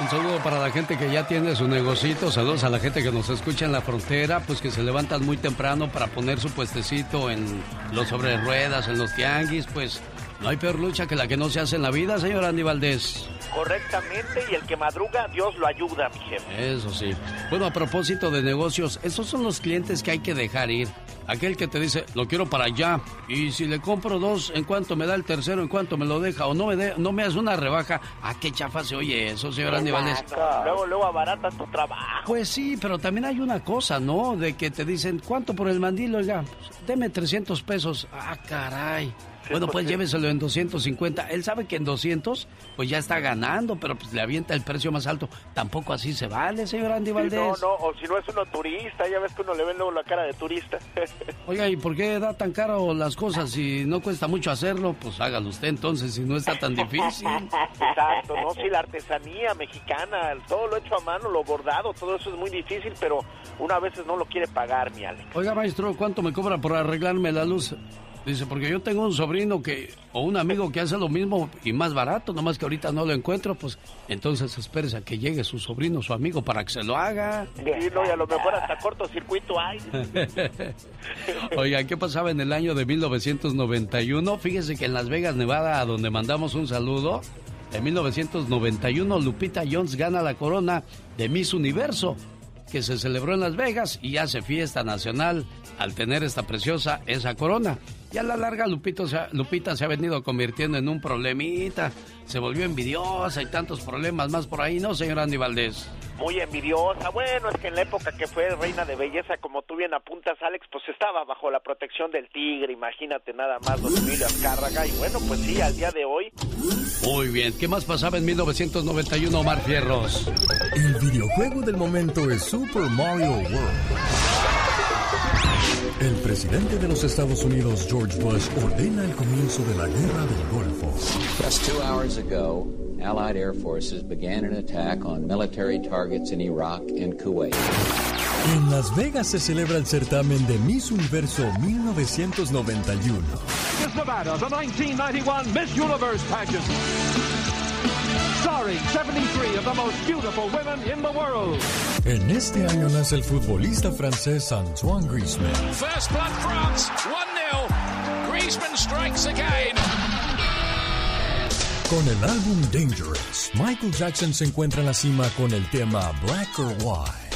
Un saludo para la gente que ya tiene su negocito, saludos a la gente que nos escucha en la frontera, pues que se levantan muy temprano para poner su puestecito en los sobre ruedas, en los tianguis, pues no hay peor lucha que la que no se hace en la vida, señor Andy Valdés. Correctamente, y el que madruga, Dios lo ayuda, mi jefe. Eso sí. Bueno, a propósito de negocios, esos son los clientes que hay que dejar ir. Aquel que te dice, lo quiero para allá, y si le compro dos, ¿en cuánto me da el tercero? ¿En cuánto me lo deja? O no me, de, no me hace una rebaja. ¿A qué chafa se oye eso, señor Andy Valdés? Luego, luego abarata tu trabajo. Pues sí, pero también hay una cosa, ¿no? De que te dicen, ¿cuánto por el mandil? Oiga, pues, deme 300 pesos. Ah, caray. Bueno, pues lléveselo en 250. Él sabe que en 200 pues ya está ganando, pero pues le avienta el precio más alto. Tampoco así se vale, señor Andy Valdés. no, no, o si no es uno turista, ya ves que uno le ve luego la cara de turista. Oiga, ¿y por qué da tan caro las cosas si no cuesta mucho hacerlo? Pues hágalo usted entonces, si no está tan difícil. Exacto, no, si la artesanía mexicana, todo lo hecho a mano, lo bordado, todo eso es muy difícil, pero una a veces no lo quiere pagar, mi Alex. Oiga, maestro, ¿cuánto me cobra por arreglarme la luz? Dice, porque yo tengo un sobrino que, o un amigo que hace lo mismo y más barato, nomás que ahorita no lo encuentro, pues entonces espérese a que llegue su sobrino, su amigo, para que se lo haga. Sí, no, y a lo mejor hasta cortocircuito hay. Oiga, ¿qué pasaba en el año de 1991? Fíjese que en Las Vegas, Nevada, a donde mandamos un saludo, en 1991 Lupita Jones gana la corona de Miss Universo que se celebró en Las Vegas y hace fiesta nacional al tener esta preciosa esa corona. Y a la larga Lupito Lupita se ha venido convirtiendo en un problemita. Se volvió envidiosa y tantos problemas más por ahí, ¿no, señor Andy Valdés? Muy envidiosa. Bueno, es que en la época que fue reina de belleza, como tú bien apuntas, Alex, pues estaba bajo la protección del tigre. Imagínate nada más, los Emilio Azcárraga. Y bueno, pues sí, al día de hoy. Muy bien. ¿Qué más pasaba en 1991, Omar Fierros? El videojuego del momento es Super Mario World. El presidente de los Estados Unidos, George Bush, ordena el comienzo de la guerra del Golfo. Just two hours ago, Allied air forces began an attack on military targets in Iraq and Kuwait. En Las Vegas se celebra el certamen de Miss Universo 1991. Miss Nevada, the 1991 Miss Universe pageant. En este año nace el futbolista francés Antoine Griezmann. First blood France, 1-0. Griezmann strikes again. Con el álbum Dangerous, Michael Jackson se encuentra en la cima con el tema Black or White.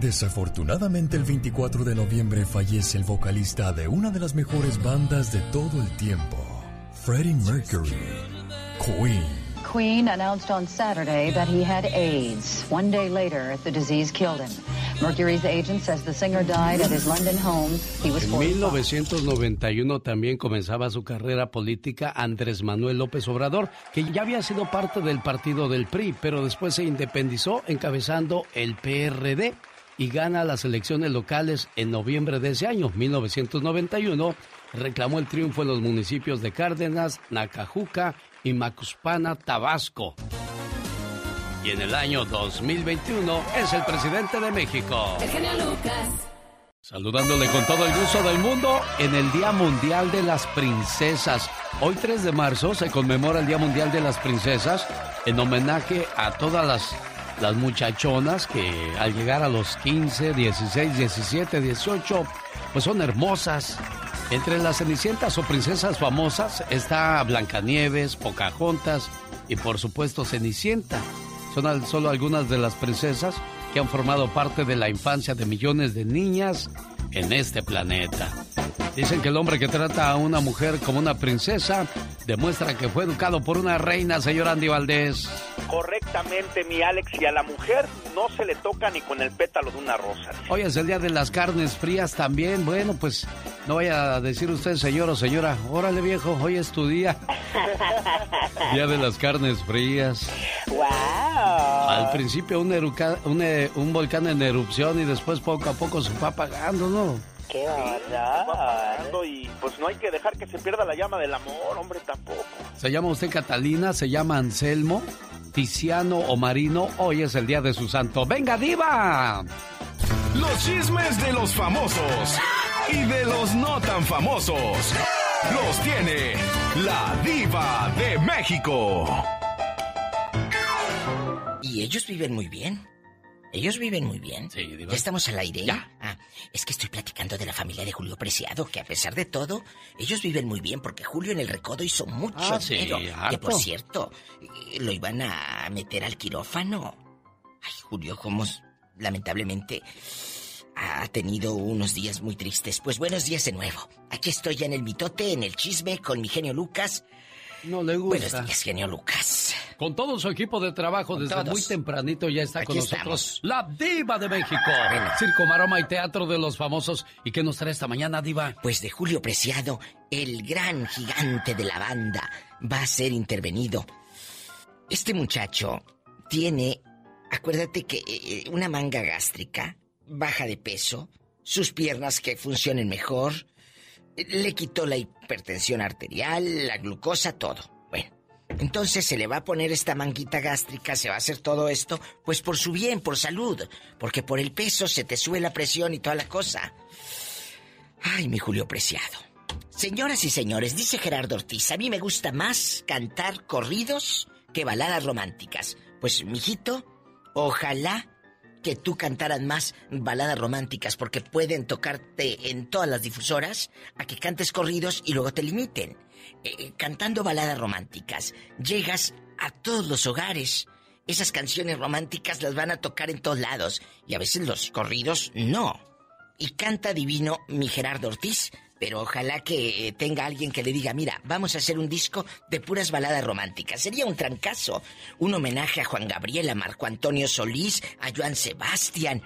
Desafortunadamente el 24 de noviembre fallece el vocalista de una de las mejores bandas de todo el tiempo, Freddie Mercury. Queen. Queen announced on Saturday that he had AIDS. One day later, the disease killed him. Mercury's agent says the singer died at his London home. He was en 1991 también comenzaba su carrera política Andrés Manuel López Obrador, que ya había sido parte del partido del PRI, pero después se independizó encabezando el PRD y gana las elecciones locales en noviembre de ese año, 1991. Reclamó el triunfo en los municipios de Cárdenas, Nacajuca y Macuspana, Tabasco. Y en el año 2021 es el presidente de México. Saludándole con todo el gusto del mundo en el Día Mundial de las Princesas. Hoy 3 de marzo se conmemora el Día Mundial de las Princesas en homenaje a todas las, las muchachonas que al llegar a los 15, 16, 17, 18, pues son hermosas, entre las cenicientas o princesas famosas está Blancanieves, Pocahontas y por supuesto Cenicienta. Son solo algunas de las princesas que han formado parte de la infancia de millones de niñas en este planeta. Dicen que el hombre que trata a una mujer como una princesa demuestra que fue educado por una reina, señor Andy Valdés. Correctamente, mi Alex, y a la mujer no se le toca ni con el pétalo de una rosa. Hoy es el día de las carnes frías también. Bueno, pues no vaya a decir usted, señor o señora, órale viejo, hoy es tu día. día de las carnes frías. ¡Wow! Al principio un, un, eh, un volcán en erupción y después poco a poco se fue apagando, ¿no? Qué y pues no hay que dejar que se pierda la llama del amor, hombre, tampoco. Se llama usted Catalina, se llama Anselmo, Tiziano o Marino. Hoy es el día de su santo. ¡Venga, diva! Los chismes de los famosos y de los no tan famosos los tiene la diva de México Y ellos viven muy bien. Ellos viven muy bien. Sí. ¿Ya estamos al aire? Ya. Ah, es que estoy platicando de la familia de Julio Preciado, que a pesar de todo, ellos viven muy bien porque Julio en el recodo hizo mucho Ah, sí, dinero. Que por cierto, eh, lo iban a meter al quirófano. Ay, Julio, como s- lamentablemente ha tenido unos días muy tristes. Pues buenos días de nuevo. Aquí estoy ya en el mitote, en el chisme, con mi genio Lucas. No le Buenos gusta. días, genio Lucas. Con todo su equipo de trabajo Con desde todos. muy tempranito ya está Aquí con nosotros estamos. la diva de México. Circo, maroma y teatro de los famosos. ¿Y qué nos trae esta mañana, diva? Pues de Julio Preciado, el gran gigante de la banda, va a ser intervenido. Este muchacho tiene, acuérdate que eh, una manga gástrica, baja de peso, sus piernas que funcionen mejor, eh, le quitó la hipertensión arterial, la glucosa, todo. Bueno, entonces se le va a poner esta manguita gástrica, se va a hacer todo esto, pues por su bien, por salud, porque por el peso se te sube la presión y toda la cosa. Ay, mi Julio Preciado. Señoras y señores, dice Gerardo Ortiz, a mí me gusta más cantar corridos que baladas románticas. Pues, mijito, ojalá que tú cantaras más baladas románticas porque pueden tocarte en todas las difusoras a que cantes corridos y luego te limiten. Eh, cantando baladas románticas, llegas a todos los hogares. Esas canciones románticas las van a tocar en todos lados y a veces los corridos no. Y canta divino mi Gerardo Ortiz, pero ojalá que eh, tenga alguien que le diga, mira, vamos a hacer un disco de puras baladas románticas. Sería un trancazo. Un homenaje a Juan Gabriel, a Marco Antonio Solís, a Joan Sebastián.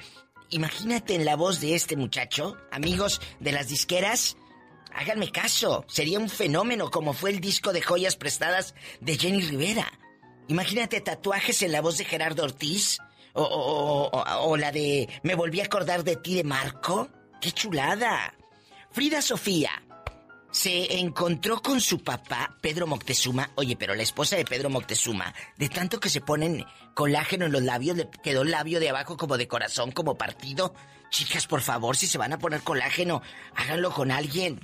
Imagínate en la voz de este muchacho, amigos de las disqueras. Háganme caso, sería un fenómeno como fue el disco de joyas prestadas de Jenny Rivera. Imagínate tatuajes en la voz de Gerardo Ortiz. O, o- o- o la de Me volví a acordar de ti de Marco. ¡Qué chulada! Frida Sofía se encontró con su papá, Pedro Moctezuma. Oye, pero la esposa de Pedro Moctezuma, de tanto que se ponen colágeno en los labios, le quedó el labio de abajo como de corazón, como partido. Chicas, por favor, si se van a poner colágeno, háganlo con alguien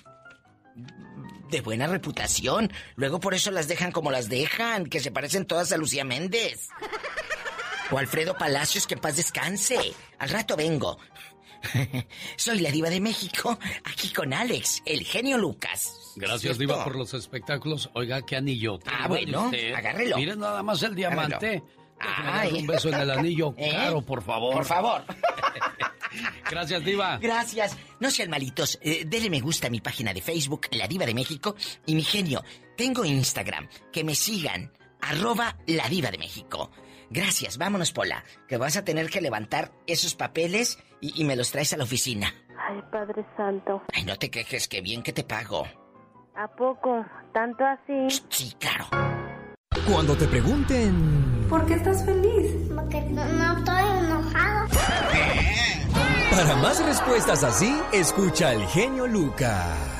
de buena reputación. Luego por eso las dejan como las dejan, que se parecen todas a Lucía Méndez. O Alfredo Palacios, que en paz descanse. Al rato vengo. Soy la diva de México, aquí con Alex, el genio Lucas. Gracias, ¿Cierto? Diva, por los espectáculos. Oiga, qué anillo. Ah, bueno, agárrelo. Miren nada más el diamante. Ay. un beso en el anillo ¿Eh? caro, por favor. Por favor. Gracias, Diva. Gracias. No sean malitos. Eh, denle me gusta a mi página de Facebook, La Diva de México. Y mi genio, tengo Instagram. Que me sigan. Arroba La Diva de México. Gracias. Vámonos, Pola. Que vas a tener que levantar esos papeles y, y me los traes a la oficina. Ay, Padre Santo. Ay, no te quejes, que bien que te pago. ¿A poco? ¿Tanto así? Sí, claro. Cuando te pregunten ¿Por qué estás feliz? Porque no, no estoy enojado. para más respuestas así, escucha al genio Lucas.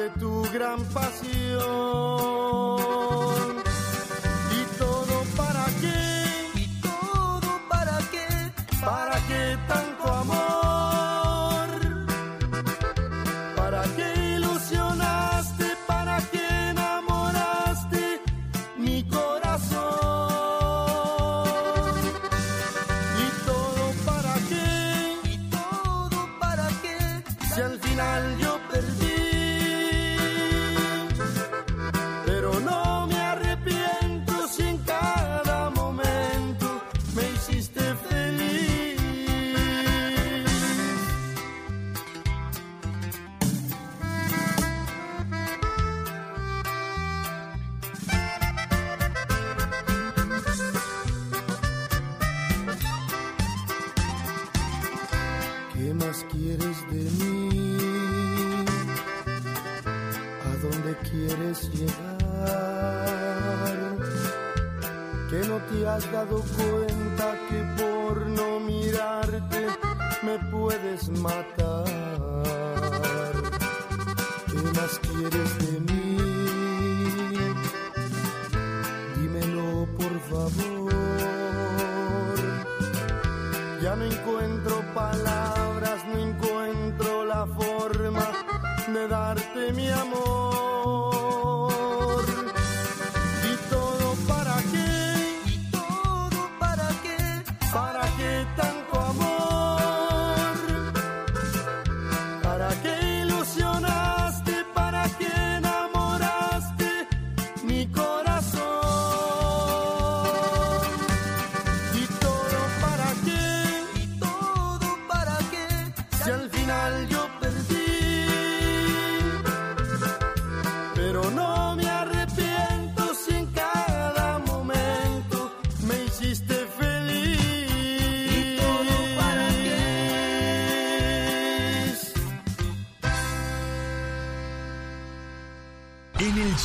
de tu gran pasión.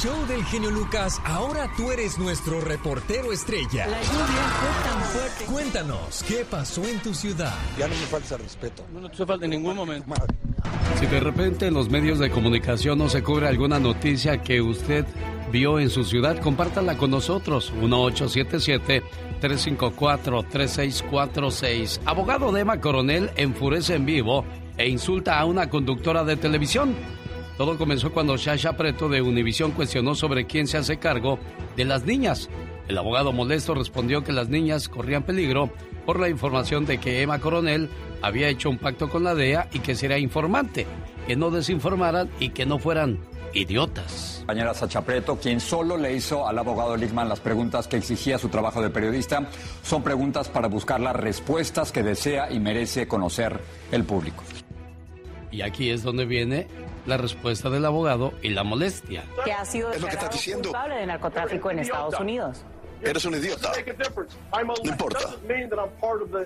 Show del genio Lucas, ahora tú eres nuestro reportero estrella. La lluvia fue tan fuerte. Cuéntanos, ¿qué pasó en tu ciudad? Ya no me falta respeto. No te falta en ningún momento. Si de repente en los medios de comunicación no se cubre alguna noticia que usted vio en su ciudad, compártala con nosotros. 1877-354-3646. Abogado de Emma Coronel enfurece en vivo e insulta a una conductora de televisión. Todo comenzó cuando Shasha Preto de Univisión cuestionó sobre quién se hace cargo de las niñas. El abogado molesto respondió que las niñas corrían peligro por la información de que Emma Coronel había hecho un pacto con la DEA y que sería informante, que no desinformaran y que no fueran idiotas. Compañera Sacha Preto, quien solo le hizo al abogado Lickman las preguntas que exigía su trabajo de periodista, son preguntas para buscar las respuestas que desea y merece conocer el público. Y aquí es donde viene la respuesta del abogado y la molestia. que ha sido Es lo que estás diciendo. culpable de narcotráfico en Estados Unidos. Eres un idiota. No importa.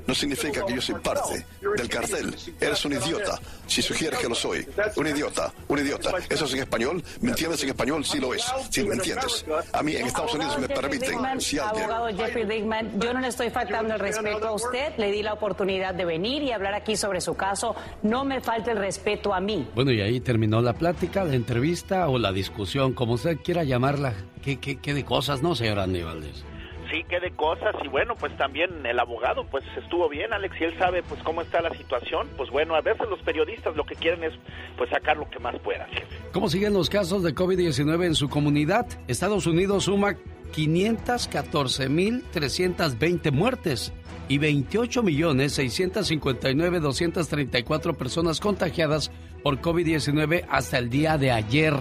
No significa que yo soy parte del cartel. Eres un idiota. Si sugieres que lo soy. Un idiota. Un idiota. ¿Eso es en español? ¿Me entiendes en español? Sí lo es. Sí me entiendes. A mí en Estados Unidos me permiten. Si alguien... abogado Jeffrey Dickman, yo no le estoy faltando el respeto a usted. Le di la oportunidad de venir y hablar aquí sobre su caso. No me falte el respeto a mí. Bueno, y ahí terminó la plática, la entrevista o la discusión, como usted quiera llamarla. ¿Qué, qué, qué de cosas, no, señor Andy Valdés? sí que de cosas y bueno pues también el abogado pues estuvo bien Alex y él sabe pues cómo está la situación pues bueno a veces los periodistas lo que quieren es pues sacar lo que más puedan. ¿Cómo siguen los casos de COVID-19 en su comunidad? Estados Unidos suma 514.320 muertes y 28.659.234 personas contagiadas por COVID-19 hasta el día de ayer.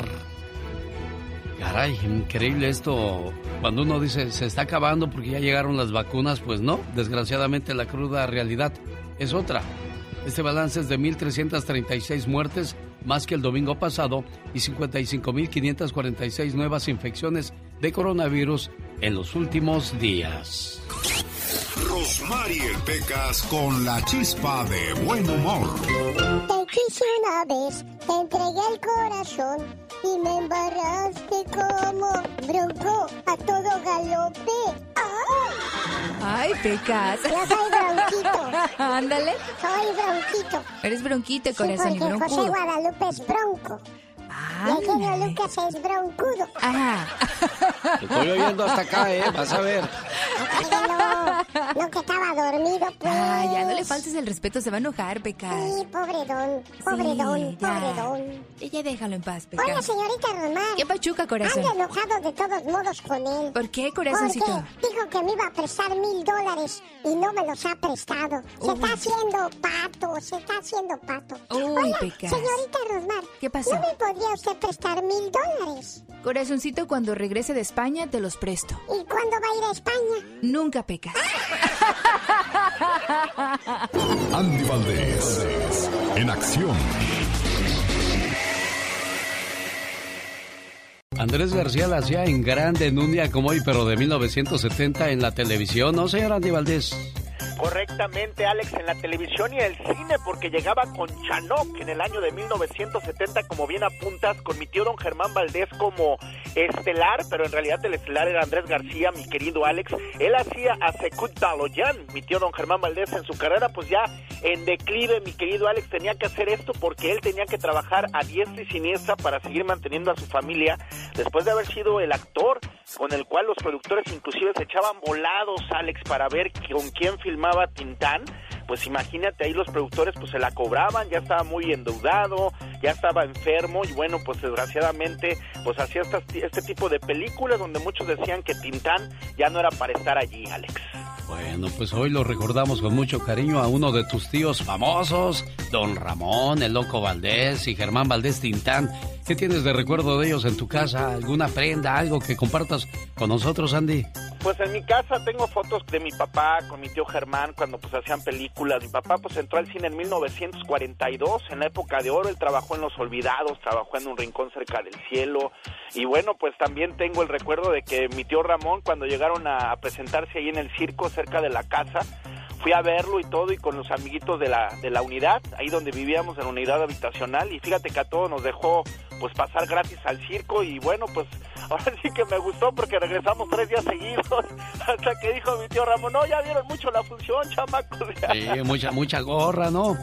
Caray, increíble esto. Cuando uno dice se está acabando porque ya llegaron las vacunas, pues no. Desgraciadamente la cruda realidad es otra. Este balance es de 1.336 muertes más que el domingo pasado y 55.546 nuevas infecciones de coronavirus en los últimos días. Rosmarie Pecas con la chispa de buen humor. Te quise una vez, te entregué el corazón y me embarraste como bronco a todo galope. Ay, pecas. Yo soy bronquito. Ándale. Soy bronquito. Eres bronquito, Sí, corazón y porque José. Guadalupe es bronco. Y el genio Lucas es broncudo. Ajá. Te estoy oyendo hasta acá, ¿eh? Vas a ver. No, que estaba dormido, pues. Ay, ya no le faltes el respeto, se va a enojar, Pecas. Sí, pobre don, pobre don, pobre don. Ya déjalo en paz, Pecas. Hola, señorita Román. ¿Qué pachuca, corazón? Ando enojado de todos modos con él. ¿Por qué, corazoncito? Porque dijo que me iba a prestar mil dólares y no me los ha prestado. Se está haciendo pato, se está haciendo pato. Uy, Hola, Pecas. señorita Rosmar. ¿Qué pasó? ¿No me podría usted prestar mil dólares? Corazoncito, cuando regrese de España te los presto. ¿Y cuándo va a ir a España? Nunca, Pecas. Andy Valdés, en acción. Andrés García la hacía en grande en un día como hoy, pero de 1970 en la televisión, ¿no, señor Andy Valdés? Correctamente, Alex, en la televisión y el cine, porque llegaba con Chanok en el año de 1970, como bien apuntas, con mi tío don Germán Valdés como estelar, pero en realidad el estelar era Andrés García, mi querido Alex. Él hacía a Secut Daloyan, mi tío don Germán Valdés, en su carrera, pues ya en declive, mi querido Alex, tenía que hacer esto porque él tenía que trabajar a diestra y siniestra para seguir manteniendo a su familia, después de haber sido el actor con el cual los productores inclusive se echaban volados, Alex, para ver con quién filmaba Tintán, pues imagínate ahí los productores pues se la cobraban, ya estaba muy endeudado, ya estaba enfermo y bueno, pues desgraciadamente pues hacía este tipo de películas donde muchos decían que Tintán ya no era para estar allí, Alex. Bueno, pues hoy lo recordamos con mucho cariño a uno de tus tíos famosos, don Ramón, el Loco Valdés y Germán Valdés Tintán. ¿Qué tienes de recuerdo de ellos en tu casa? ¿Alguna prenda, algo que compartas con nosotros, Andy? Pues en mi casa tengo fotos de mi papá con mi tío Germán cuando pues hacían películas. Mi papá pues entró al cine en 1942, en la época de oro. Él trabajó en Los Olvidados, trabajó en Un Rincón Cerca del Cielo. Y bueno, pues también tengo el recuerdo de que mi tío Ramón cuando llegaron a presentarse ahí en el circo cerca de la casa, fui a verlo y todo y con los amiguitos de la, de la unidad, ahí donde vivíamos en la unidad habitacional y fíjate que a todos nos dejó pues pasar gratis al circo y bueno pues ahora sí que me gustó porque regresamos tres días seguidos hasta que dijo mi tío Ramón, no, ya vieron mucho la función, chamacos. Sí, mucha, mucha gorra, ¿no?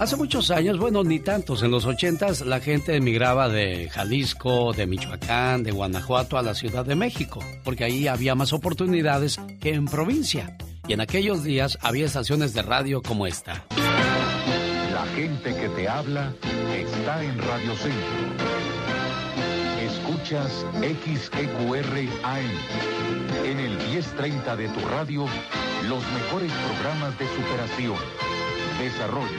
Hace muchos años, bueno, ni tantos, en los ochentas la gente emigraba de Jalisco, de Michoacán, de Guanajuato a la Ciudad de México, porque ahí había más oportunidades que en provincia. Y en aquellos días había estaciones de radio como esta. La gente que te habla está en Radio Centro. Escuchas XEQRAM. En el 1030 de tu radio, los mejores programas de superación, desarrollo,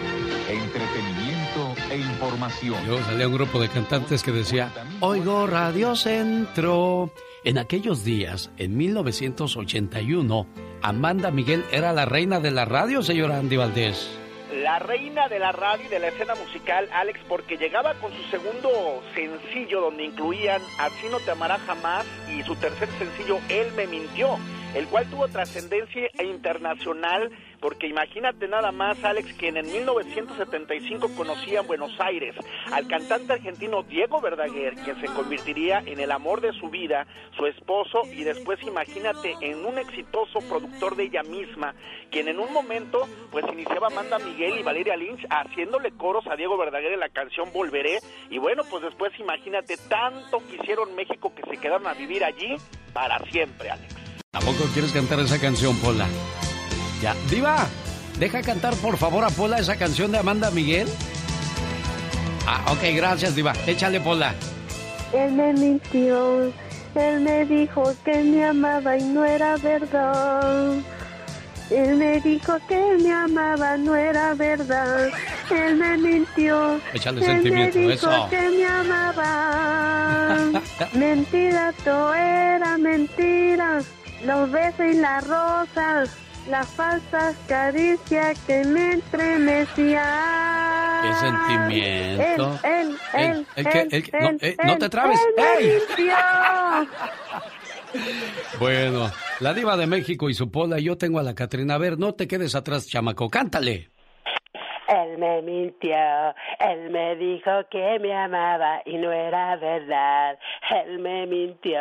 entretenimiento e información. Yo salía un grupo de cantantes que decía, Oigo Radio Centro. En aquellos días, en 1981, Amanda Miguel era la reina de la radio, señora Andy Valdés. La reina de la radio y de la escena musical, Alex, porque llegaba con su segundo sencillo donde incluían Así no te amará jamás y su tercer sencillo, Él me mintió, el cual tuvo trascendencia internacional porque imagínate nada más, Alex, quien en 1975 conocía en Buenos Aires al cantante argentino Diego Verdaguer, quien se convertiría en el amor de su vida, su esposo, y después imagínate en un exitoso productor de ella misma, quien en un momento pues iniciaba Amanda Miguel y Valeria Lynch haciéndole coros a Diego Verdaguer en la canción Volveré, y bueno, pues después imagínate tanto que hicieron México que se quedaron a vivir allí para siempre, Alex. ¿Tampoco quieres cantar esa canción, Pola? Ya. Diva, deja cantar por favor a Pola esa canción de Amanda Miguel. Ah, ok, gracias, Diva. Échale, Pola. Él me mintió. Él me dijo que me amaba y no era verdad. Él me dijo que me amaba, no era verdad. Él me mintió. Échale Él me dijo eso. que me amaba. mentira, todo era mentira. Los besos y las rosas. Las falsas caricias que me estremecían. Qué sentimiento. Él, él, que- él, el que- no, eh, no te trabes. ¡Ey! Bueno, la diva de México y su Pola, y yo tengo a la Catrina. A ver, no te quedes atrás, chamaco, cántale. Él me mintió, él me dijo que me amaba y no era verdad. Él me mintió,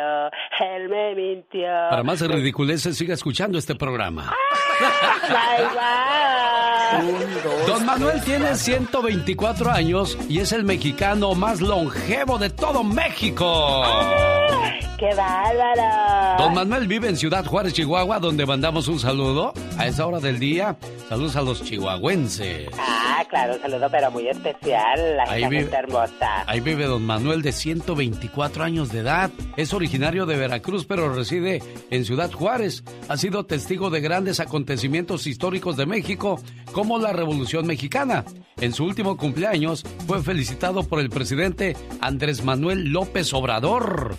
él me mintió. Para más ridiculeces, siga escuchando este programa. Don Manuel tiene 124 años y es el mexicano más longevo de todo México. ¡Qué bárbaro! Don Manuel vive en Ciudad Juárez, Chihuahua, donde mandamos un saludo a esa hora del día. Saludos a los chihuahuenses. Ah, claro, un saludo pero muy especial a Ahí vive- gente hermosa. Ahí vive don Manuel de 124 años de edad. Es originario de Veracruz, pero reside en Ciudad Juárez. Ha sido testigo de grandes acontecimientos históricos de México, como la Revolución Mexicana. En su último cumpleaños fue felicitado por el presidente Andrés Manuel López Obrador.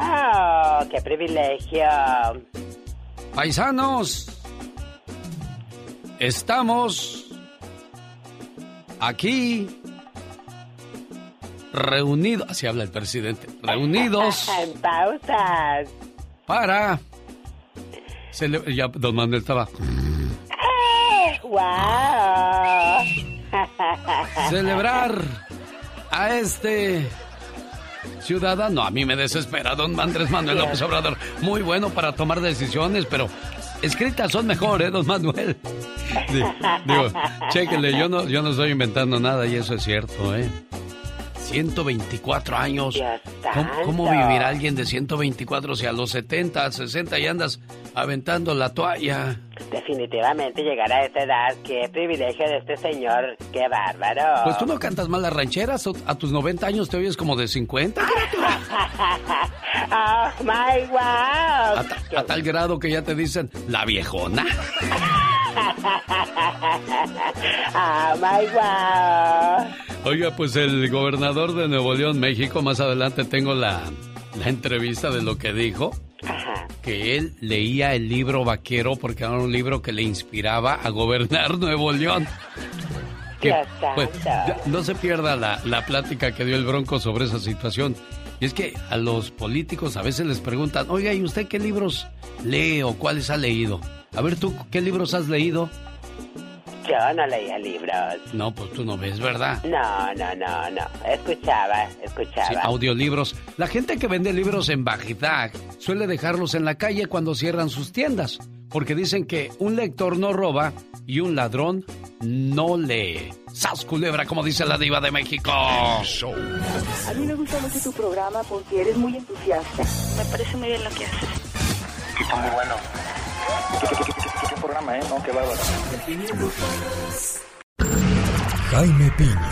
¡Wow! ¡Qué privilegio! Paisanos, estamos aquí reunidos, así habla el presidente, reunidos en pausas. para... cele- Ya don Manuel estaba... wow. Celebrar a este ciudadano. A mí me desespera don Andrés Manuel López Obrador. Muy bueno para tomar decisiones, pero escritas son mejor, ¿eh, don Manuel? Di- Digo, chéquenle, yo no, yo no estoy inventando nada y eso es cierto, ¿eh? 124 años. ¿Cómo, cómo vivirá alguien de 124 si a los 70, 60 y andas aventando la toalla? Definitivamente llegar a esta edad, qué privilegio de este señor, qué bárbaro. Pues tú no cantas mal las rancheras, a tus 90 años te oyes como de 50. oh my wow. A, ta- a tal grado que ya te dicen la viejona. oh my wow. Oiga, pues el gobernador de Nuevo León, México, más adelante tengo la, la entrevista de lo que dijo. Que él leía el libro vaquero porque era un libro que le inspiraba a gobernar Nuevo León. Que, pues, no se pierda la, la plática que dio el Bronco sobre esa situación. Y es que a los políticos a veces les preguntan, oiga, ¿y usted qué libros lee o cuáles ha leído? A ver, tú, ¿qué libros has leído? Yo no leía libros. No, pues tú no ves, ¿verdad? No, no, no, no. Escuchaba, escuchaba. Sí, audiolibros. La gente que vende libros en Bagdad suele dejarlos en la calle cuando cierran sus tiendas, porque dicen que un lector no roba y un ladrón no lee. ¡Sas culebra, como dice la diva de México! A mí me gusta mucho tu programa porque eres muy entusiasta. Me parece muy bien lo que haces. Está muy bueno. ¿Qué, qué, qué, qué- qué programa, eh? No, qué bárbaro. Jaime Piña,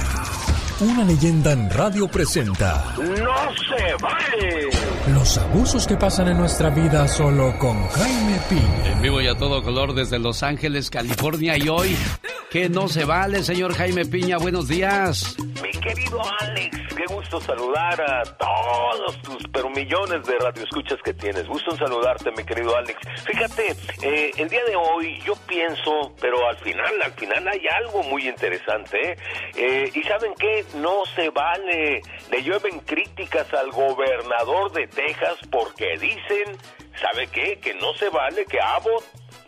una leyenda en radio presenta ¡No se vale! los abusos que pasan en nuestra vida solo con Jaime Piña. En vivo y a todo color desde Los Ángeles, California y hoy, que no se vale, señor Jaime Piña, buenos días. Mi querido Alex, qué gusto saludar a todos tus, pero millones de radioescuchas que tienes. Gusto en saludarte, mi querido Alex. Fíjate, eh, el día de hoy yo pienso, pero al final, al final hay algo muy interesante. ¿eh? Eh, y saben qué, no se vale. Le llueven críticas al gobernador de Texas porque dicen, ¿sabe qué? Que no se vale que Abbott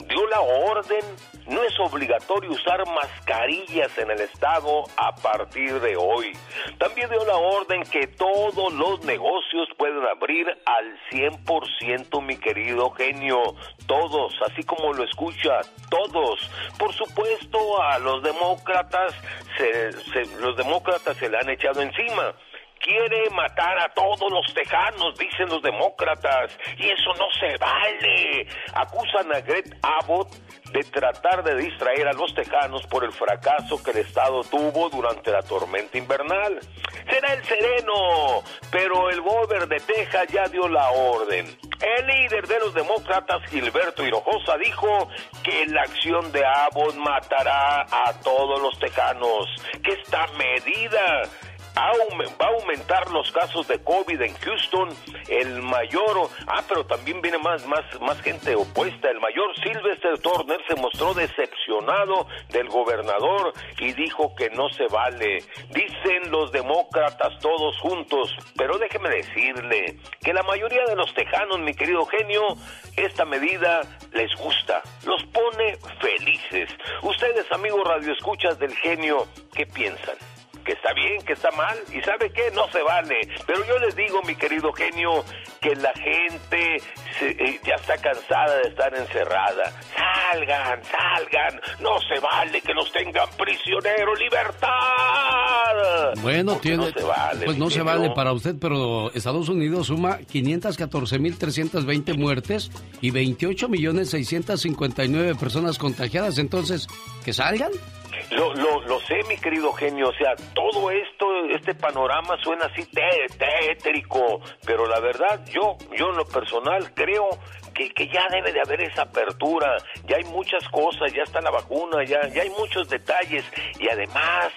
dio la orden. No es obligatorio usar mascarillas en el estado a partir de hoy. También dio la orden que todos los negocios pueden abrir al 100%, mi querido genio. Todos, así como lo escucha, todos. Por supuesto, a los demócratas, se- se- los demócratas se le han echado encima quiere matar a todos los tejanos, dicen los demócratas, y eso no se vale. Acusan a Greg Abbott de tratar de distraer a los tejanos por el fracaso que el Estado tuvo durante la tormenta invernal. Será el sereno, pero el gober de Texas ya dio la orden. El líder de los demócratas, Gilberto Hinojosa, dijo que la acción de Abbott matará a todos los tejanos, que esta medida va a aumentar los casos de COVID en Houston, el mayor, ah, pero también viene más, más, más gente opuesta, el mayor Sylvester Turner se mostró decepcionado del gobernador y dijo que no se vale. Dicen los demócratas todos juntos, pero déjeme decirle que la mayoría de los tejanos, mi querido genio, esta medida les gusta, los pone felices. Ustedes, amigos radioescuchas del genio, ¿qué piensan? Que está bien, que está mal, y sabe qué, no se vale. Pero yo les digo, mi querido genio, que la gente se- eh, ya está cansada de estar encerrada. Salgan, salgan, no se vale que los tengan prisioneros, libertad. Bueno, Porque tiene. no se vale, pues no se vale para usted, pero Estados Unidos suma 514.320 muertes y 28.659 personas contagiadas. Entonces, ¿que salgan? Lo, lo, lo sé, mi querido genio, o sea, todo esto, este panorama suena así té- tétrico, pero la verdad, yo, yo en lo personal creo que, que ya debe de haber esa apertura, ya hay muchas cosas, ya está la vacuna, ya, ya hay muchos detalles, y además,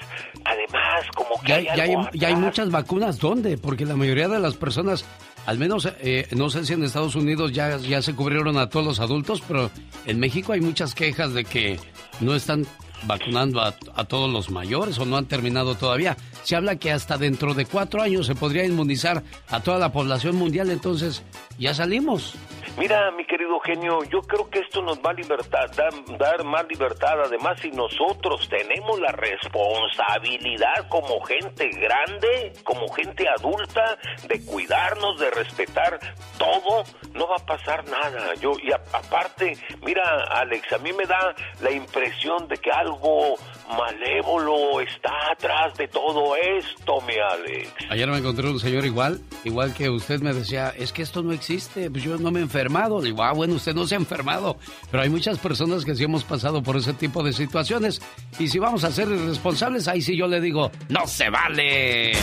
además, como que Ya, hay ya hay, ya hay muchas vacunas. ¿Dónde? Porque la mayoría de las personas, al menos, eh, no sé si en Estados Unidos ya, ya se cubrieron a todos los adultos, pero en México hay muchas quejas de que no están vacunando a, a todos los mayores o no han terminado todavía. Se habla que hasta dentro de cuatro años se podría inmunizar a toda la población mundial, entonces ya salimos. Mira, mi querido genio, yo creo que esto nos va a libertad, dar, más libertad. Además, si nosotros tenemos la responsabilidad como gente grande, como gente adulta, de cuidarnos, de respetar todo, no va a pasar nada. Yo y a- aparte, mira, Alex, a mí me da la impresión de que algo malévolo está atrás de todo esto, mi Alex. Ayer me encontré un señor igual, igual que usted me decía, es que esto no existe, pues yo no me he enfermado. Le digo, ah, bueno, usted no se ha enfermado, pero hay muchas personas que sí hemos pasado por ese tipo de situaciones. Y si vamos a ser irresponsables, ahí sí yo le digo, no se vale.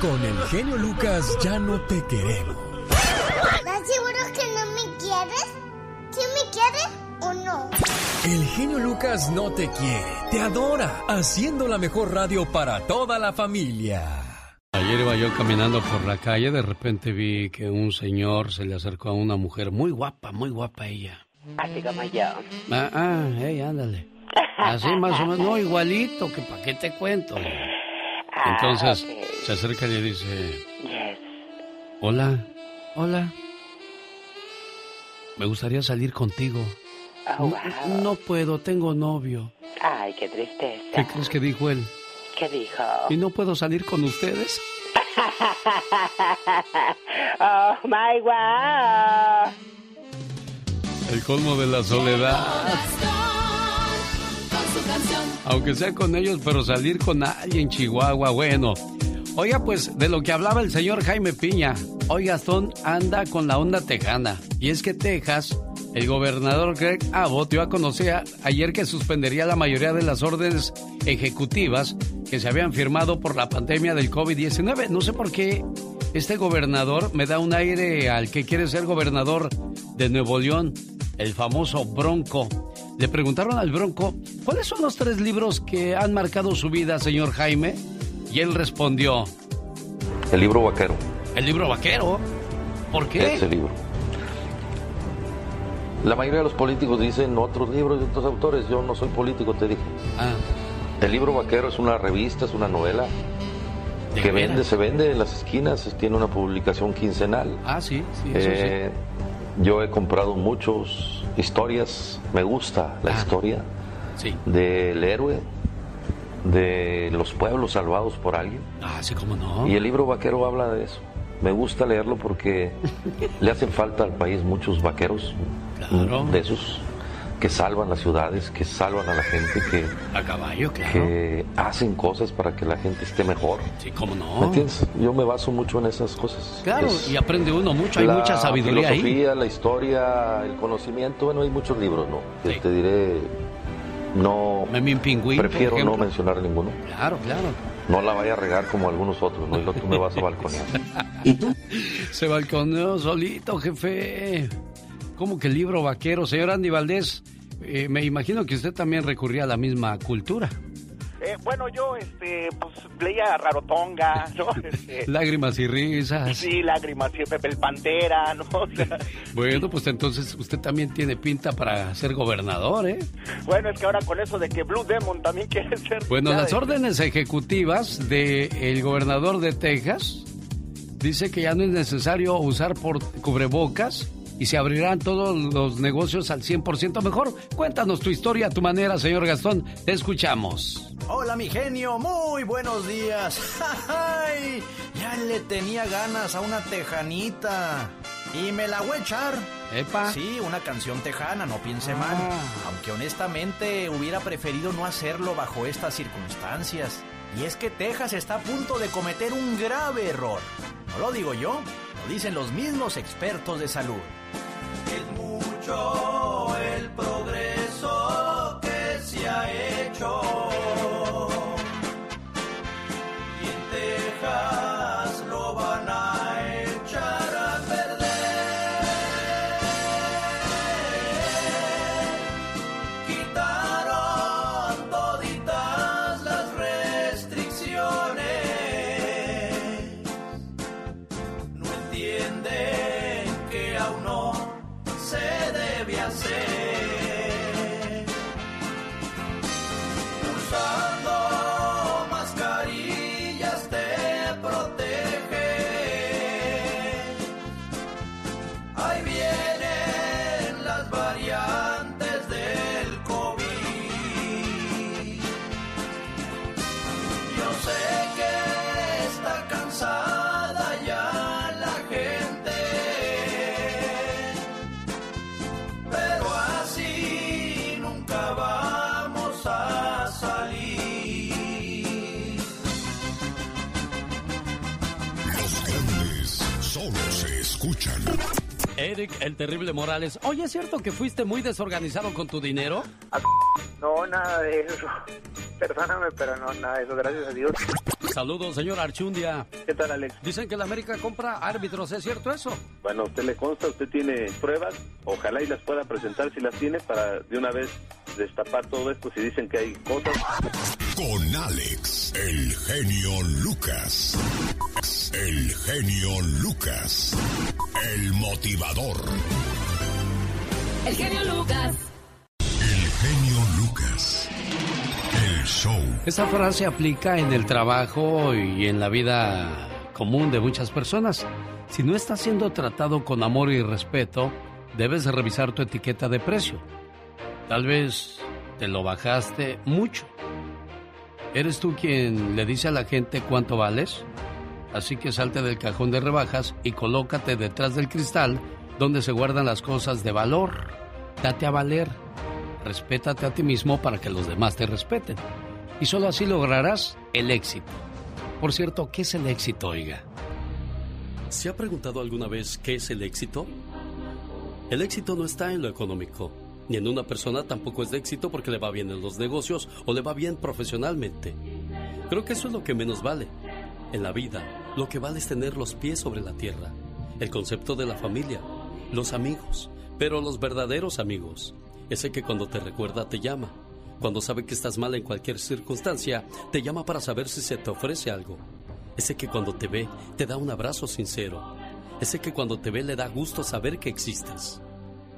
Con el genio Lucas ya no te queremos. ¿Estás seguro que no me quieres? ¿Sí me quieres o no? El genio Lucas no te quiere, te adora, haciendo la mejor radio para toda la familia. Ayer iba yo caminando por la calle, de repente vi que un señor se le acercó a una mujer muy guapa, muy guapa ella. Así como yo. Ah, ah, hey, ándale. Así más o menos, no, igualito, que para qué te cuento. Entonces se acerca y le dice, hola, hola, me gustaría salir contigo. Oh, wow. "N- No puedo, tengo novio. Ay, qué tristeza. ¿Qué crees que dijo él? ¿Qué dijo? ¿Y no puedo salir con ustedes? oh, my wow. El colmo de la soledad. Aunque sea con ellos, pero salir con alguien, Chihuahua, bueno. Oiga, pues de lo que hablaba el señor Jaime Piña, hoy Gastón anda con la onda tejana. Y es que Texas, el gobernador Greg Abbott dio a conocer ayer que suspendería la mayoría de las órdenes ejecutivas que se habían firmado por la pandemia del COVID-19. No sé por qué este gobernador me da un aire al que quiere ser gobernador de Nuevo León, el famoso Bronco. Le preguntaron al Bronco, ¿cuáles son los tres libros que han marcado su vida, señor Jaime? Y él respondió, El libro vaquero. el libro vaquero. ¿Por qué? Ese libro. La mayoría de los políticos dicen otros libros de otros autores. Yo no soy político, te dije. Ah. El libro vaquero es una revista, es una novela ¿De que veras? vende, se vende en las esquinas, tiene una publicación quincenal. Ah, sí, sí, eso Eh, Yo he comprado muchas historias, me gusta la historia Ah. sí. del héroe, de los pueblos salvados por alguien. Ah, sí, cómo no. Y el libro vaquero habla de eso. Me gusta leerlo porque le hacen falta al país muchos vaqueros Claro. de esos que salvan las ciudades, que salvan a la gente, que, A caballo, claro. que hacen cosas para que la gente esté mejor. Sí, cómo no. ¿Me entiendes? Yo me baso mucho en esas cosas. Claro, Es y aprende uno mucho, hay la mucha sabiduría ahí. filosofía, la historia, el conocimiento, bueno, hay muchos libros, ¿no? Que Te diré, no... Pingüín, Prefiero no mencionar ninguno. Claro, claro. No la vaya a regar como algunos otros, ¿no? Y luego tú me vas a balconear. Se balconeó solito, jefe. ¿Cómo que el libro vaquero? Señor Andy Valdés, eh, me imagino que usted también recurría a la misma cultura. Eh, bueno, yo este, pues, leía Rarotonga, ¿no? Este, Lágrimas y risas. sí, Lágrimas, y Pepe el Pantera, ¿no? O sea, Bueno, pues entonces usted también tiene pinta para ser gobernador, ¿eh? bueno, es que ahora con eso de que Blue Demon también quiere ser... Bueno, las de- órdenes ejecutivas del gobernador de Texas dice que ya no es necesario usar por cubrebocas y se abrirán todos los negocios al 100% mejor. Cuéntanos tu historia a tu manera, señor Gastón. Te escuchamos. Hola mi genio, muy buenos días. ¡Ay! Ya le tenía ganas a una tejanita. Y me la voy a echar. Epa. Sí, una canción tejana, no piense mal. Aunque honestamente hubiera preferido no hacerlo bajo estas circunstancias. Y es que Texas está a punto de cometer un grave error. No lo digo yo, lo dicen los mismos expertos de salud. Mucho el progreso que se ha hecho. El terrible Morales. Oye, ¿es cierto que fuiste muy desorganizado con tu dinero? No, nada de eso. Perdóname, pero no, nada de eso, gracias a Dios. Saludos, señor Archundia. ¿Qué tal, Alex? Dicen que la América compra árbitros, ¿es cierto eso? Bueno, a usted le consta, usted tiene pruebas, ojalá y las pueda presentar si las tiene para de una vez destapar todo esto si dicen que hay cosas. Con Alex, el genio Lucas. El genio Lucas. El motivador. El genio Lucas. El genio Lucas. Show. Esa frase aplica en el trabajo y en la vida común de muchas personas. Si no estás siendo tratado con amor y respeto, debes de revisar tu etiqueta de precio. Tal vez te lo bajaste mucho. ¿Eres tú quien le dice a la gente cuánto vales? Así que salte del cajón de rebajas y colócate detrás del cristal donde se guardan las cosas de valor. Date a valer. Respétate a ti mismo para que los demás te respeten. Y solo así lograrás el éxito. Por cierto, ¿qué es el éxito, oiga? ¿Se ha preguntado alguna vez qué es el éxito? El éxito no está en lo económico, ni en una persona tampoco es de éxito porque le va bien en los negocios o le va bien profesionalmente. Creo que eso es lo que menos vale. En la vida, lo que vale es tener los pies sobre la tierra, el concepto de la familia, los amigos, pero los verdaderos amigos, ese que cuando te recuerda te llama, cuando sabe que estás mal en cualquier circunstancia, te llama para saber si se te ofrece algo, ese que cuando te ve te da un abrazo sincero, ese que cuando te ve le da gusto saber que existes.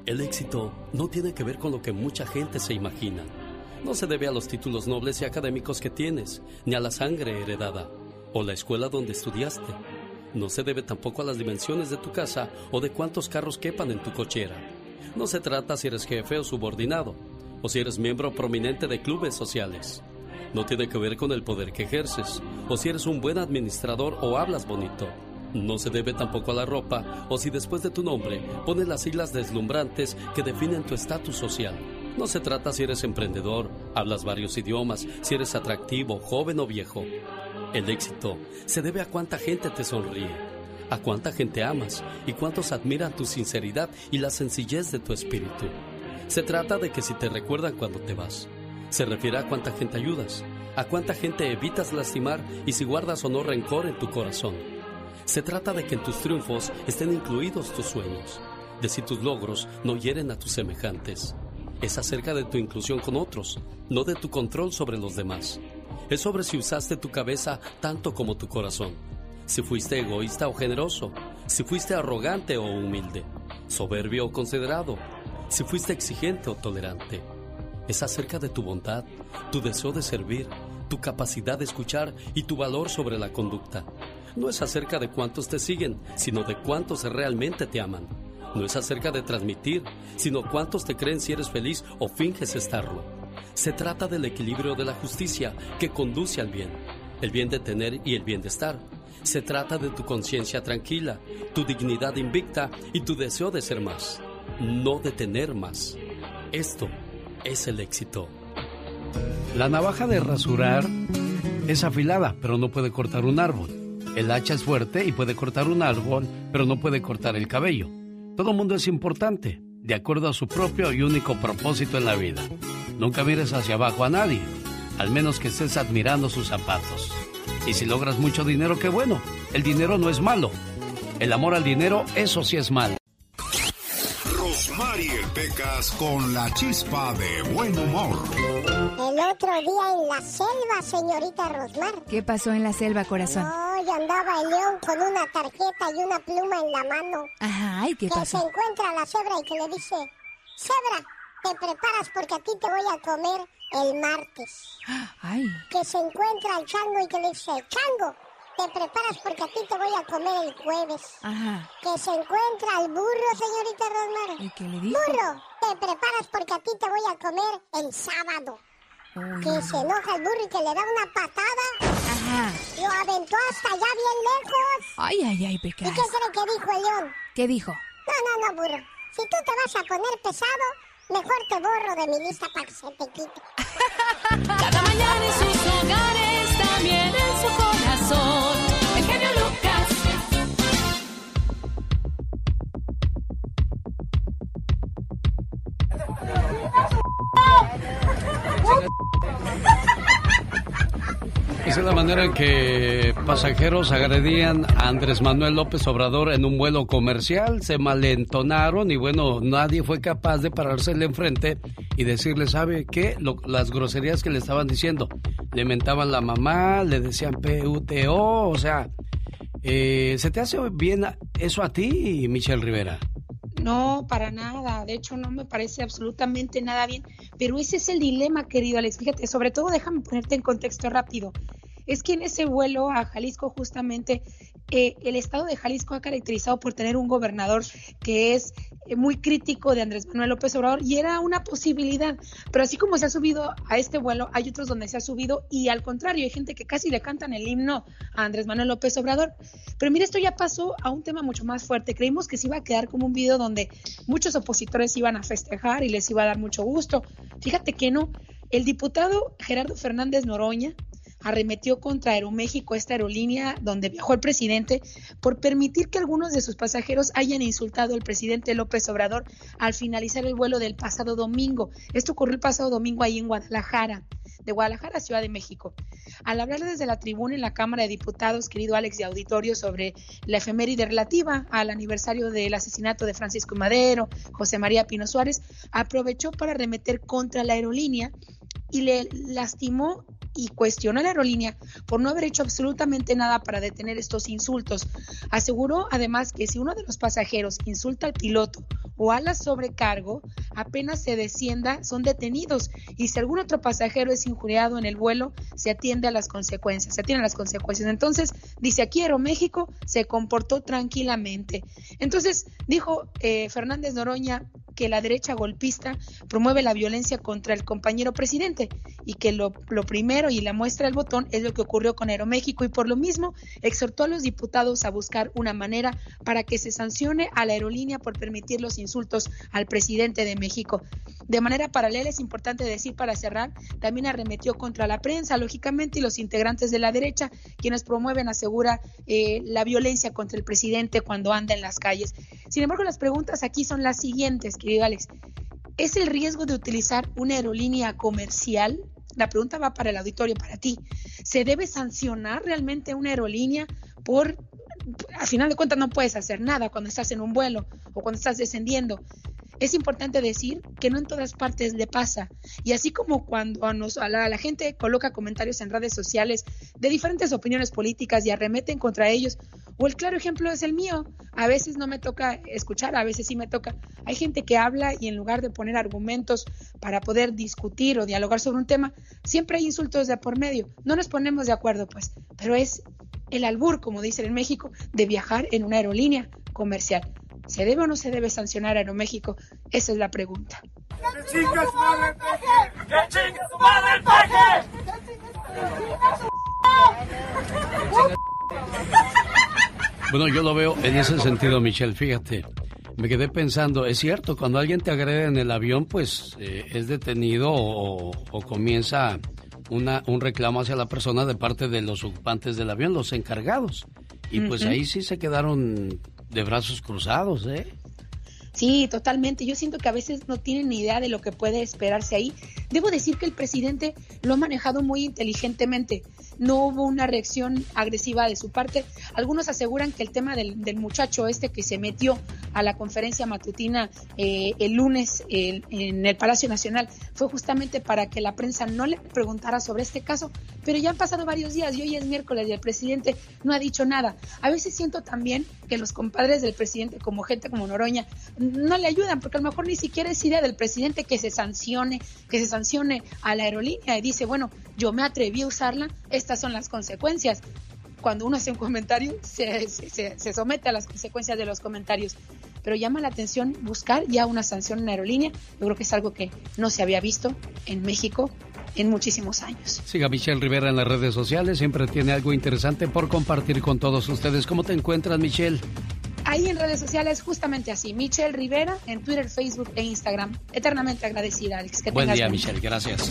El éxito no tiene que ver con lo que mucha gente se imagina. No se debe a los títulos nobles y académicos que tienes, ni a la sangre heredada, o la escuela donde estudiaste. No se debe tampoco a las dimensiones de tu casa o de cuántos carros quepan en tu cochera. No se trata si eres jefe o subordinado, o si eres miembro prominente de clubes sociales. No tiene que ver con el poder que ejerces, o si eres un buen administrador o hablas bonito. No se debe tampoco a la ropa, o si después de tu nombre pones las siglas deslumbrantes que definen tu estatus social. No se trata si eres emprendedor, hablas varios idiomas, si eres atractivo, joven o viejo. El éxito se debe a cuánta gente te sonríe, a cuánta gente amas y cuántos admiran tu sinceridad y la sencillez de tu espíritu. Se trata de que si te recuerdan cuando te vas, se refiere a cuánta gente ayudas, a cuánta gente evitas lastimar y si guardas o no rencor en tu corazón. Se trata de que en tus triunfos estén incluidos tus sueños, de si tus logros no hieren a tus semejantes. Es acerca de tu inclusión con otros, no de tu control sobre los demás. Es sobre si usaste tu cabeza tanto como tu corazón. Si fuiste egoísta o generoso. Si fuiste arrogante o humilde. Soberbio o considerado. Si fuiste exigente o tolerante. Es acerca de tu bondad, tu deseo de servir, tu capacidad de escuchar y tu valor sobre la conducta. No es acerca de cuántos te siguen, sino de cuántos realmente te aman. No es acerca de transmitir, sino cuántos te creen si eres feliz o finges estarlo. Se trata del equilibrio de la justicia que conduce al bien, el bien de tener y el bien de estar. Se trata de tu conciencia tranquila, tu dignidad invicta y tu deseo de ser más, no de tener más. Esto es el éxito. La navaja de rasurar es afilada, pero no puede cortar un árbol. El hacha es fuerte y puede cortar un árbol, pero no puede cortar el cabello. Todo mundo es importante, de acuerdo a su propio y único propósito en la vida. Nunca mires hacia abajo a nadie, al menos que estés admirando sus zapatos. Y si logras mucho dinero, qué bueno. El dinero no es malo. El amor al dinero, eso sí es malo. Rosmarie Pecas con la chispa de buen humor. El otro día en la selva, señorita Rosmar. ¿Qué pasó en la selva, corazón? No, andaba el león con una tarjeta y una pluma en la mano. Ajá, ¿y qué que pasó? se encuentra a la cebra y que le dice, Cebra, te preparas porque a ti te voy a comer el martes. Ay, Que se encuentra al chango y que le dice, Chango, te preparas porque a ti te voy a comer el jueves. ajá. Que se encuentra al burro, señorita Rosmar. ¿Y qué le dijo? Burro, te preparas porque a ti te voy a comer el sábado. Uy. Que se enoja el burro y que le da una patada. Ajá. Lo aventó hasta allá bien lejos. Ay, ay, ay, ¿Y Pecas. qué cree que dijo el león? ¿Qué dijo? No, no, no, burro. Si tú te vas a poner pesado, mejor te borro de mi lista para que se te quite. Esa es la manera en que pasajeros agredían a Andrés Manuel López Obrador en un vuelo comercial, se malentonaron y bueno, nadie fue capaz de parársele enfrente y decirle, ¿sabe qué? Las groserías que le estaban diciendo. Le mentaban la mamá, le decían PUTO, o sea, eh, ¿se te hace bien eso a ti, Michelle Rivera? No, para nada. De hecho, no me parece absolutamente nada bien. Pero ese es el dilema, querido Alex. Fíjate, sobre todo déjame ponerte en contexto rápido. Es que en ese vuelo a Jalisco, justamente, eh, el estado de Jalisco ha caracterizado por tener un gobernador que es eh, muy crítico de Andrés Manuel López Obrador y era una posibilidad. Pero así como se ha subido a este vuelo, hay otros donde se ha subido y al contrario, hay gente que casi le cantan el himno a Andrés Manuel López Obrador. Pero mira, esto ya pasó a un tema mucho más fuerte. Creímos que se iba a quedar como un video donde muchos opositores iban a festejar y les iba a dar mucho gusto. Fíjate que no. El diputado Gerardo Fernández Noroña arremetió contra Aeroméxico, esta aerolínea donde viajó el presidente, por permitir que algunos de sus pasajeros hayan insultado al presidente López Obrador al finalizar el vuelo del pasado domingo. Esto ocurrió el pasado domingo ahí en Guadalajara, de Guadalajara Ciudad de México. Al hablar desde la tribuna en la Cámara de Diputados, querido Alex de Auditorio, sobre la efeméride relativa al aniversario del asesinato de Francisco Madero, José María Pino Suárez, aprovechó para arremeter contra la aerolínea y le lastimó y cuestionó a la aerolínea por no haber hecho absolutamente nada para detener estos insultos. Aseguró además que si uno de los pasajeros insulta al piloto o a la sobrecargo, apenas se descienda, son detenidos y si algún otro pasajero es injuriado en el vuelo, se atiende a las consecuencias, se atiende a las consecuencias. Entonces, dice aquí Aeroméxico se comportó tranquilamente. Entonces, dijo eh, Fernández Noroña que la derecha golpista promueve la violencia contra el compañero presidente y que lo, lo primero y la muestra del botón es lo que ocurrió con Aeroméxico y por lo mismo exhortó a los diputados a buscar una manera para que se sancione a la aerolínea por permitir los insultos al presidente de México. De manera paralela es importante decir para cerrar, también arremetió contra la prensa, lógicamente, y los integrantes de la derecha, quienes promueven, asegura, eh, la violencia contra el presidente cuando anda en las calles. Sin embargo, las preguntas aquí son las siguientes, ¿Es el riesgo de utilizar una aerolínea comercial? La pregunta va para el auditorio, para ti. ¿Se debe sancionar realmente una aerolínea por, al final de cuentas no puedes hacer nada cuando estás en un vuelo o cuando estás descendiendo? Es importante decir que no en todas partes le pasa. Y así como cuando a, nos, a, la, la, gente coloca comentarios en redes sociales de diferentes opiniones políticas y arremeten contra ellos, o el claro ejemplo es el mío. A veces no me toca escuchar, a veces sí me toca. Hay gente que habla y en lugar de poner argumentos para poder discutir o dialogar sobre un tema, siempre hay insultos de por medio. No nos ponemos de acuerdo, pues, pero es el albur, como dicen en México, de viajar en una aerolínea comercial. ¿Se debe o no se debe sancionar a Aeroméxico? Esa es la pregunta. Bueno, yo lo veo en ese sentido, Michelle, fíjate. Me quedé pensando, es cierto, cuando alguien te agrede en el avión, pues eh, es detenido o, o comienza una, un reclamo hacia la persona de parte de los ocupantes del avión, los encargados. Y pues uh -huh. ahí sí se quedaron de brazos cruzados, ¿eh? Sí, totalmente. Yo siento que a veces no tienen ni idea de lo que puede esperarse ahí. Debo decir que el presidente lo ha manejado muy inteligentemente. No hubo una reacción agresiva de su parte. Algunos aseguran que el tema del, del muchacho este que se metió a la conferencia matutina eh, el lunes en el Palacio Nacional fue justamente para que la prensa no le preguntara sobre este caso. Pero ya han pasado varios días y hoy es miércoles y el presidente no ha dicho nada. A veces siento también que los compadres del presidente, como gente como Noroña, no le ayudan, porque a lo mejor ni siquiera es idea del presidente que se sancione, que se sancione a la aerolínea y dice, bueno, yo me atreví a usarla, estas son las consecuencias. Cuando uno hace un comentario, se, se, se somete a las consecuencias de los comentarios. Pero llama la atención buscar ya una sanción en aerolínea. Yo creo que es algo que no se había visto en México en muchísimos años. Siga Michelle Rivera en las redes sociales, siempre tiene algo interesante por compartir con todos ustedes. ¿Cómo te encuentras, Michelle? Ahí en redes sociales, justamente así, Michelle Rivera en Twitter, Facebook e Instagram. Eternamente agradecida, Alex. Que Buen tengas día, buen Michelle, gracias.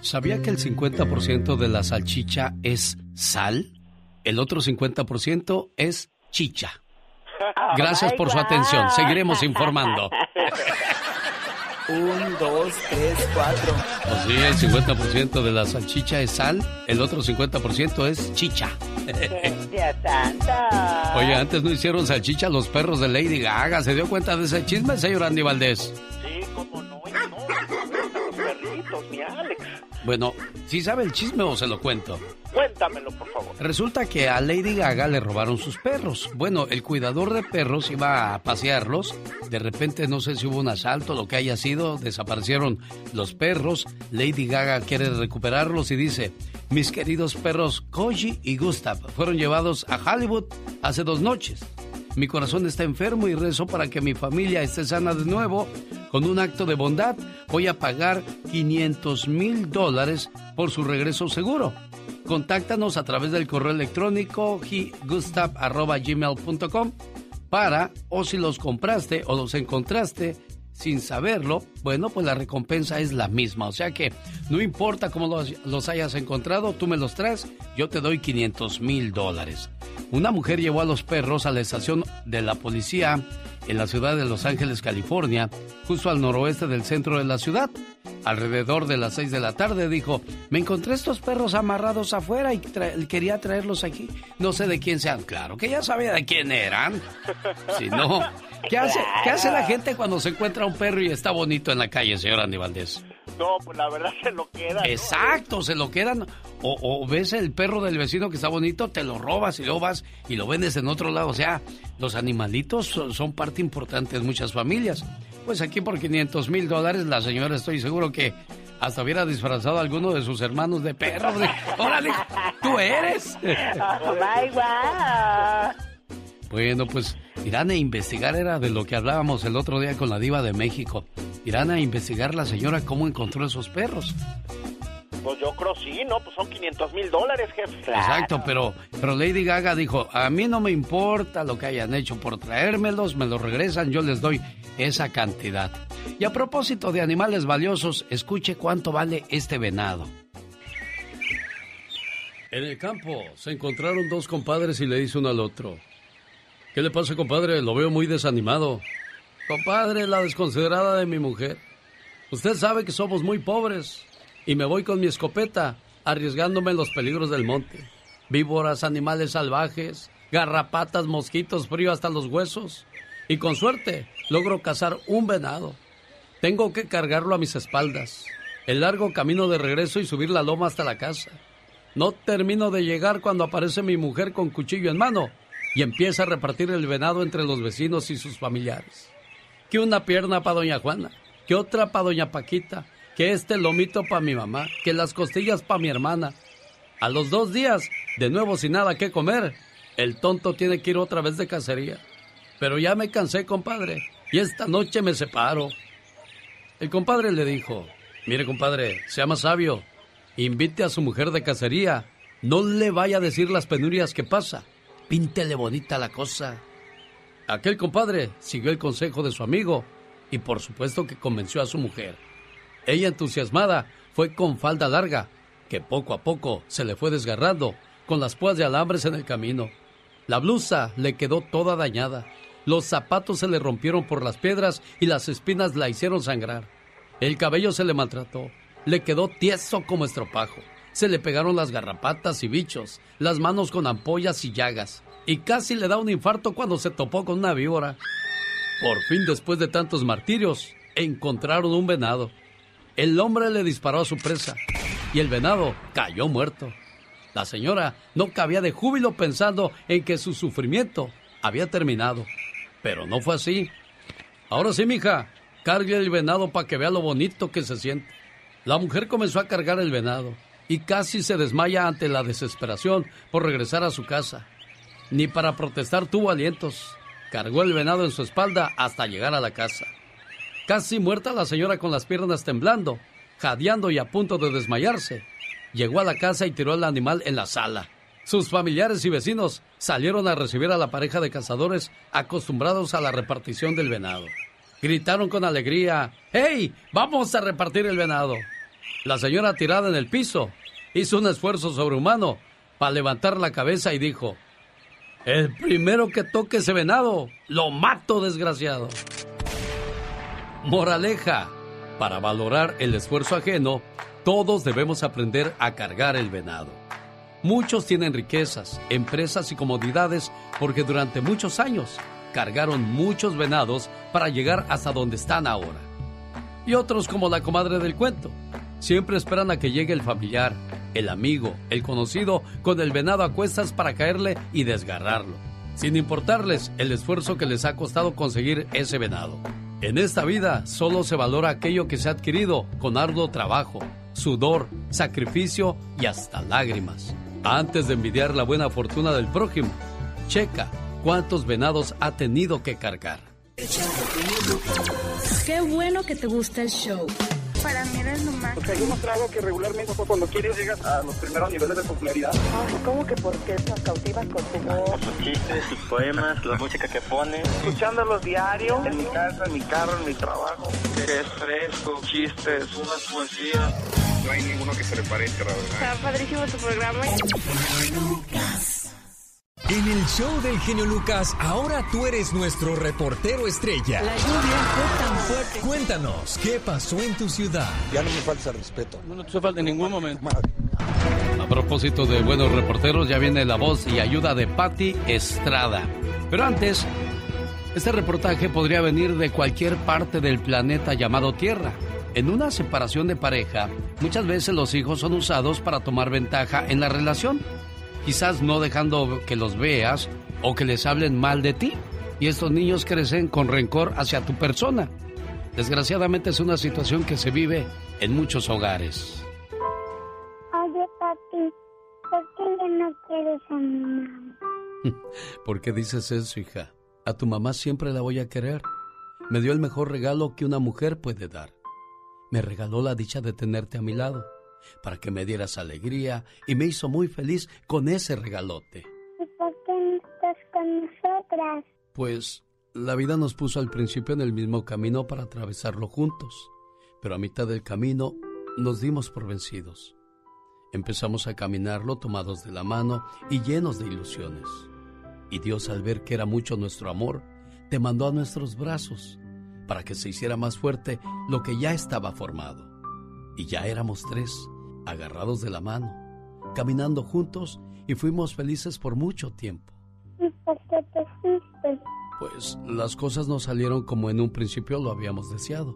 ¿Sabía que el 50% de la salchicha es sal? El otro 50% es chicha. Gracias por su atención. Seguiremos informando. Un, dos, tres, cuatro. Pues sí, el 50% de la salchicha es sal, el otro 50% es chicha. Oye, antes no hicieron salchicha los perros de Lady Gaga. ¿Se dio cuenta de ese chisme, señor Andy Valdés? Sí, cómo no, y no, los perritos. Bueno, ¿sí sabe el chisme o se lo cuento? Cuéntamelo, por favor. Resulta que a Lady Gaga le robaron sus perros. Bueno, el cuidador de perros iba a pasearlos. De repente, no sé si hubo un asalto, lo que haya sido, desaparecieron los perros. Lady Gaga quiere recuperarlos y dice, mis queridos perros Koji y Gustav fueron llevados a Hollywood hace dos noches. Mi corazón está enfermo y rezo para que mi familia esté sana de nuevo. Con un acto de bondad voy a pagar 500 mil dólares por su regreso seguro. Contáctanos a través del correo electrónico gustav.gmail.com para, o si los compraste o los encontraste sin saberlo, bueno, pues la recompensa es la misma. O sea que no importa cómo los, hayas encontrado, tú me los traes, yo te doy 500 mil dólares. Una mujer llevó a los perros a la estación de la policía en la ciudad de Los Ángeles, California, justo al noroeste del centro de la ciudad. Alrededor de las 6 de la tarde dijo, me encontré estos perros amarrados afuera y quería traerlos aquí. No sé de quién sean. Claro que ya sabía de quién eran. Si no, ¿qué hace, ¿qué hace la gente cuando se encuentra un perro y está bonito en la calle, señor Andy Valdés? No, pues la verdad se lo queda. ¿no? Exacto, se lo quedan. O, o ves el perro del vecino que está bonito, te lo robas y luego vas y lo vendes en otro lado. O sea, los animalitos son, son parte importante de muchas familias. Pues aquí por 500 mil dólares la señora estoy seguro que hasta hubiera disfrazado a alguno de sus hermanos de perro. Órale, tú eres. Oh my God. Bueno, pues irán a investigar, era de lo que hablábamos el otro día con la diva de México. Irán a investigar la señora cómo encontró esos perros. Pues yo creo sí, ¿no? Pues son 500 mil dólares, jefe. Exacto, pero, pero Lady Gaga dijo, a mí no me importa lo que hayan hecho por traérmelos, me los regresan, yo les doy esa cantidad. Y a propósito de animales valiosos, escuche cuánto vale este venado. En el campo se encontraron dos compadres y le dice uno al otro, ¿qué le pasa compadre? Lo veo muy desanimado. Compadre, la desconsiderada de mi mujer. Usted sabe que somos muy pobres y me voy con mi escopeta, arriesgándome en los peligros del monte. Víboras, animales salvajes, garrapatas, mosquitos, frío hasta los huesos. Y con suerte logro cazar un venado. Tengo que cargarlo a mis espaldas. El largo camino de regreso y subir la loma hasta la casa. No termino de llegar cuando aparece mi mujer con cuchillo en mano y empieza a repartir el venado entre los vecinos y sus familiares. Que una pierna para doña Juana, que otra para doña Paquita, que este lomito para mi mamá, que las costillas para mi hermana. A los dos días, de nuevo sin nada que comer, el tonto tiene que ir otra vez de cacería. Pero ya me cansé, compadre, y esta noche me separo. El compadre le dijo, mire compadre, sea más sabio, invite a su mujer de cacería, no le vaya a decir las penurias que pasa, píntele bonita la cosa. Aquel compadre siguió el consejo de su amigo y por supuesto que convenció a su mujer. Ella entusiasmada fue con falda larga, que poco a poco se le fue desgarrando, con las púas de alambres en el camino. La blusa le quedó toda dañada, los zapatos se le rompieron por las piedras y las espinas la hicieron sangrar. El cabello se le maltrató, le quedó tieso como estropajo. Se le pegaron las garrapatas y bichos, las manos con ampollas y llagas, y casi le da un infarto cuando se topó con una víbora. Por fin, después de tantos martirios, encontraron un venado. El hombre le disparó a su presa y el venado cayó muerto. La señora no cabía de júbilo pensando en que su sufrimiento había terminado. Pero no fue así. Ahora sí, mija, cargue el venado para que vea lo bonito que se siente. La mujer comenzó a cargar el venado y casi se desmaya ante la desesperación por regresar a su casa. Ni para protestar tuvo alientos. Cargó el venado en su espalda hasta llegar a la casa. Casi muerta la señora con las piernas temblando, jadeando y a punto de desmayarse. Llegó a la casa y tiró el animal en la sala. Sus familiares y vecinos salieron a recibir a la pareja de cazadores acostumbrados a la repartición del venado. Gritaron con alegría, ¡Hey! ¡Vamos a repartir el venado! La señora tirada en el piso hizo un esfuerzo sobrehumano para levantar la cabeza y dijo, El primero que toque ese venado, lo mato, desgraciado. Moraleja, para valorar el esfuerzo ajeno, todos debemos aprender a cargar el venado. Muchos tienen riquezas, empresas y comodidades porque durante muchos años cargaron muchos venados para llegar hasta donde están ahora. Y otros como la comadre del cuento, siempre esperan a que llegue el familiar, el amigo, el conocido con el venado a cuestas para caerle y desgarrarlo, sin importarles el esfuerzo que les ha costado conseguir ese venado. En esta vida solo se valora aquello que se ha adquirido con arduo trabajo, sudor, sacrificio y hasta lágrimas. Antes de envidiar la buena fortuna del prójimo, checa cuántos venados ha tenido que cargar. Qué bueno que te gusta el show. Para mí eres lo más. O sea, yo no trago que regularmente cuando quieres llegas a los primeros niveles de popularidad. Ay, ¿cómo que por qué nos cautivas con tu voz? Sus chistes, sus poemas, la música que pones. Escuchándolos diario. En mi casa, en mi carro, en mi trabajo. Que es fresco, chistes, unas poesías. No hay ninguno que se le parezca, la verdad. Está padrísimo tu programa. En el show del genio Lucas, ahora tú eres nuestro reportero estrella. La lluvia fue tan fuerte. Cuéntanos, ¿qué pasó en tu ciudad? Ya no me falta respeto. No te falta en ningún momento. A propósito de buenos reporteros, ya viene la voz y ayuda de Patti Estrada. Pero antes, este reportaje podría venir de cualquier parte del planeta llamado Tierra. En una separación de pareja, muchas veces los hijos son usados para tomar ventaja en la relación. Quizás no dejando que los veas o que les hablen mal de ti. Y estos niños crecen con rencor hacia tu persona. Desgraciadamente es una situación que se vive en muchos hogares. Oye, papi, ¿por qué ya no quieres a mi mamá? ¿Por qué dices eso, hija? A tu mamá siempre la voy a querer. Me dio el mejor regalo que una mujer puede dar. Me regaló la dicha de tenerte a mi lado, para que me dieras alegría y me hizo muy feliz con ese regalote. ¿Y por qué no estás con nosotras? Pues la vida nos puso al principio en el mismo camino para atravesarlo juntos, pero a mitad del camino nos dimos por vencidos. Empezamos a caminarlo tomados de la mano y llenos de ilusiones. Y Dios al ver que era mucho nuestro amor, te mandó a nuestros brazos para que se hiciera más fuerte lo que ya estaba formado. Y ya éramos tres, agarrados de la mano, caminando juntos y fuimos felices por mucho tiempo. ¿Y por qué te fuiste? Pues las cosas no salieron como en un principio lo habíamos deseado.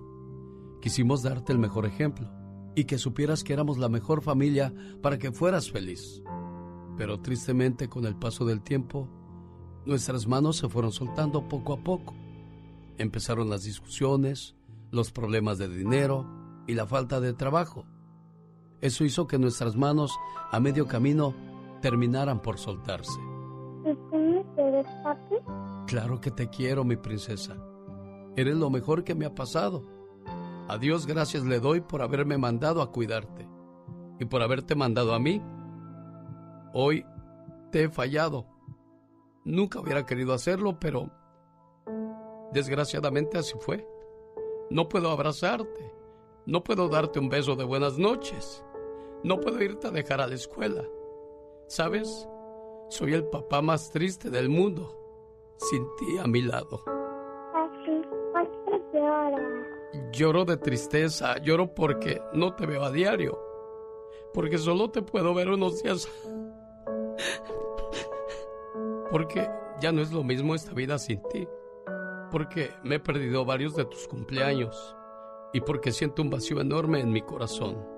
Quisimos darte el mejor ejemplo y que supieras que éramos la mejor familia para que fueras feliz. Pero tristemente con el paso del tiempo, nuestras manos se fueron soltando poco a poco. Empezaron las discusiones, los problemas de dinero y la falta de trabajo. Eso hizo que nuestras manos a medio camino terminaran por soltarse. ¿Y tú me quieres, papi? Claro que te quiero, mi princesa. Eres lo mejor que me ha pasado. A Dios gracias le doy por haberme mandado a cuidarte y por haberte mandado a mí. Hoy te he fallado. Nunca hubiera querido hacerlo, pero desgraciadamente así fue. No puedo abrazarte. No puedo darte un beso de buenas noches. No puedo irte a dejar a la escuela. ¿Sabes? Soy el papá más triste del mundo, sin ti a mi lado. Papi, ¿por qué lloras? Lloro de tristeza, lloro porque no te veo a diario. Porque solo te puedo ver unos días. Porque ya no es lo mismo esta vida sin ti. Porque me he perdido varios de tus cumpleaños. Y porque siento un vacío enorme en mi corazón.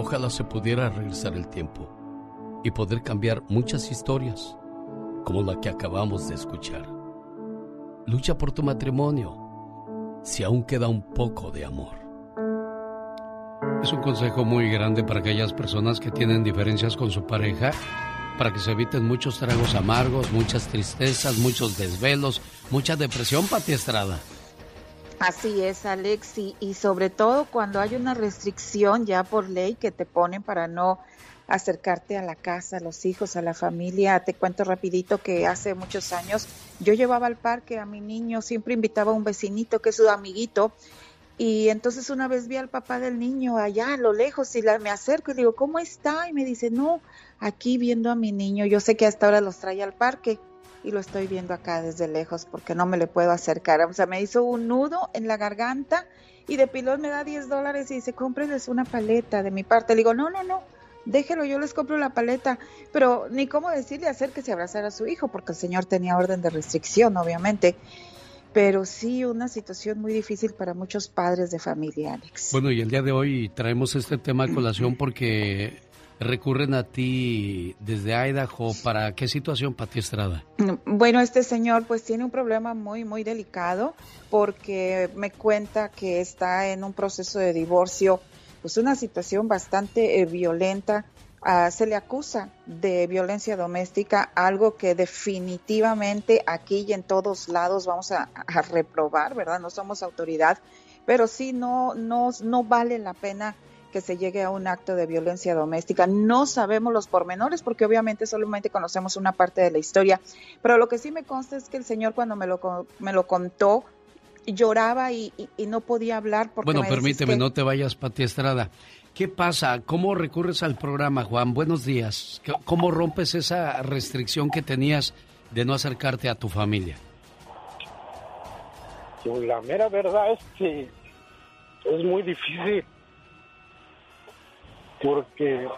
Ojalá se pudiera regresar el tiempo y poder cambiar muchas historias, como la que acabamos de escuchar. Lucha por tu matrimonio, si aún queda un poco de amor. Es un consejo muy grande para aquellas personas que tienen diferencias con su pareja, para que se eviten muchos tragos amargos, muchas tristezas, muchos desvelos, mucha depresión, Pati Estrada. Así es, Alex, y, y sobre todo cuando hay una restricción ya por ley que te ponen para no acercarte a la casa, a los hijos, a la familia. Te cuento rapidito que hace muchos años yo llevaba al parque a mi niño, siempre invitaba a un vecinito que es su amiguito. Y entonces una vez vi al papá del niño allá a lo lejos y la, me acerco y le digo, ¿cómo está? Y me dice, no, aquí viendo a mi niño. Yo sé que hasta ahora los trae al parque y lo estoy viendo acá desde lejos porque no me le puedo acercar. O sea, me hizo un nudo en la garganta y de pilón me da 10 dólares y dice, cómprenles una paleta de mi parte. Le digo, no, no, no, déjelo, yo les compro la paleta, pero ni cómo decirle hacer que se abrazara a su hijo, porque el señor tenía orden de restricción, obviamente. Pero sí, una situación muy difícil para muchos padres de familia, Alex. Bueno, y el día de hoy traemos este tema a colación porque recurren a ti desde Idaho. ¿Para qué situación, Pati Estrada? Bueno, este señor pues tiene un problema muy, muy delicado porque me cuenta que está en un proceso de divorcio pues una situación bastante eh, violenta. Ah, se le acusa de violencia doméstica, algo que definitivamente aquí y en todos lados vamos a, reprobar, ¿verdad? No somos autoridad, pero sí no, no, no vale la pena que se llegue a un acto de violencia doméstica. No sabemos los pormenores porque obviamente solamente conocemos una parte de la historia, pero lo que sí me consta es que el señor cuando me lo, me lo contó, lloraba y, no podía hablar. Porque bueno, permíteme, no te vayas, Pati Estrada. ¿Qué pasa? ¿Cómo recurres al programa, Juan? Buenos días. ¿Cómo rompes esa restricción que tenías de no acercarte a tu familia? Pues la mera verdad es que es muy difícil porque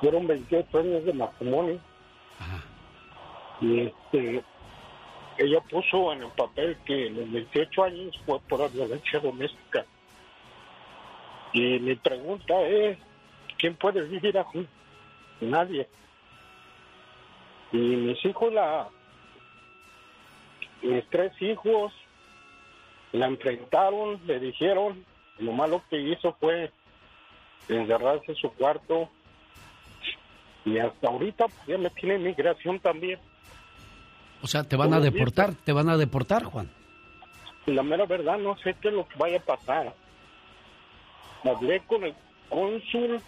fueron 28 años de matrimonio y este ella puso en el papel que los 28 años fue por violencia doméstica. Y mi pregunta es, ¿quién puede vivir así? Nadie. Y mis hijos, la, mis tres hijos, la enfrentaron, le dijeron, lo malo que hizo fue encerrarse en su cuarto y hasta ahorita pues, ya me tiene migración también. O sea, te van a deportar, te van a deportar, Juan. La mera verdad, no sé qué es lo que vaya a pasar. Hablé con el cónsul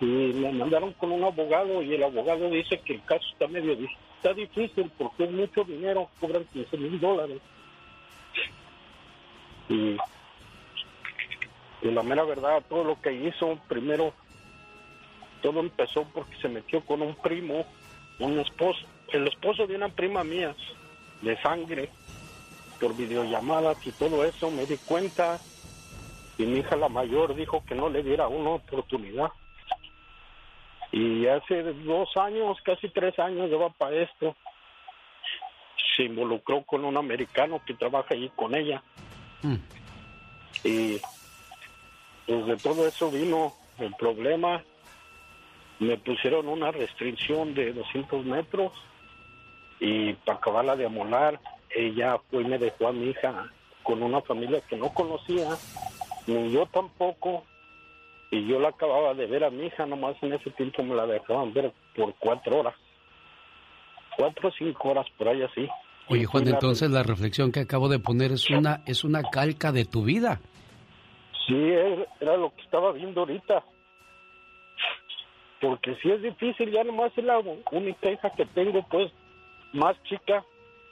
y me mandaron con un abogado y el abogado dice que el caso está medio está difícil porque es mucho dinero, cobran 15 mil dólares. Y, y la mera verdad, todo lo que hizo, primero, todo empezó porque se metió con un primo, un esposo, el esposo de una prima mía de sangre por videollamadas y todo eso me di cuenta. Y mi hija la mayor dijo que no le diera una oportunidad. Y hace dos años casi tres años lleva para esto. Se involucró con un americano que trabaja allí con ella. Mm. y desde todo eso vino el problema me pusieron una restricción de 200 metros y para acabarla de amolar, ella fue y me dejó a mi hija con una familia que no conocía, ni yo tampoco, y yo la acababa de ver a mi hija, nomás en ese tiempo me la dejaban ver por cuatro horas, cuatro o cinco horas por ahí así. Oye Juan, entonces la reflexión que acabo de poner es una es una calca de tu vida. Sí, era lo que estaba viendo ahorita. Porque si es difícil, ya nomás es la única hija que tengo, pues más chica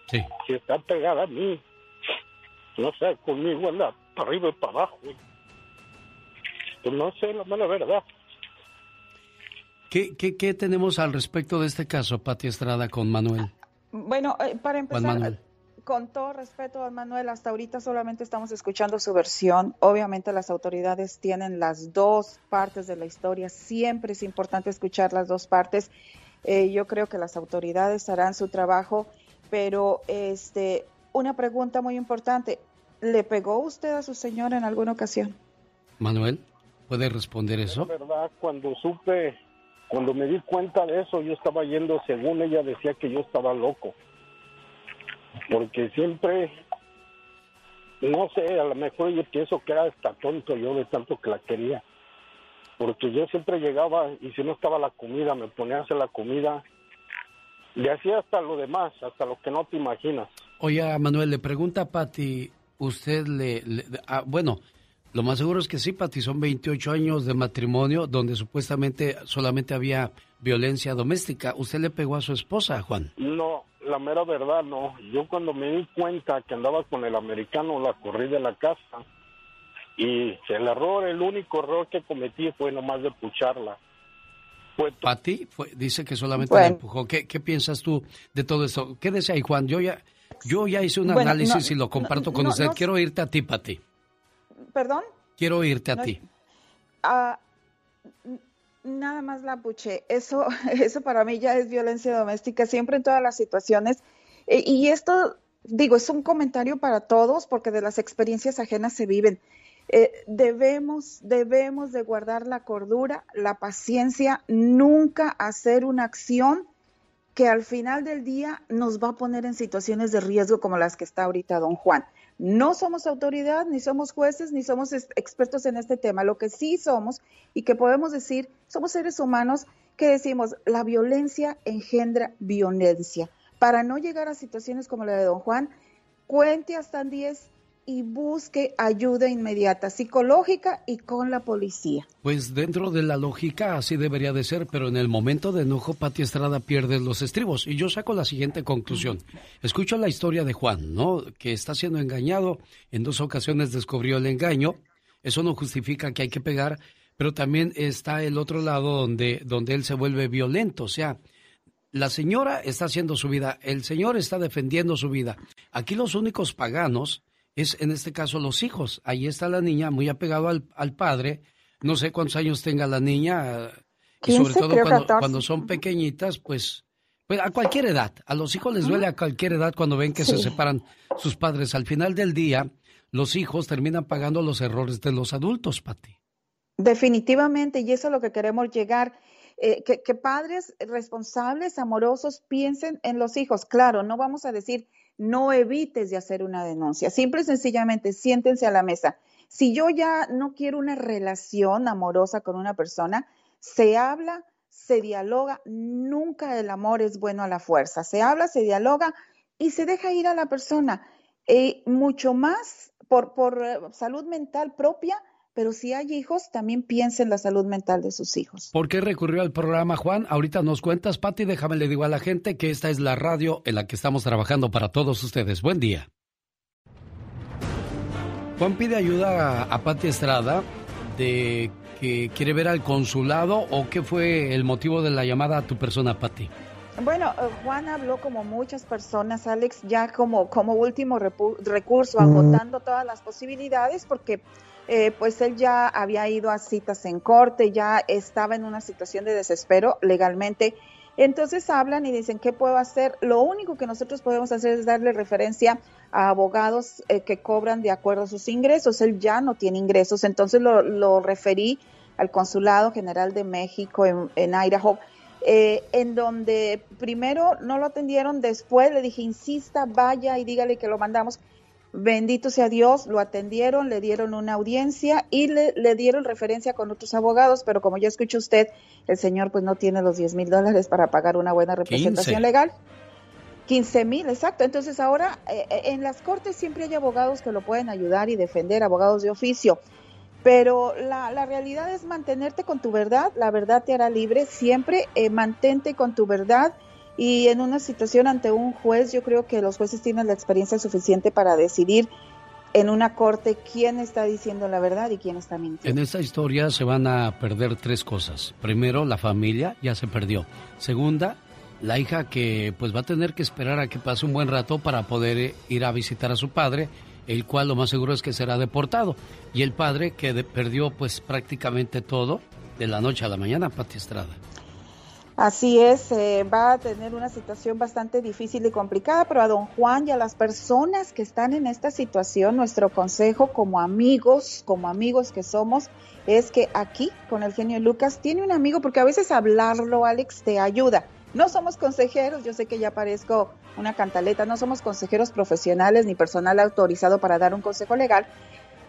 sí. que está pegada a mí. No sé, conmigo anda para arriba y para abajo. Pues no sé, la mala verdad. ¿Qué, qué, qué tenemos al respecto de este caso, Pati Estrada, con Manuel? Bueno, eh, para empezar, con todo respeto, Manuel, hasta ahorita solamente estamos escuchando su versión. Obviamente las autoridades tienen las dos partes de la historia. Siempre es importante escuchar las dos partes. Eh, yo creo que las autoridades harán su trabajo, pero este, una pregunta muy importante. ¿Le pegó usted a su señora en alguna ocasión? Manuel, ¿puede responder eso? La verdad, cuando supe, cuando me di cuenta de eso, yo estaba yendo, según ella decía que yo estaba loco. Porque siempre no sé, a lo mejor yo pienso que era hasta tonto yo de tanto que la quería. Porque yo siempre llegaba y si no estaba la comida, me ponía a hacer la comida. Le hacía hasta lo demás, hasta lo que no te imaginas. Oye, Manuel, le pregunta a Pati, usted le... le- ah, bueno, lo más seguro es que sí, Pati, son 28 años de matrimonio donde supuestamente solamente había violencia doméstica. ¿Usted le pegó a su esposa, Juan? No, la mera verdad no. Yo cuando me di cuenta que andaba con el americano, la corrí de la casa. Y el error, el único error que cometí fue nomás de pucharla. Pati fue- dice que solamente Bueno. la empujó. ¿Qué, qué piensas tú de todo esto? Quédese ahí, Juan. Yo ya, yo ya hice un Bueno, análisis no, y lo comparto no, con no, usted. no- Quiero irte a ti, Pati. ¿Perdón? Quiero irte a No, ti. Ah, nada más la puché. Eso, eso para mí ya es violencia doméstica, siempre en todas las situaciones. Eh, y esto, digo, es un comentario para todos porque de las experiencias ajenas se viven. Eh, debemos, debemos de guardar la cordura, la paciencia, nunca hacer una acción que al final del día nos va a poner en situaciones de riesgo como las que está ahorita don Juan. No somos autoridad, ni somos jueces, ni somos expertos en este tema. Lo que sí somos y que podemos decir, somos seres humanos que decimos, la violencia engendra violencia. Para no llegar a situaciones como la de don Juan, cuente hasta 10 y busque ayuda inmediata, psicológica y con la policía. Pues dentro de la lógica así debería de ser, pero en el momento de enojo Pati Estrada pierde los estribos. Y yo saco la siguiente conclusión. Escucho la historia de Juan, ¿no? Que está siendo engañado. En dos ocasiones descubrió el engaño. Eso no justifica que hay que pegar, pero también está el otro lado donde, donde él se vuelve violento. O sea, la señora está haciendo su vida, el señor está defendiendo su vida. Aquí los únicos paganos es en este caso los hijos. Ahí está la niña muy apegado al, al padre. No sé cuántos años tenga la niña. Y sobre 15, todo cuando, 14. cuando son pequeñitas, pues, pues a cualquier edad. A los hijos les duele a cualquier edad cuando ven que se separan sus padres. Al final del día, los hijos terminan pagando los errores de los adultos, Pati. Definitivamente, y eso es lo que queremos llegar. eh, que, que padres responsables, amorosos, piensen en los hijos. Claro, no vamos a decir no evites de hacer una denuncia. Simple y sencillamente, siéntense a la mesa. Si yo ya no quiero una relación amorosa con una persona, se habla, se dialoga. Nunca el amor es bueno a la fuerza. Se habla, se dialoga y se deja ir a la persona. Eh, mucho más por, por eh, salud mental propia, pero si hay hijos, también piensen en la salud mental de sus hijos. ¿Por qué recurrió al programa, Juan? Ahorita nos cuentas, Pati. Déjame le digo a la gente que esta es la radio en la que estamos trabajando para todos ustedes. Buen día. Juan pide ayuda a, a Pati Estrada de que quiere ver al consulado o qué fue el motivo de la llamada a tu persona, Pati. Bueno, eh, Juan habló como muchas personas, Alex, ya como, como último recurso, agotando todas las posibilidades, porque eh, pues él ya había ido a citas en corte, ya estaba en una situación de desespero legalmente. Entonces hablan y dicen, ¿qué puedo hacer? Lo único que nosotros podemos hacer es darle referencia a abogados eh, que cobran de acuerdo a sus ingresos. Él ya no tiene ingresos, entonces lo, referí al Consulado General de México en, en Idaho eh, en donde primero no lo atendieron, después le dije, insista, vaya y dígale que lo mandamos. Bendito sea Dios, lo atendieron, le dieron una audiencia y le, le dieron referencia con otros abogados, pero como ya escuchó usted, el señor pues no tiene los 10 mil dólares para pagar una buena representación 15. legal. 15 mil, exacto. Entonces ahora eh, eh, en las cortes siempre hay abogados que lo pueden ayudar y defender, abogados de oficio. Pero la, la realidad es mantenerte con tu verdad, la verdad te hará libre, siempre eh, mantente con tu verdad y en una situación ante un juez yo creo que los jueces tienen la experiencia suficiente para decidir en una corte quién está diciendo la verdad y quién está mintiendo. En esta historia se van a perder tres cosas. Primero, la familia ya se perdió. Segunda, la hija que pues va a tener que esperar a que pase un buen rato para poder eh, ir a visitar a su padre, el cual lo más seguro es que será deportado. Y el padre que de- perdió pues prácticamente todo de la noche a la mañana, Pati Estrada. Así es, eh, va a tener una situación bastante difícil y complicada, pero a don Juan y a las personas que están en esta situación, nuestro consejo como amigos, como amigos que somos, es que aquí con el genio Lucas tiene un amigo, porque a veces hablarlo, Alex, te ayuda. No somos consejeros, yo sé que ya parezco una cantaleta, no somos consejeros profesionales ni personal autorizado para dar un consejo legal,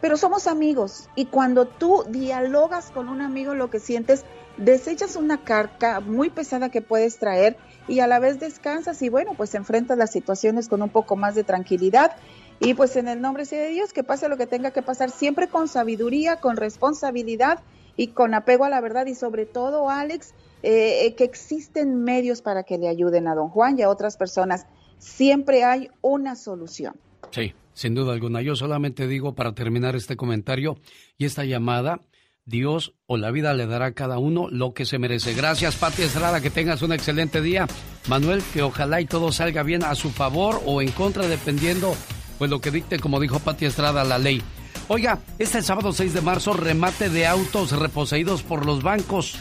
pero somos amigos y cuando tú dialogas con un amigo lo que sientes, desechas una carga muy pesada que puedes traer y a la vez descansas y bueno, pues enfrentas las situaciones con un poco más de tranquilidad y pues en el nombre de Dios que pase lo que tenga que pasar, siempre con sabiduría, con responsabilidad y con apego a la verdad y sobre todo, Alex, eh, que existen medios para que le ayuden a don Juan y a otras personas. Siempre hay una solución. Sí, sin duda alguna. Yo solamente digo para terminar este comentario y esta llamada, Dios o la vida le dará a cada uno lo que se merece. Gracias, Pati Estrada, que tengas un excelente día. Manuel, que ojalá y todo salga bien a su favor o en contra, dependiendo pues lo que dicte, como dijo Pati Estrada, la ley. Oiga, este sábado 6 de marzo, remate de autos reposeídos por los bancos.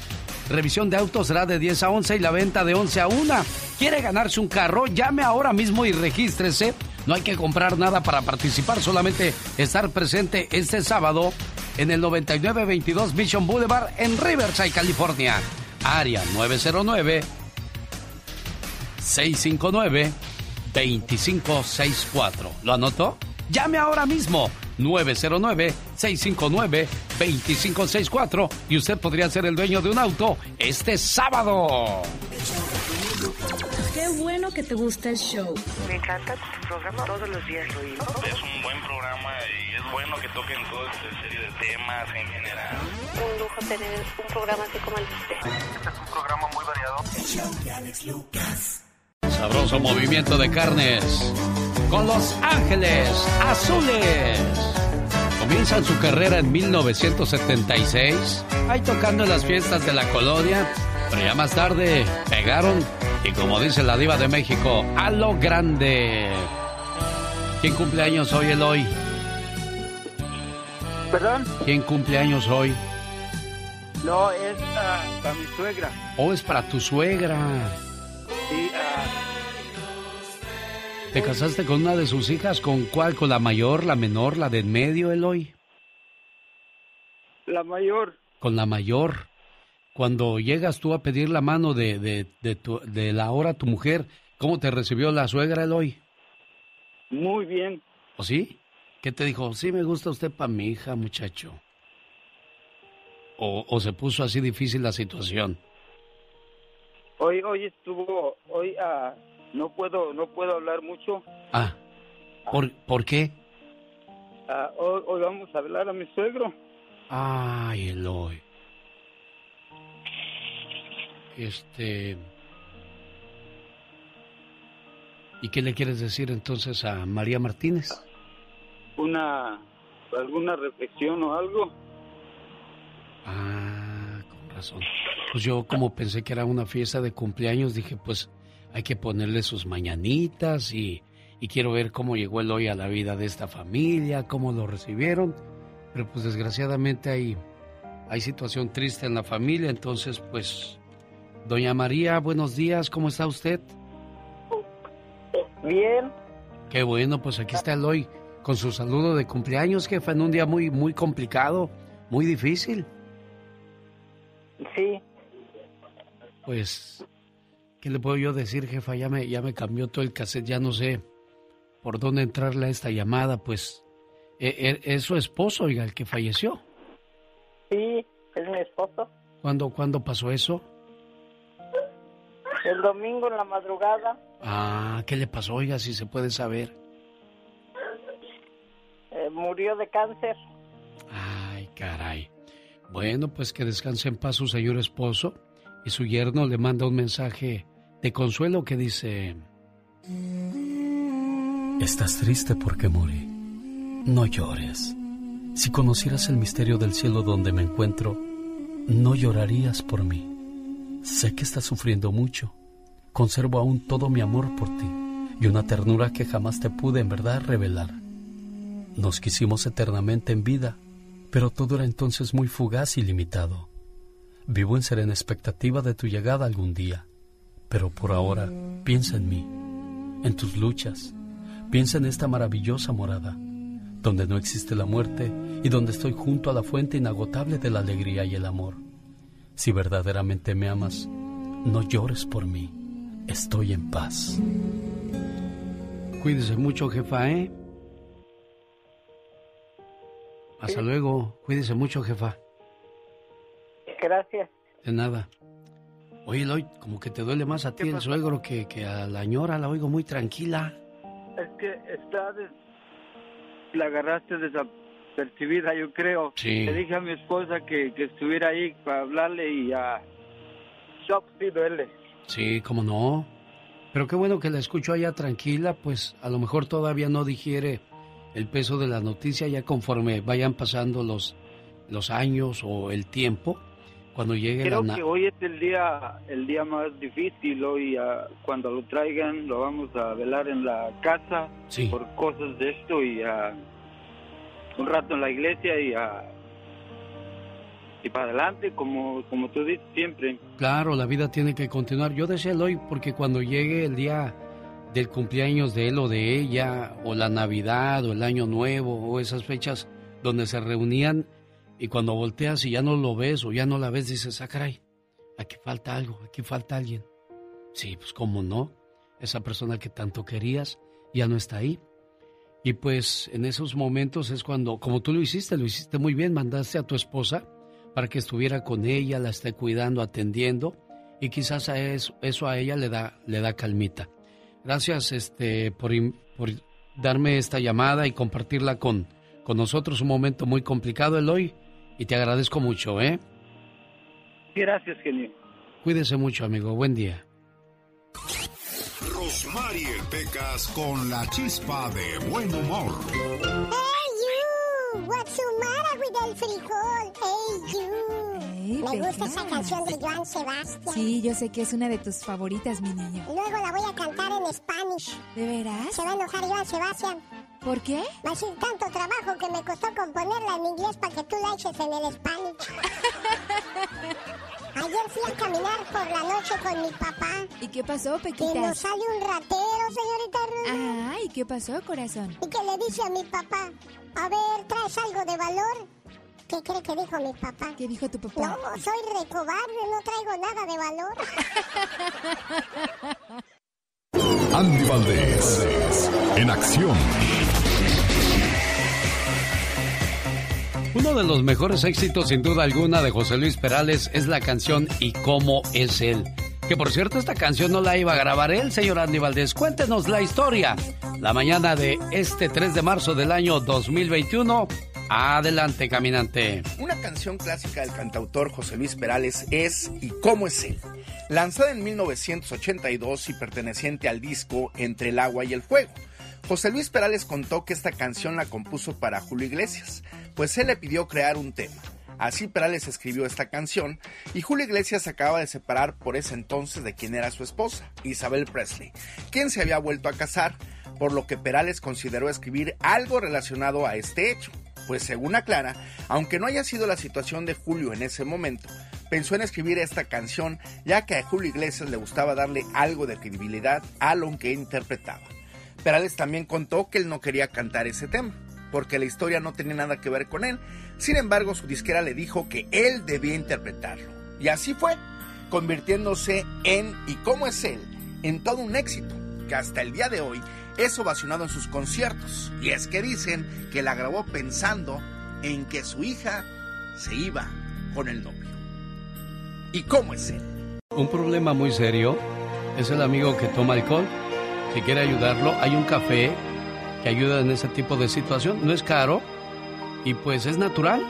Revisión de autos será de 10 a 11 y la venta de 11 a 1. ¿Quiere ganarse un carro? Llame ahora mismo y regístrese. No hay que comprar nada para participar, solamente estar presente este sábado en el 9922 Mission Boulevard en Riverside, California. Área 909 659 2564. ¿Lo anotó? Llame ahora mismo 909-659-2564 y usted podría ser el dueño de un auto este sábado. Qué bueno que te gusta el show. Me encanta tu programa, todos los días lo oigo. Es un buen programa y es bueno que toquen toda esta serie de temas en general. Un lujo tener un programa así como el de usted. Este es un programa muy variado. Sabroso movimiento de carnes con Los Ángeles Azules. Comienzan su carrera en 1976, ahí tocando en las fiestas de la colonia, pero ya más tarde pegaron y como dice la diva de México, a lo grande. ¿Quién cumple años hoy, Eloy? ¿Perdón? ¿Quién cumple años hoy? No, es ah, para mi suegra. ¿O es para tu suegra? Ah, ¿Te casaste con una de sus hijas? ¿Con cuál? ¿Con la mayor, la menor, la de en medio, Eloy? la mayor. Con la mayor. Cuando llegas tú a pedir la mano de, de, de, tu, de la ahora tu mujer, ¿cómo te recibió la suegra, Eloy? Muy bien. ¿O sí? ¿Qué te dijo? Sí, me gusta usted para mi hija, muchacho. O, ¿O se puso así difícil la situación? Hoy, hoy estuvo, hoy ah, no puedo, no puedo hablar mucho. Ah, ¿por, ¿por qué? Ah, hoy, hoy vamos a hablar a mi suegro. Ay, Eloy. Este... ¿Y qué le quieres decir entonces a María Martínez? Una, alguna reflexión o algo. Ah, razón. Pues yo como pensé que era una fiesta de cumpleaños, dije pues hay que ponerle sus mañanitas y, y quiero ver cómo llegó el hoy a la vida de esta familia, cómo lo recibieron. Pero pues desgraciadamente hay, hay situación triste en la familia, entonces pues... Doña María, buenos días, ¿cómo está usted? Bien. Qué bueno, pues aquí está Eloy con su saludo de cumpleaños, jefa, en un día muy, muy complicado, muy difícil. Sí. Pues, ¿qué le puedo yo decir, jefa? Ya me, ya me cambió todo el cassette, ya no sé por dónde entrarle a esta llamada, pues e- e- es su esposo, oiga, el que falleció. Sí, es mi esposo. ¿Cuándo, ¿Cuándo pasó eso? El domingo en la madrugada Ah, ¿qué le pasó, oiga, si se puede saber? eh, murió de cáncer. Ay, caray. Bueno, pues que descanse en paz su señor esposo y su yerno le manda un mensaje de consuelo que dice... Estás triste porque morí. No llores. Si conocieras el misterio del cielo donde me encuentro, no llorarías por mí. Sé que estás sufriendo mucho. Conservo aún todo mi amor por ti y una ternura que jamás te pude en verdad revelar. Nos quisimos eternamente en vida, pero todo era entonces muy fugaz y limitado. Vivo en serena expectativa de tu llegada algún día, pero por ahora piensa en mí, en tus luchas, piensa en esta maravillosa morada, donde no existe la muerte y donde estoy junto a la fuente inagotable de la alegría y el amor. Si verdaderamente me amas, no llores por mí, estoy en paz. Cuídese mucho, jefa, ¿eh? Hasta luego. Cuídese mucho, jefa. Gracias. De nada. Oye, Eloy, como que te duele más a ti el suegro que, que a la ñora. La oigo muy tranquila. Es que está des- la agarraste desapercibida, yo creo. Sí. Le dije a mi esposa que, que estuviera ahí para hablarle y a... Shock sí duele. Sí, cómo no. Pero qué bueno que la escucho allá tranquila, pues a lo mejor todavía no digiere el peso de la noticia ya conforme vayan pasando los, los años o el tiempo. Cuando llegue Creo la... que hoy es el día el día más difícil. Hoy, ah, cuando lo traigan, lo vamos a velar en la casa Sí. por cosas de esto y ah, un rato en la iglesia y ah, y para adelante, como, como tú dices siempre. Claro, la vida tiene que continuar. Yo decía hoy porque cuando llegue el día del cumpleaños de él o de ella, o la Navidad, o el Año Nuevo, o esas fechas donde se reunían, y cuando volteas y ya no lo ves o ya no la ves, dices, ah, caray, aquí falta algo, aquí falta alguien. Sí, pues cómo no, esa persona que tanto querías ya no está ahí. Y pues en esos momentos es cuando, como tú lo hiciste, lo hiciste muy bien, mandaste a tu esposa para que estuviera con ella, la esté cuidando, atendiendo, y quizás a eso, eso a ella le da, le da calmita. Gracias este, por, por darme esta llamada y compartirla con, con nosotros. Un momento muy complicado, Eloy, y te agradezco mucho, ¿eh? Gracias, genio. Cuídese mucho, amigo. Buen día. Rosmarie Pecas con la chispa de buen humor. Hey you, what's the matter with el frijol? Hey you. Me gusta esa canción de Joan Sebastián. Sí, yo sé que es una de tus favoritas, mi niño. Luego la voy a cantar en Spanish. ¿De veras? Se va a enojar Joan Sebastián. ¿Por qué? Va a ser tanto trabajo que me costó componerla en inglés para que tú la eches en el Spanish. Ayer fui a caminar por la noche con mi papá. ¿Y qué pasó, Que Pequitas? nos sale un ratero, señorita Ruth. Ay, ¿qué pasó, corazón? Y que le dice a mi papá, a ver, ¿traes algo de valor? ¿Qué cree que dijo mi papá? ¿Qué dijo tu papá? No, soy recobarde, no traigo nada de valor. Andy Valdés, en acción. Uno de los mejores éxitos, sin duda alguna, de José Luis Perales es la canción Y cómo es él. Que por cierto, esta canción no la iba a grabar él, señor Andy Valdés. Cuéntenos la historia. La mañana de este 3 de marzo del año 2021. Adelante, caminante. Una canción clásica del cantautor José Luis Perales es ¿Y cómo es él? Lanzada en 1982 y perteneciente al disco Entre el agua y el fuego. José Luis Perales contó que esta canción la compuso para Julio Iglesias, pues él le pidió crear un tema. Así Perales escribió esta canción y Julio Iglesias se acaba de separar por ese entonces de quien era su esposa, Isabel Presley, quien se había vuelto a casar, por lo que Perales consideró escribir algo relacionado a este hecho. Pues según aclara, aunque no haya sido la situación de Julio en ese momento, pensó en escribir esta canción ya que a Julio Iglesias le gustaba darle algo de credibilidad a lo que interpretaba. Perales también contó que él no quería cantar ese tema, porque la historia no tenía nada que ver con él. Sin embargo, su disquera le dijo que él debía interpretarlo. Y así fue, convirtiéndose en ¿Y cómo es él? en todo un éxito, que hasta el día de hoy es ovacionado en sus conciertos. Y es que dicen que la grabó pensando en que su hija se iba con el novio. ¿Y cómo es él? Un problema muy serio es el amigo que toma alcohol. Si quiere ayudarlo, hay un café que ayuda en ese tipo de situación. No es caro y pues es natural.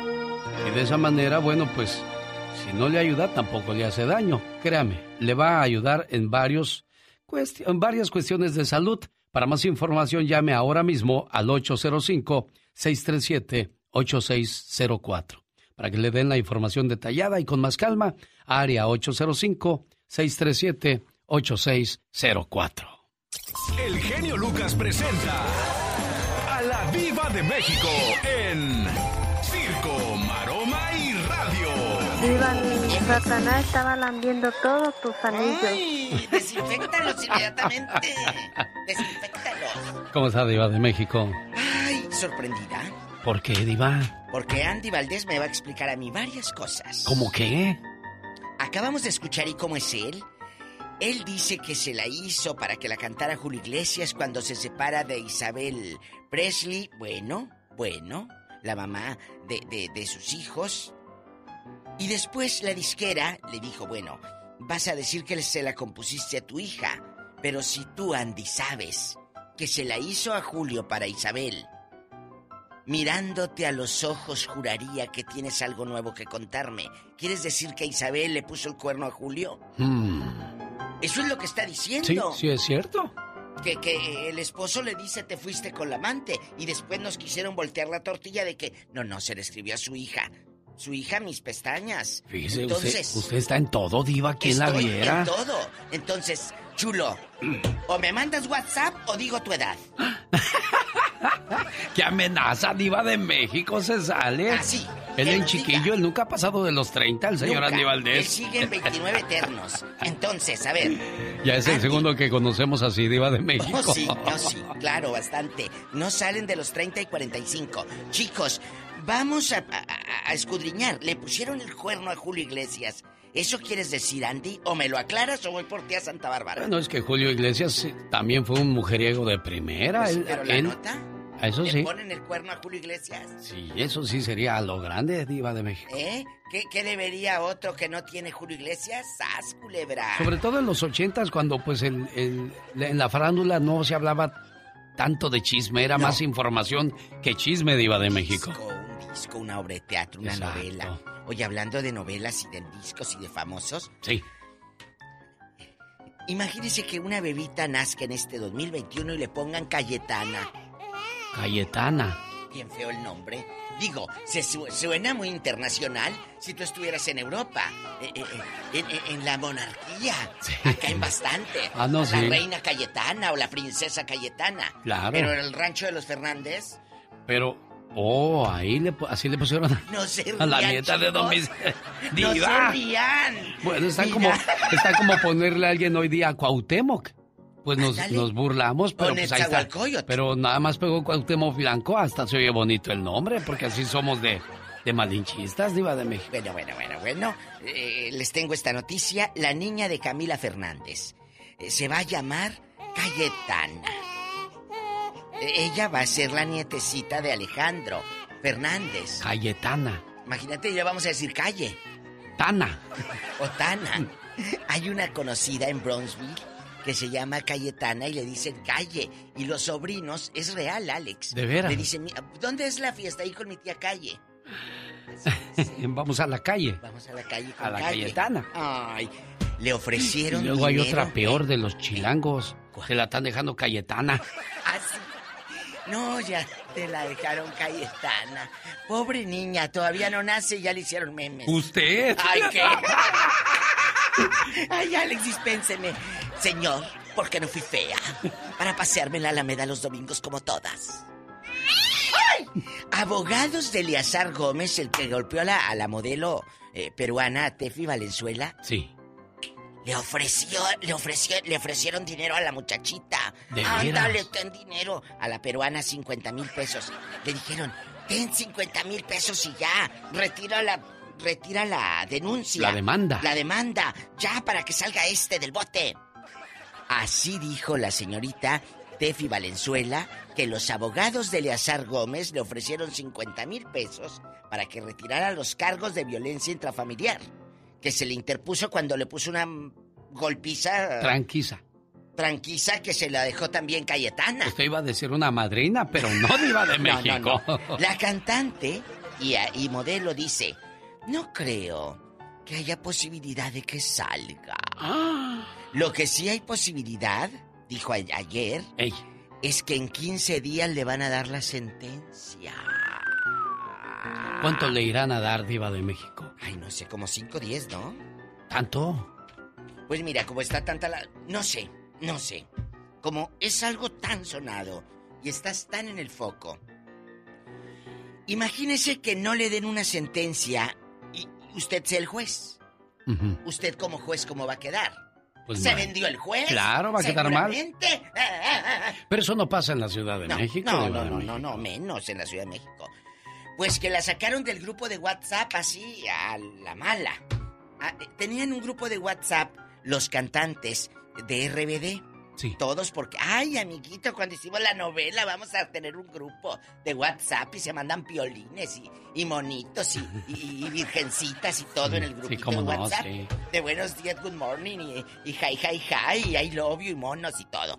Y de esa manera, bueno, pues si no le ayuda, tampoco le hace daño. Créame, le va a ayudar en, varios en varias cuestiones de salud. Para más información, llame ahora mismo al 805-637-8604 para que le den la información detallada y con más calma. Área 805-637-8604. El genio Lucas presenta a la Viva de México en Circo, Maroma y Radio. Diva, Satanás estaba lambiendo todos tus anillos. ¡Ay! Desinfectalos inmediatamente. Desinfectalos. ¿Cómo está Diva de México? Ay, sorprendida. ¿Por qué, Diva? Porque Andy Valdés me va a explicar a mí varias cosas. ¿Cómo qué? Acabamos de escuchar y cómo es él. Él dice que se la hizo para que la cantara Julio Iglesias cuando se separa de Isabel Presley. Bueno, bueno, la mamá de, de- de sus hijos. Y después la disquera le dijo, bueno, vas a decir que se la compusiste a tu hija, pero si tú, Andy, sabes que se la hizo a Julio para Isabel, mirándote a los ojos juraría que tienes algo nuevo que contarme. ¿Quieres decir que Isabel le puso el cuerno a Julio? Hmm. Eso es lo que está Sí, diciendo. sí es cierto. Que, que el esposo le dice te fuiste con la amante y después nos quisieron voltear la tortilla de que no, no, se le escribió a su hija. Su hija, mis pestañas. Fíjese, Entonces, usted, usted está en todo, diva, quien la viera. en todo. Entonces, chulo, o me mandas WhatsApp o digo tu edad. ¿Qué amenaza, diva de México se sale? Ah, sí. Él en chiquillo, él nunca ha pasado de los 30, el señor Nunca. Andy Él Valdés. sigue en 29 eternos. Entonces, a ver. Ya es el segundo que conocemos así, diva de México. Oh, sí, oh, sí, claro, bastante. No salen de los 30 y 45. Chicos, vamos a, a- a escudriñar. Le pusieron el cuerno a Julio Iglesias. ¿Eso quieres decir, Andy? ¿O me lo aclaras o voy por ti a Santa Bárbara? Bueno, es que Julio Iglesias también fue un mujeriego de primera. Pues, él- pero la él- nota. Eso ¿Le sí. ponen el cuerno a Julio Iglesias? Sí, eso sí sería a lo grande, diva de México. ¿Eh? ¿Qué, qué debería otro que no tiene Julio Iglesias? ¡Sas, culebra! Sobre todo en los ochentas, cuando pues el, el- en la farándula no se hablaba tanto de chisme, era más información que chisme, diva de México. Disco, una obra de teatro, una Exacto. novela. Oye, hablando de novelas y de discos y de famosos, Sí. imagínese que una bebita nazca en este 2021 y le pongan Cayetana. Cayetana. Bien feo el nombre. Digo, se su- suena muy internacional si tú estuvieras en Europa, eh, eh, eh, en, la monarquía. Acá en bastante. Ah, no, la sí. reina Cayetana o la princesa Cayetana. Claro. Pero en el rancho de los Fernández, Pero, oh, ahí le, así le pusieron a- no se a la nieta de Don No se Diva. rían. Bueno, está Mira. como, está como ponerle a alguien hoy día a Cuauhtémoc. Pues nos, nos burlamos, pero pues ahí está. Pero nada más pegó Cuauhtémoc Blanco, hasta se oye bonito el nombre, porque así somos de, de malinchistas, diva de México. Bueno, bueno, bueno, bueno. Eh, les tengo esta noticia. La niña de Camila Fernández eh, se va a llamar Cayetana. Ella va a ser la nietecita de Alejandro Fernández. Cayetana. Imagínate, ya vamos a decir calle. Tana. O Tana. Hay una conocida en Bronzeville que se llama Cayetana y le dicen calle. Y los sobrinos, es real, Alex. ¿De veras? Le dicen, "Mira, ¿dónde es la fiesta? Ahí con mi tía Calle. Vamos a la calle. Vamos a la calle con A la Calle. Cayetana. Ay, le Y ofrecieron luego hay otra peor de los chilangos. Se la están dejando Cayetana. Ah, sí. No, ya te la dejaron Cayetana. Pobre niña, todavía no nace y ya le hicieron memes. ¿Usted? Ay, ¿qué? Ay, Alex, dispénseme. Señor, ¿por qué no fui fea? Para pasearme en la Alameda los domingos como todas. ¡Ay! Abogados de Eleazar Gómez, el que golpeó a la, a la modelo eh, peruana Tefi Valenzuela, Sí. Le ofreció, le ofreció, le ofrecieron dinero a la muchachita. ¿De Ándale, ten dinero. A la peruana 50 mil pesos. Le dijeron, ten 50 mil pesos y ya. Retira la, retira la denuncia. La demanda. La demanda. Ya para que salga este del bote. Así dijo la señorita Tefi Valenzuela que los abogados de Eleazar Gómez le ofrecieron 50 mil pesos para que retirara los cargos de violencia intrafamiliar que se le interpuso cuando le puso una golpiza Tranquisa. tranquisa que se la dejó también Cayetana. Usted iba a decir una madrina, pero no diva de No, no, México. no. La cantante y, y modelo dice, no creo que haya posibilidad de que salga. Lo que sí hay posibilidad, dijo a- ayer, Ey. es que en 15 días le van a dar la sentencia. ¿Cuánto le irán a dar diva de México? Ay, no sé, como 5 o 10, ¿no? ¿Tanto? Pues mira, como está tanta la... No sé, no sé. Como es algo tan sonado y estás tan en el foco. Imagínese que no le den una sentencia y usted sea el juez. Usted como juez, ¿cómo va a quedar? Pues ¿Se mal. vendió el juez? Claro, va a quedar mal. Pero eso no pasa en la Ciudad de No, México. no, no, no, no, no, menos en la Ciudad de México. Pues que la sacaron del grupo de WhatsApp así a la mala. Ah, eh, Tenían un grupo de WhatsApp los cantantes de RBD. Sí. Todos porque, ay, amiguito, cuando hicimos la novela vamos a tener un grupo de WhatsApp y se mandan piolines y, y monitos y, y- y virgencitas y todo en el grupito Sí, de WhatsApp. De buenos días, good morning y, y hi, hi, hi, y I love you y monos y todo.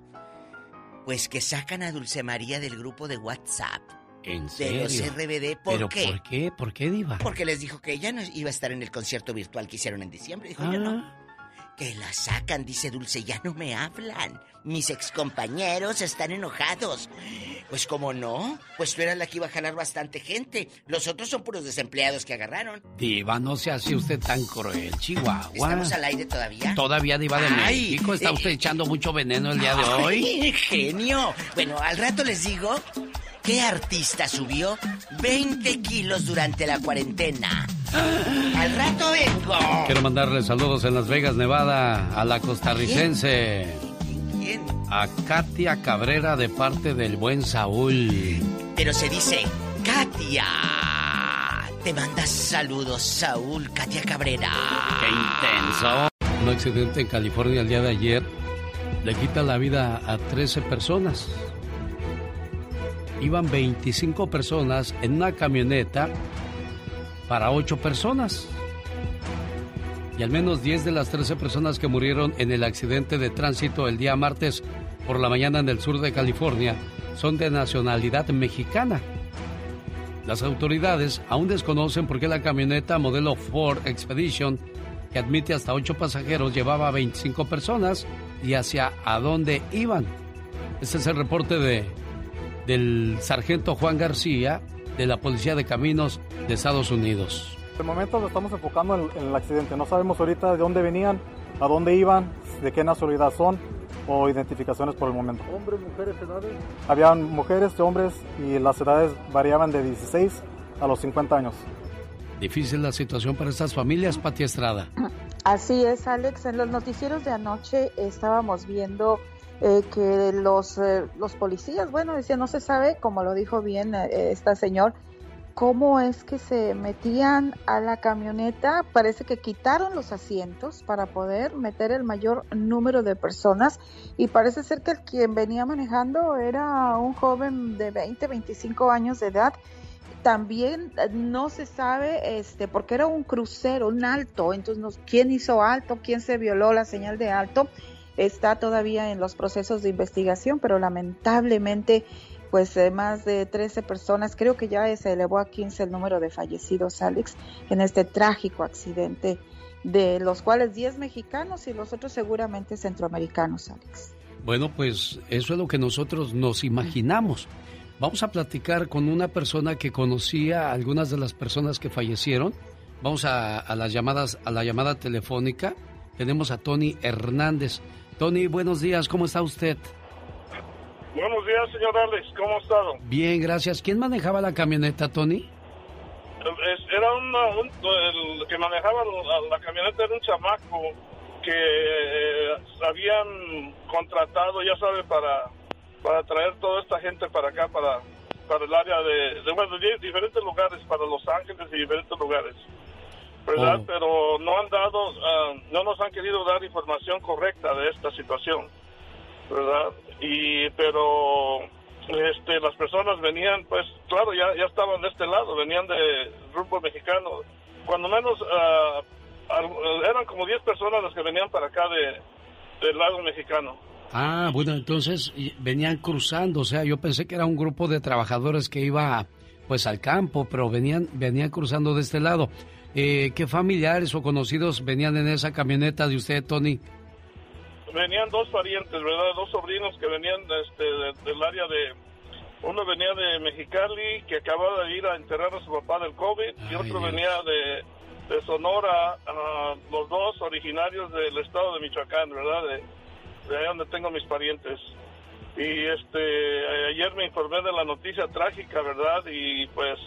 Pues que sacan a Dulce María del grupo de WhatsApp. ¿En De los serio? RBD, ¿por ¿Pero qué? por qué? ¿Por qué, Diva? Porque les dijo que ella no iba a estar en el concierto virtual que hicieron en diciembre. Dijo, yo Ah. no. Que la sacan, dice Dulce, ya no me hablan. Mis excompañeros están enojados. Pues como no, pues tú eras la que iba a jalar bastante gente. Los otros son puros desempleados que agarraron. Diva, no se hace usted tan cruel, Chihuahua. ¿Estamos al aire todavía? Todavía Diva de Ay, México. ¿Está eh, usted echando mucho veneno el día de hoy? ¡Ay, genio! Bueno, al rato les digo qué artista subió 20 kilos durante la cuarentena. Al rato vengo. Quiero mandarle saludos en Las Vegas, Nevada, a la costarricense. ¿Quién? A Katia Cabrera de parte del buen Saúl. Pero se dice Katia. Te mandas saludos, Saúl, Katia Cabrera. ¡Qué intenso! Un accidente en California el día de ayer le quita la vida a 13 personas. Iban 25 personas en una camioneta para 8 personas. Y al menos 10 de las 13 personas que murieron en el accidente de tránsito el día martes por la mañana en el sur de California son de nacionalidad mexicana. Las autoridades aún desconocen por qué la camioneta modelo Ford Expedition, que admite hasta 8 pasajeros, llevaba 25 personas y hacia a dónde iban. Este es el reporte de, del sargento Juan García de la Policía de Caminos de Estados Unidos. De momento lo estamos enfocando en, en el accidente. No sabemos ahorita de dónde venían, a dónde iban, de qué nacionalidad son o identificaciones por el momento. Hombres, mujeres, edades. Habían mujeres hombres y las edades variaban de 16 a los 50 años. Difícil la situación para estas familias, Pati Estrada. Así es, Alex. En los noticieros de anoche estábamos viendo eh, que los, eh, los policías, bueno, decía, no se sabe, como lo dijo bien eh, esta señor, cómo es que se metían a la camioneta. Parece que quitaron los asientos para poder meter el mayor número de personas y parece ser que el quien venía manejando era un joven de 20, 25 años de edad. También no se sabe, este, porque era un crucero, un alto, entonces quién hizo alto, quién se violó la señal de alto, está todavía en los procesos de investigación, pero lamentablemente pues eh, más de 13 personas, creo que ya se elevó a 15 el número de fallecidos, Alex, en este trágico accidente, de los cuales 10 mexicanos y los otros seguramente centroamericanos, Alex. Bueno, pues eso es lo que nosotros nos imaginamos. Vamos a platicar con una persona que conocía a algunas de las personas que fallecieron. Vamos a, a las llamadas, a la llamada telefónica. Tenemos a Tony Hernández. Tony, buenos días, ¿cómo está usted? Buenos días, señor Alex. ¿Cómo ha estado? Bien, gracias. ¿Quién manejaba la camioneta, Tony? Era una- un, el que manejaba la, la camioneta era un chamaco que eh, habían contratado, ya sabe, para, para traer toda esta gente para acá, para, para el área de, de, bueno, de diferentes lugares, para Los Ángeles y diferentes lugares. ¿Verdad? Oh. Pero no han dado, ah, no nos han querido dar información correcta de esta situación. ¿verdad? Y pero este las personas venían pues claro ya ya estaban de este lado, venían de rumbo mexicano. Cuando menos al- eran como 10 personas las que venían para acá de del lado mexicano. Ah, bueno, entonces venían cruzando, o sea, yo pensé que era un grupo de trabajadores que iba pues al campo, pero venían venían cruzando de este lado. Eh, ¿Qué familiares o conocidos venían en esa camioneta de usted, Tony? Venían dos parientes, ¿verdad? Dos sobrinos que venían este, de- del área de uno venía de Mexicali que acababa de ir a enterrar a su papá del COVID y otro venía de, de Sonora, ah, los dos originarios del estado de Michoacán, ¿verdad? De, de ahí donde tengo mis parientes. Y este ayer me informé de la noticia trágica, ¿verdad? Y pues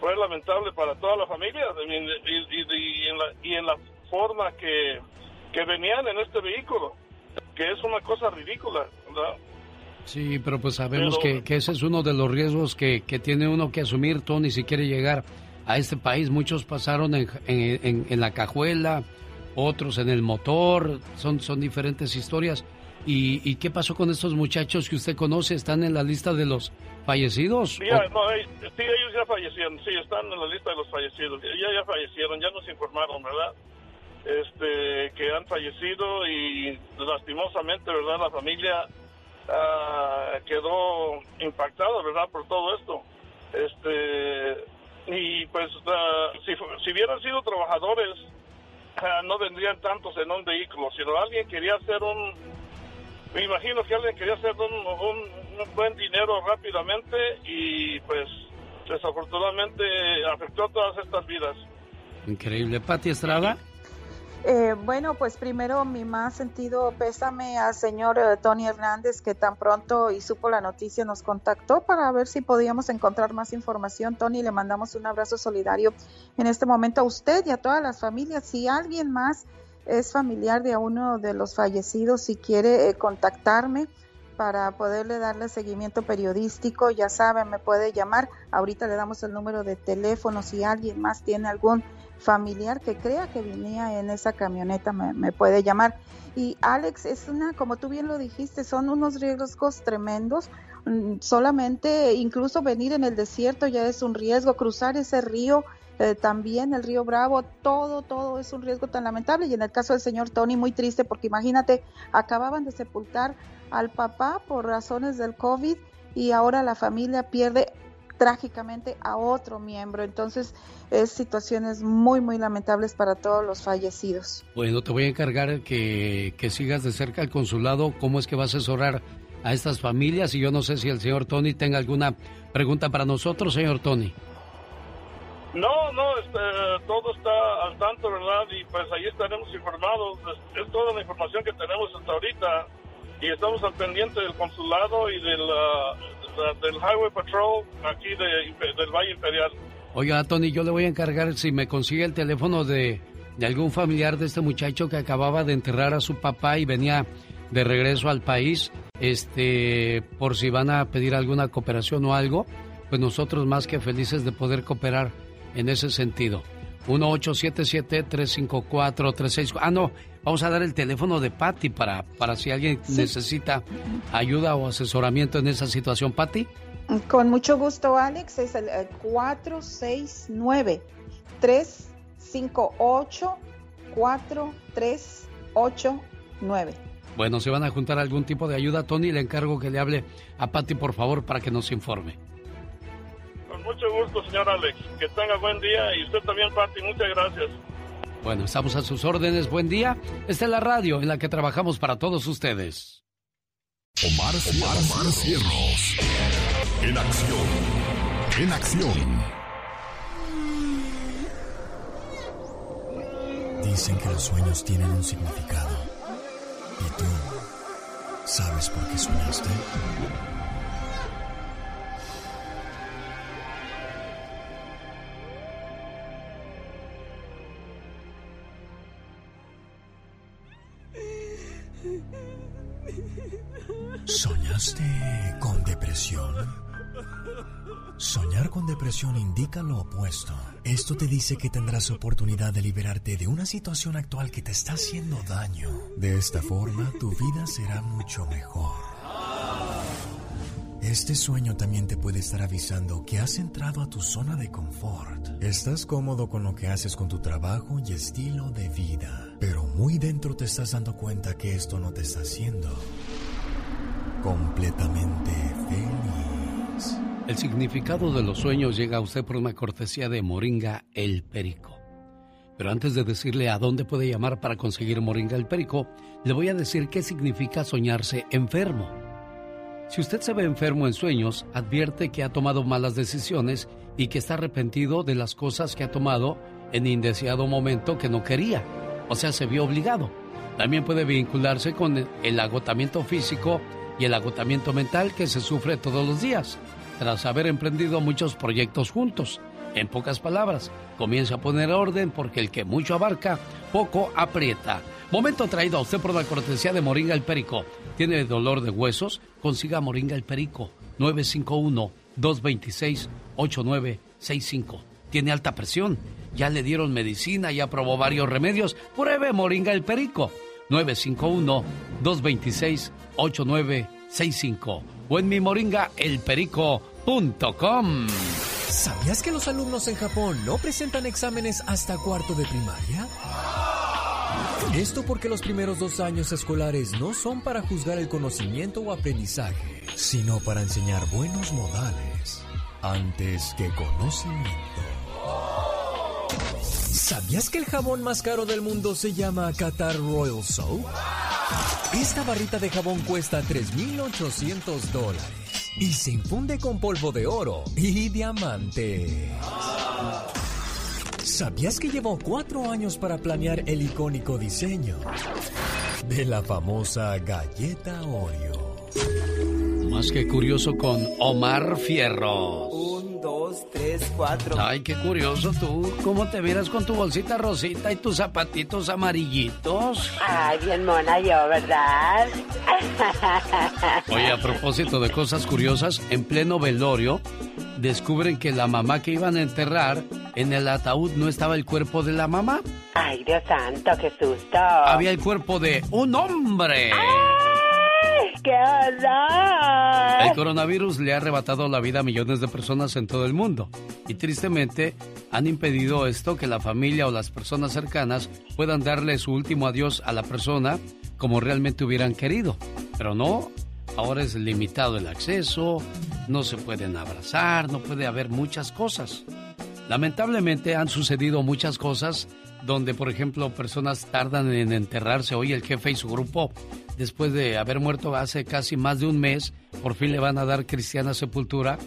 fue lamentable para toda la familia y, y- y- y en, la, y en la forma que, que venían en este vehículo, que es una cosa ridícula, ¿verdad? Sí, pero pues sabemos Pero- que, que ese es uno de los riesgos que, que tiene uno que asumir, Tony, si quiere llegar a este país. Muchos pasaron en, en- en- en la cajuela, otros en el motor, son, son diferentes historias. ¿Y, ¿Y qué pasó con estos muchachos que usted conoce? ¿Están en la lista de los fallecidos? Sí, ya, no, eh, sí, ellos ya fallecieron, sí, están en la lista de los fallecidos. Ya, ya fallecieron, ya nos informaron, ¿verdad? Este, que han fallecido y lastimosamente, ¿verdad? La familia ah, quedó impactada, ¿verdad? Por todo esto. Este, y pues, ah, si, si hubieran sido trabajadores, ah, no vendrían tantos en un vehículo. Si no, alguien quería hacer un, me imagino que alguien quería hacer un, un- un buen dinero rápidamente y pues desafortunadamente afectó a todas estas vidas. Increíble. Pati Estrada. Eh, bueno, pues primero mi más sentido pésame al señor eh, Tony Hernández que tan pronto y supo la noticia nos contactó para ver si podíamos encontrar más información. Tony, le mandamos un abrazo solidario en este momento a usted y a todas las familias. Si alguien más es familiar de uno de los fallecidos, si quiere eh, contactarme para poderle darle seguimiento periodístico, ya saben, me puede llamar. Ahorita le damos el número de teléfono. Si alguien más tiene algún familiar que crea que venía en esa camioneta, me, puede llamar. Y Alex, es una, como tú bien lo dijiste, son unos riesgos tremendos. Mm, Solamente, incluso venir en el desierto ya es un riesgo, cruzar ese río. eh, también el río Bravo, todo, todo es un riesgo tan lamentable. Y en el caso del señor Tony, muy triste, porque imagínate, acababan de sepultar al papá por razones del COVID y ahora la familia pierde trágicamente a otro miembro. Entonces, es situaciones muy, muy lamentables para todos los fallecidos. Bueno, te voy a encargar que, que sigas de cerca el consulado, cómo es que va a asesorar a estas familias y yo no sé si el señor Tony tenga alguna pregunta para nosotros, señor Tony. No, no, este, todo está al tanto, ¿verdad? Y pues ahí estaremos informados. Es, es toda la información que tenemos hasta ahorita. Y estamos al pendiente del consulado y del, de- del Highway Patrol aquí de, del Valle Imperial. Oiga, Tony, yo le voy a encargar si me consigue el teléfono de, de algún familiar de este muchacho que acababa de enterrar a su papá y venía de regreso al país, este, por si van a pedir alguna cooperación o algo, pues nosotros más que felices de poder cooperar en ese sentido. 1-877-354-36. Ah, no, vamos a dar el teléfono de Patty para, para si alguien necesita ayuda o asesoramiento en esa situación. Patty. Con mucho gusto, Alex, es el eh, 469-358-4389. Bueno, si van a juntar algún tipo de ayuda, Tony, le encargo que le hable a Patty, por favor, para que nos informe. Con mucho gusto, señor Alex. Que tenga buen día y usted también, Pati. Muchas gracias. Bueno, estamos a sus órdenes. Buen día. Esta es la radio en la que trabajamos para todos ustedes. Omar, Omar, Omar Cierros. En acción. En acción. Dicen que los sueños tienen un significado. ¿Y tú sabes por qué soñaste? ¿Soñaste con depresión? Soñar con depresión indica lo opuesto. Esto te dice que tendrás oportunidad de liberarte de una situación actual que te está haciendo daño. De esta forma, tu vida será mucho mejor. Este sueño también te puede estar avisando que has entrado a tu zona de confort. Estás cómodo con lo que haces con tu trabajo y estilo de vida, pero muy dentro te estás dando cuenta que esto no te está haciendo completamente feliz. El significado de los sueños llega a usted por una cortesía de Moringa el Perico. Pero antes de decirle a dónde puede llamar para conseguir Moringa el Perico, le voy a decir qué significa soñarse enfermo. Si usted se ve enfermo en sueños, advierte que ha tomado malas decisiones y que está arrepentido de las cosas que ha tomado en indeseado momento que no quería, o sea, se vio obligado. También puede vincularse con el agotamiento físico y el agotamiento mental que se sufre todos los días, tras haber emprendido muchos proyectos juntos. En pocas palabras, comienza a poner orden porque el que mucho abarca, poco aprieta. Momento traído a usted por la cortesía de Moringa el Perico. ¿Tiene dolor de huesos? Consiga Moringa el Perico. 951-226-8965. tiene alta presión. Ya le dieron medicina, ya probó varios remedios. Pruebe Moringa el Perico. 951-226-8965. O en mi moringa elperico.com. ¿Sabías que los alumnos en Japón no presentan exámenes hasta cuarto de primaria? Esto porque los primeros dos años escolares no son para juzgar el conocimiento o aprendizaje, sino para enseñar buenos modales antes que conocimiento. ¿Sabías que el jabón más caro del mundo se llama Qatar Royal Soap? Esta barrita de jabón cuesta 3.800 dólares y se infunde con polvo de oro y diamante. ¿Sabías que llevó cuatro años para planear el icónico diseño de la famosa galleta Oreo? Más que curioso con Omar Fierro. Un, dos, tres, cuatro. Ay, qué curioso tú. ¿Cómo te miras con tu bolsita rosita y tus zapatitos amarillitos? Ay, bien mona yo, ¿verdad? Oye, a propósito de cosas curiosas, en pleno velorio, descubren que la mamá que iban a enterrar, en el ataúd no estaba el cuerpo de la mamá. Ay, Dios santo, qué susto. Había el cuerpo de un hombre. ¡Ay, qué horror! El coronavirus le ha arrebatado la vida a millones de personas en todo el mundo. Y tristemente han impedido esto que la familia o las personas cercanas puedan darle su último adiós a la persona como realmente hubieran querido. Pero no, ahora es limitado el acceso, no se pueden abrazar, no puede haber muchas cosas. Lamentablemente han sucedido muchas cosas donde, por ejemplo, personas tardan en enterrarse. Hoy el jefe y su grupo, después de haber muerto hace casi más de un mes, por fin le van a dar cristiana sepultura.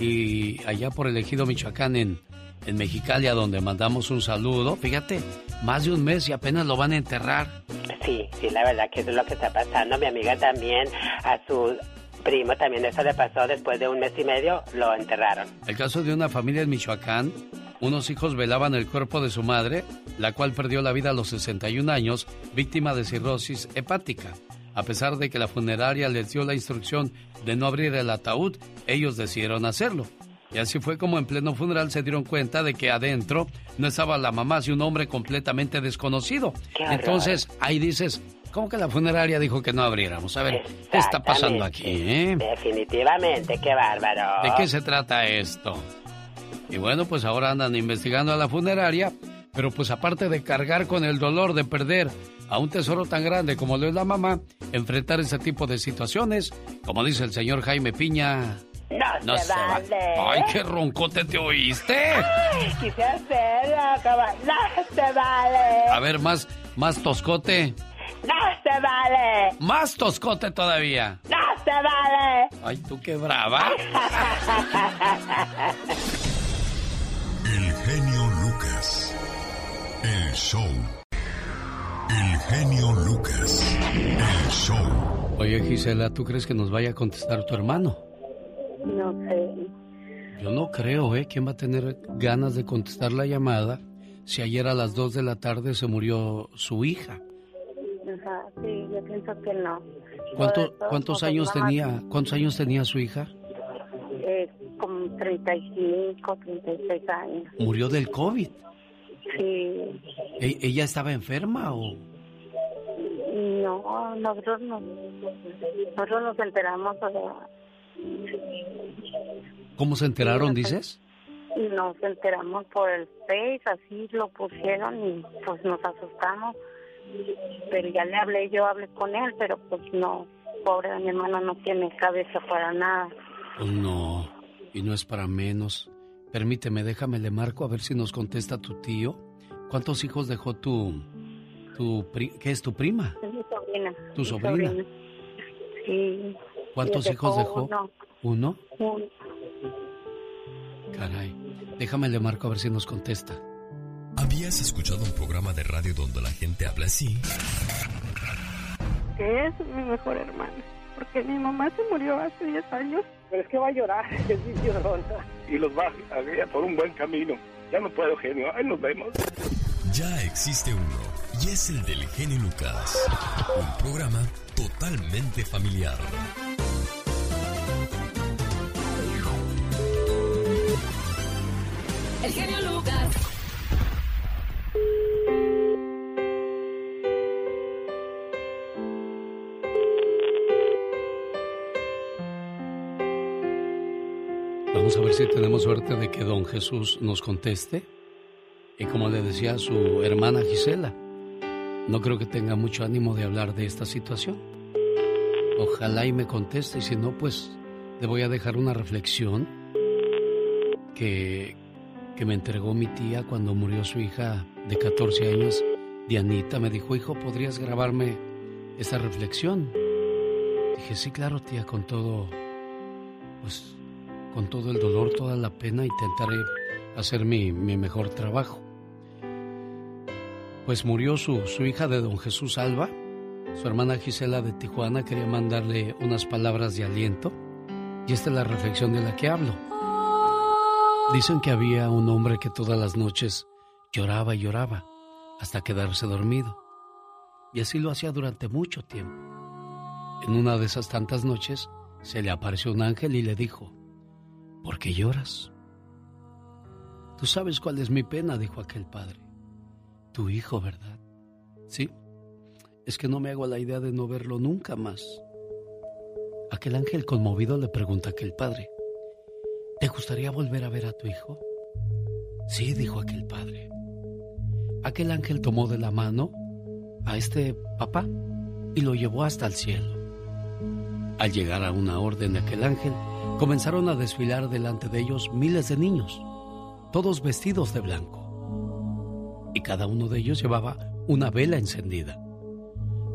Y allá por el ejido Michoacán, en, en Mexicali, a donde mandamos un saludo, fíjate, más de un mes y apenas lo van a enterrar. Sí, sí, la verdad que eso es lo que está pasando. Mi amiga también, a su primo también eso le pasó después de un mes y medio, lo enterraron. El caso de una familia en Michoacán, unos hijos velaban el cuerpo de su madre, la cual perdió la vida a los 61 años, víctima de cirrosis hepática. A pesar de que la funeraria les dio la instrucción de no abrir el ataúd, ellos decidieron hacerlo. Y así fue como en pleno funeral se dieron cuenta de que adentro no estaba la mamá, sino un hombre completamente desconocido. Entonces, ahí dices, ¿cómo que la funeraria dijo que no abriéramos? A ver, ¿qué está pasando aquí, eh? Definitivamente, qué bárbaro. ¿De qué se trata esto? Y bueno, pues ahora andan investigando a la funeraria, pero pues aparte de cargar con el dolor de perder a un tesoro tan grande como lo es la mamá, enfrentar ese tipo de situaciones, como dice el señor Jaime Piña. No, se, va. vale. Ay, qué roncote te oíste. Ay, quise hacerlo, como... No se vale. A ver, más, más toscote. No se vale. Más toscote todavía. No se vale. Ay, tú qué brava. El genio. El show. El genio Lucas. El show. Oye, Gisela, ¿tú crees que nos vaya a contestar tu hermano? No sé. Yo no creo, ¿eh? ¿Quién va a tener ganas de contestar la llamada si ayer a las 2 de la tarde se murió su hija? Ajá, sí, yo pienso que no. ¿Cuánto- ¿Cuántos años tenía, cuántos años tenía su hija? Eh, como 35, 36 años. Murió del COVID. Sí. ¿E- ¿Ella estaba enferma o...? No, nosotros nos, nosotros nos enteramos, o sea, ¿Cómo se enteraron, dices? nos enteramos por el Face, así lo pusieron y pues nos asustamos. Pero ya le hablé, yo hablé con él, pero pues no, pobre mi hermano no tiene cabeza para nada. No, y no es para menos. Permíteme, déjame, le marco a ver si nos contesta tu tío. ¿Cuántos hijos dejó tu... tu pri- ¿Qué es tu prima? Es mi sobrina. ¿Tu mi sobrina? Sí. ¿Cuántos hijos dejó? uno, ¿Uno? un- Caray. Déjame, le marco a ver si nos contesta. ¿Habías escuchado un programa de radio donde la gente habla así? es mi mejor hermana. Porque mi mamá se murió hace 10 años. Pero es que va a llorar, es mi llorona. Y los va a guiar por un buen camino. Ya no puedo, genio. Ahí nos vemos. Ya existe uno, y es el del genio Lucas. Un programa totalmente familiar. El genio Lucas. Si tenemos suerte de que don Jesús nos conteste. Y como le decía a su hermana Gisela, no creo que tenga mucho ánimo de hablar de esta situación. Ojalá y me conteste, y si no, pues le voy a dejar una reflexión que, que me entregó mi tía cuando murió su hija de 14 años, Dianita. Me dijo, hijo, ¿podrías grabarme esta reflexión? Dije, sí, claro, tía, con todo, pues, con todo el dolor, toda la pena, intentaré hacer mi, mi mejor trabajo. Pues murió su, su hija de don Jesús Alba. Su hermana Gisela de Tijuana quería mandarle unas palabras de aliento. Y esta es la reflexión de la que hablo. Dicen que había un hombre que todas las noches lloraba y lloraba hasta quedarse dormido. Y así lo hacía durante mucho tiempo. En una de esas tantas noches se le apareció un ángel y le dijo, ¿por qué lloras? Tú sabes cuál es mi pena, dijo aquel padre. Tu hijo, ¿verdad? Sí. Es que no me hago la idea de no verlo nunca más. Aquel ángel conmovido le pregunta a aquel padre, ¿te gustaría volver a ver a tu hijo? Sí, dijo aquel padre. Aquel ángel tomó de la mano a este papá y lo llevó hasta el cielo. Al llegar a una orden de aquel ángel, comenzaron a desfilar delante de ellos miles de niños, todos vestidos de blanco. Y cada uno de ellos llevaba una vela encendida.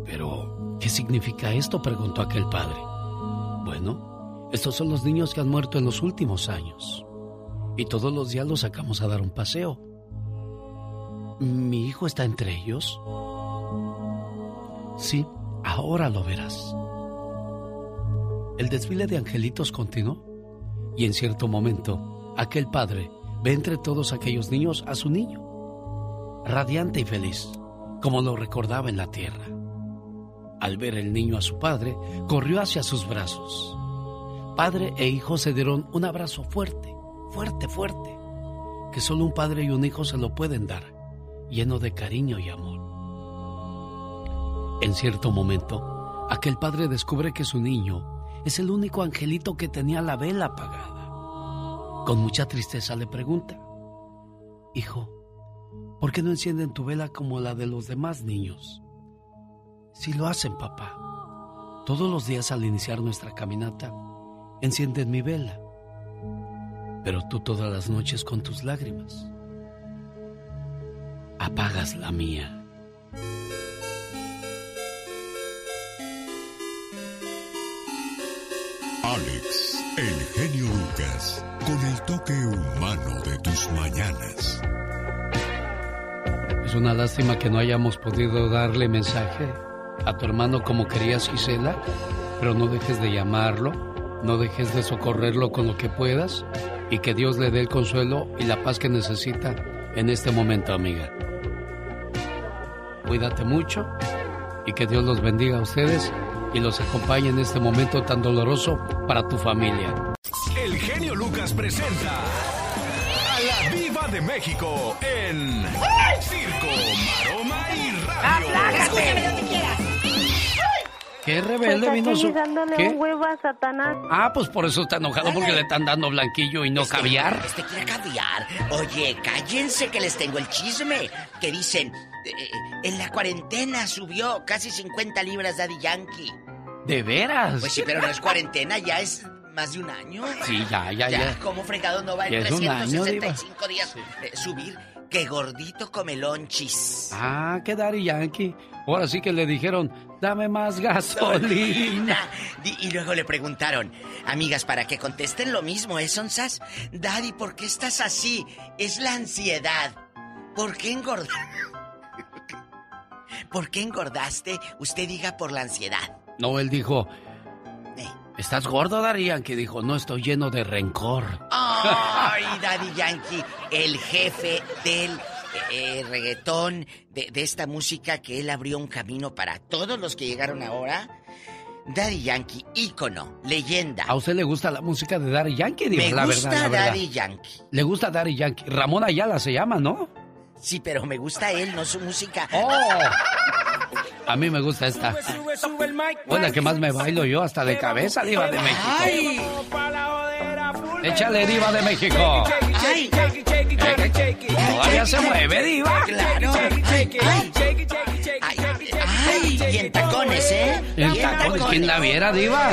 Pero, ¿qué significa esto? preguntó aquel padre. Bueno, estos son los niños que han muerto en los últimos años. Y todos los días los sacamos a dar un paseo. ¿Mi hijo está entre ellos? Sí, ahora lo verás. El desfile de angelitos continuó y en cierto momento aquel padre ve entre todos aquellos niños a su niño, radiante y feliz, como lo recordaba en la tierra. Al ver el niño a su padre, corrió hacia sus brazos. Padre e hijo se dieron un abrazo fuerte, fuerte, fuerte, que solo un padre y un hijo se lo pueden dar, lleno de cariño y amor. En cierto momento, aquel padre descubre que su niño es el único angelito que tenía la vela apagada. Con mucha tristeza le pregunta, Hijo, ¿por qué no encienden tu vela como la de los demás niños? Si lo hacen, papá. Todos los días al iniciar nuestra caminata, encienden mi vela. Pero tú todas las noches con tus lágrimas apagas la mía. Alex, el genio Lucas, con el toque humano de tus mañanas. Es una lástima que no hayamos podido darle mensaje a tu hermano como querías, Gisela, pero no dejes de llamarlo, no dejes de socorrerlo con lo que puedas y que Dios le dé el consuelo y la paz que necesita en este momento, amiga. Cuídate mucho y que Dios los bendiga a ustedes y los acompañe en este momento tan doloroso para tu familia. El genio Lucas presenta a la Viva de México en Circo, Maroma y Radio. Escúchame donde quieras. ¿Qué rebelde Pues vino su... dándole ¿Qué? un huevo a Satanás. Ah, pues por eso está enojado porque le están dando blanquillo y no caviar. Este quiere caviar. Oye, cállense que les tengo el chisme. Que dicen, eh, en la cuarentena subió casi 50 libras Daddy Yankee. ¿De veras? Pues sí, pero no es cuarentena, ya es más de un año. Sí, ya, ya, ya. ¿Cómo fregado no va en Ya es un año, 365 días eh, subir? Que gordito come lonchis. Ah, que Daddy Yankee. Ahora sí que le dijeron, dame más gasolina. Y luego le preguntaron, amigas, para que contesten lo mismo, ¿eh, Sonsas? Daddy, ¿por qué estás así? Es la ansiedad. ¿Por qué engordaste? ¿Por qué engordaste? Usted diga por la ansiedad. No, él dijo, ¿estás gordo, Daddy Yankee? Dijo, no, estoy lleno de rencor. ¡Ay, Daddy Yankee! El jefe del eh, reggaetón, de, de esta música que él abrió un camino para todos los que llegaron ahora. Daddy Yankee, ícono, leyenda. ¿A usted le gusta la música de Daddy Yankee? Diva? Me la gusta verdad, la verdad. Daddy Yankee. ¿Le gusta Daddy Yankee? Ramón Ayala se llama, ¿no? Sí, pero me gusta él, no su música. Oh. A mí me gusta esta. Bueno, la que más me bailo yo hasta de cabeza, Diva de México. ¡Ay! Échale, Diva de México. ¡Ay! Todavía se mueve, Diva. Claro. ¡Ay! ¡Ay! Y en tacones, ¿eh? En tacones, ¿quién la viera, Diva?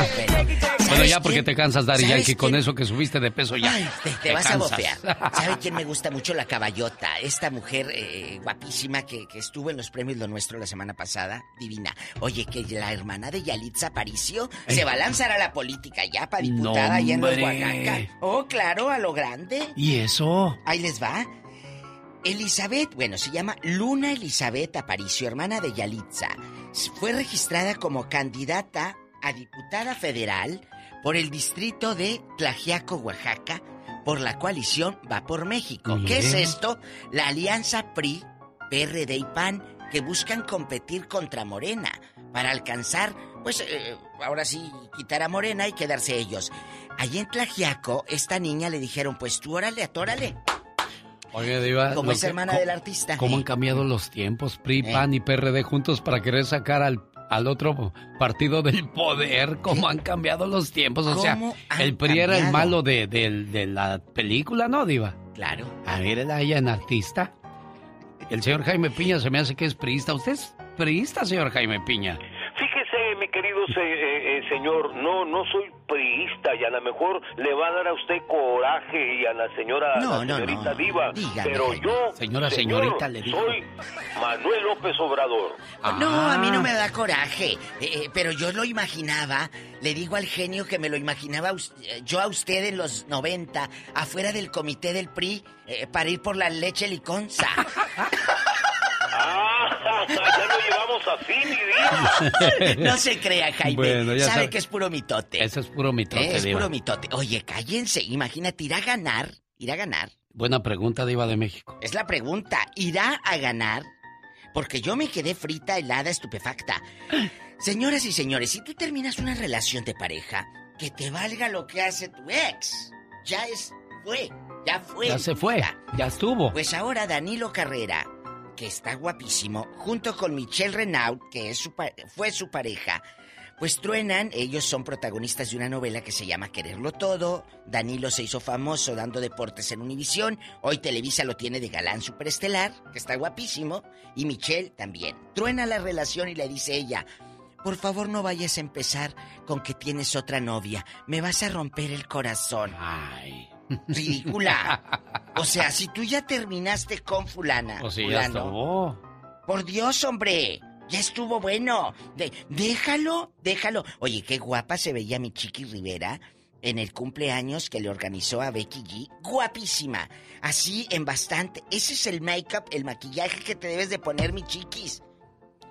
Bueno, ya porque te cansas, ¿Sabes Yankee, con eso que subiste de peso ya. Ay, te, te vas a bofear. ¿Sabe quién me gusta mucho? La caballota. Esta mujer eh, guapísima que, que estuvo en los premios Lo Nuestro la semana pasada. Divina. Oye, que la hermana de Yalitza Aparicio se va a lanzar a la política ya para diputada No, allá en los. Oaxaca. Oh, claro, a lo grande. ¿Y eso? Ahí les va. Elizabeth, bueno, se llama Luna Elizabeth Aparicio, hermana de Yalitza. Fue registrada como candidata a diputada federal por el distrito de Tlajiaco, Oaxaca, por la coalición Va por México. ¿Qué es esto? La alianza PRI, PRD y PAN que buscan competir contra Morena para alcanzar, pues, eh, ahora sí, quitar a Morena y quedarse ellos. Allí en Tlajiaco, esta niña le dijeron, pues tú órale, atórale. Oye, Diva. Como es que- hermana co- del artista. ¿Cómo han cambiado los tiempos? PRI, Eh. PAN y PRD juntos para querer sacar al, al otro partido del poder. ¿Cómo han cambiado los tiempos? O sea, ¿Cómo han el PRI era el malo de, de la película, ¿no, Diva? Claro. A ver, era ella en artista. El señor Jaime Piña se me hace que es priista. ¿Usted es priista, señor Jaime Piña? Mi querido se- eh, eh, señor, no, no soy priista y a lo mejor le va a dar a usted coraje y a la señora, No, la no, señorita no. Diva, Dígame, pero yo, Señora, señor, señorita, le dijo. soy Manuel López Obrador. No, a mí Ah. no me da coraje, eh, eh, pero yo lo imaginaba, le digo al genio que me lo imaginaba eh, yo a usted en los 90, afuera del comité del PRI, eh, para ir por la leche liconza. Ah, ya lo llevamos así, mi no se crea, Jaime. Bueno, ya sabe, sabe. que es puro mitote. Ese es puro mitote, es Diva. puro mitote. Oye, cállense, imagínate, irá a ganar, irá a ganar. Buena pregunta, Diva de México. Es la pregunta, ¿irá a ganar? Porque yo me quedé frita, helada, estupefacta. Señoras y señores, si tú terminas una relación de pareja, que te valga lo que hace tu ex. Ya es, fue, ya fue. Ya se fue, ya estuvo. Pues ahora Danilo Carrera, que está guapísimo, junto con Michelle Renaud, que es fue su pareja, pues truenan, ellos son protagonistas de una novela que se llama Quererlo Todo. Danilo se hizo famoso dando deportes en Univisión. Hoy Televisa lo tiene de galán superestelar, que está guapísimo. Y Michelle también. Truena la relación y le dice ella, por favor no vayas a empezar con que tienes otra novia. Me vas a romper el corazón. Ay. Ridícula. O sea, si tú ya terminaste con fulana. Pues ya estuvo. por Dios, hombre. Ya estuvo bueno. De- déjalo, déjalo. Oye, qué guapa se veía mi Chiqui Rivera en el cumpleaños que le organizó a Becky G. Guapísima. Así en bastante. Ese es el make-up, el maquillaje que te debes de poner, mi chiquis.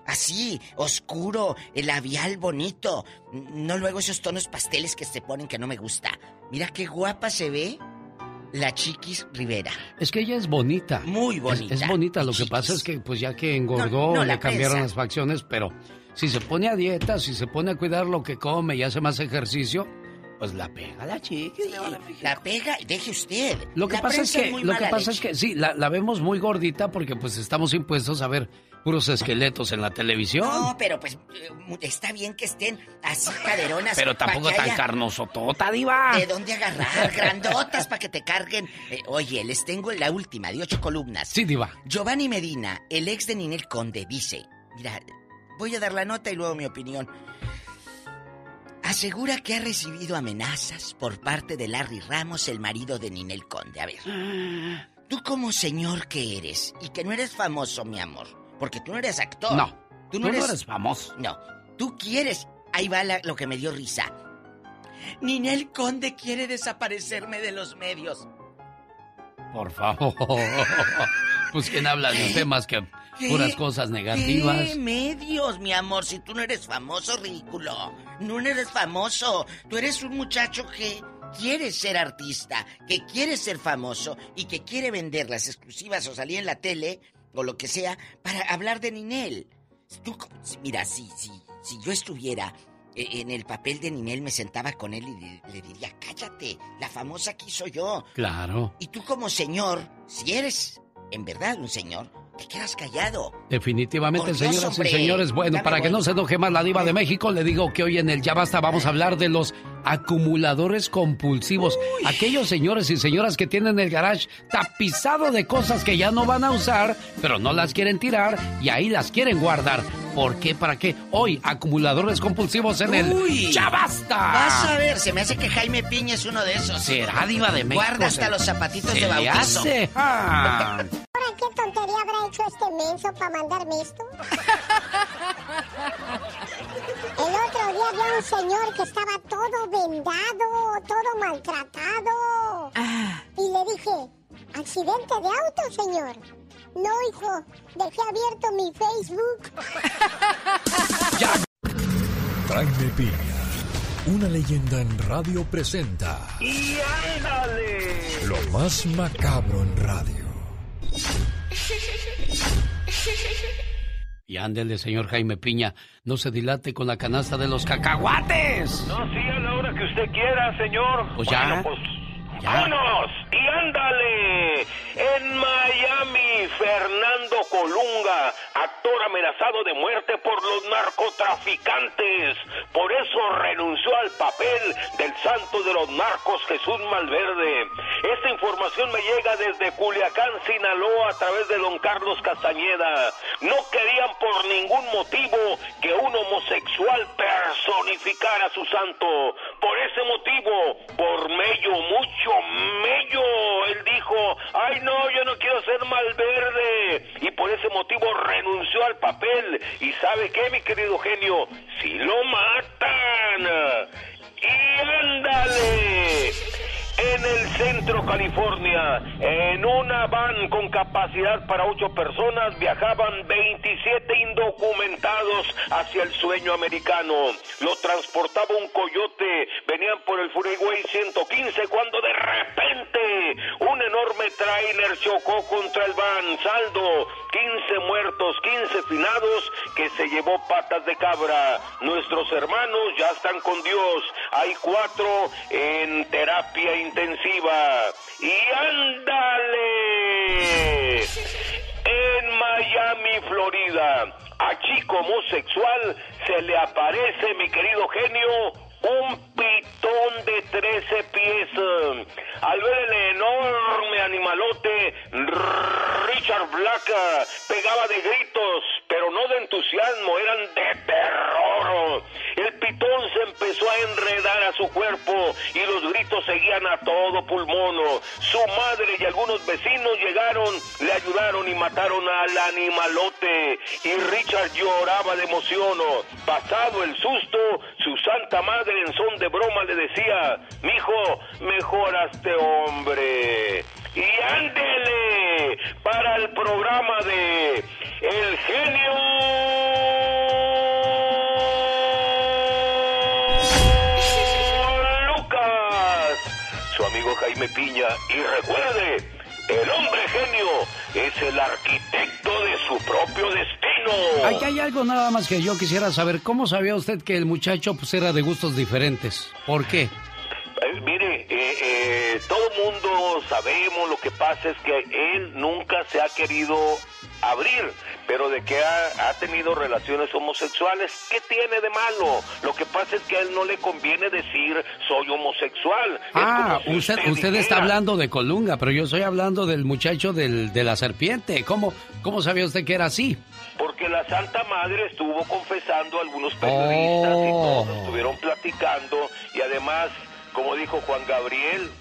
Así, oscuro, el labial bonito. No luego esos tonos pasteles que se ponen que no me gusta. Mira qué guapa se ve la Chiquis Rivera. Es que ella es bonita. Muy bonita. Es, bonita. Lo que pasa es que, pues ya que engordó, No, no, le cambiaron las facciones, pero si se pone a dieta, si se pone a cuidar lo que come y hace más ejercicio, pues la pega la chica. La pega, deje usted. Lo que La pasa es que, lo que pasa es que sí, la, la vemos muy gordita porque pues estamos impuestos a ver puros esqueletos en la televisión. No, pero pues eh, está bien que estén así caderonas. pero tampoco tan haya carnosotota, diva. ¿De dónde agarrar? Grandotas para que te carguen. Eh, oye, les tengo la última de ocho columnas. Sí, diva. Giovanni Medina, el ex de Ninel Conde, dice: Mira, voy a dar la nota y luego mi opinión. Asegura que ha recibido amenazas por parte de Larry Ramos, el marido de Ninel Conde. A ver. Tú como señor que eres y que no eres famoso, mi amor, porque tú no eres actor. No, Tú no tú no eres, eres famoso. No, tú quieres. Ahí va la- lo que me dio risa. Ninel Conde quiere desaparecerme de los medios. Por favor. pues quién habla de usted más que puras cosas negativas. ¿Qué medios, mi amor? Si tú no eres famoso, ridículo. No eres famoso. Tú eres un muchacho que quiere ser artista, que quiere ser famoso y que quiere vender las exclusivas o salir en la tele o lo que sea para habbar de Ninel. Tú, mira, si, si, si yo estuviera eh, en el papel de Ninel me sentaba con él y le, le diría, cállate, la famosa aquí soy yo. Claro. Y tú como señor, si eres en verdad un señor, te quedas callado. Definitivamente, Dios, señoras hombre. y señores. Bueno, para que no se enoje más la diva de México, le digo que hoy en el Ya Basta vamos a hablar de los acumuladores compulsivos. Aquellos señores y señoras que tienen el garage tapizado de cosas que ya no van a usar, pero no las quieren tirar y ahí las quieren guardar. ¿Por qué? ¿Para qué? Hoy, acumuladores compulsivos en el Uy. Ya Basta. Vas a ver, se me hace que Jaime Piña es uno de esos. Será diva de México. Guarda hasta se- los zapatitos se de bautizo. hace. Ah. ¿Ahora qué tontería habrá hecho este menso para mandarme esto? El otro día había un señor que estaba todo vendado, todo maltratado. Y le dije, ¿accidente de auto, señor? No, hijo, dejé abierto mi Facebook. Jaime Piña, una leyenda en radio presenta ¡Y ándale! lo más macabro en radio. Y ándele, señor Jaime Piña, no se dilate con la canasta de los cacahuates. No, sí, a la hora que usted quiera, señor. Pues ya. Pues, Ya. ¡Vámonos! ¡Y ándale! En Miami, Fernando Colunga, actor amenazado de muerte por los narcotraficantes. Por eso renunció al papel del santo de los narcos, Jesús Malverde. Esta información me llega desde Culiacán, Sinaloa, a través de don Carlos Castañeda. No querían por ningún motivo que un homosexual personificara a su santo. Por ese motivo, por mello, mucho mello, él dijo, ay no, yo no quiero ser Malverde. Y por ese motivo renunció al papel. ¿Y sabe qué, mi querido genio? Si lo matan. Y ándale. En el centro California, en una van con capacidad para ocho personas, viajaban 27 indocumentados hacia el sueño americano. Lo transportaba un coyote, venían por el Freeway 115 cuando de repente un enorme tráiler chocó contra el van. Saldo, 15 muertos, 15 finados que se llevó patas de cabra. Nuestros hermanos ya están con Dios. Hay cuatro en terapia intensiva. Y ándale. En Miami, Florida, a chico homosexual se le aparece, mi querido genio, un pitón de 13 pies. Al ver el enorme animalote, Richard Black pegaba de gritos, pero no de entusiasmo, eran de terror. El pitón se empezó a enredar a su cuerpo y los gritos seguían a todo pulmón. Su madre y algunos vecinos llegaron, le ayudaron y mataron al animalote. Y Richard lloraba de emoción. Pasado el susto, su santa madre en son de broma le decía, mijo, mejor a este hombre. Y ándele para el programa de El genio Lucas, su amigo Jaime Piña. Y recuerde, el hombre genio es el arquitecto de su propio destino. Aquí hay algo nada más que yo quisiera saber. ¿Cómo sabía usted que el muchacho pues era de gustos diferentes? ¿Por qué? Eh, mire, eh, eh, todo mundo sabemos, lo que pasa es que él nunca se ha querido abrir, pero de que ha, ha tenido relaciones homosexuales, ¿qué tiene de malo? Lo que pasa es que a él no le conviene decir soy homosexual. Ah, si usted, usted está dijera, hablando de Colunga, pero yo estoy hablando del muchacho del, de la serpiente. ¿Cómo, ¿Cómo sabía usted que era así? Porque la Santa Madre estuvo confesando a algunos periodistas y Oh. todos estuvieron platicando y además, como dijo Juan Gabriel,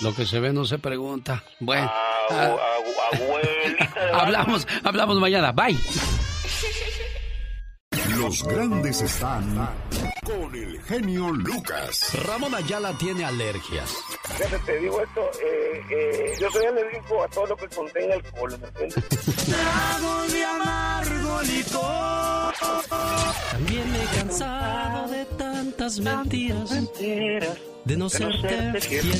Lo que se ve no se pregunta. Bueno, ah, agu- abuelita de hablamos, hablamos mañana. Bye. Los grandes están con el genio Lucas. Ramón Ayala tiene alergias. Fíjate, te digo esto, eh, eh, yo soy alérgico a todo lo que contenga alcohol, ¿me entiendes? Trago de amargo alcohólico. También me he cansado de tantas mentiras. De no serte fiel.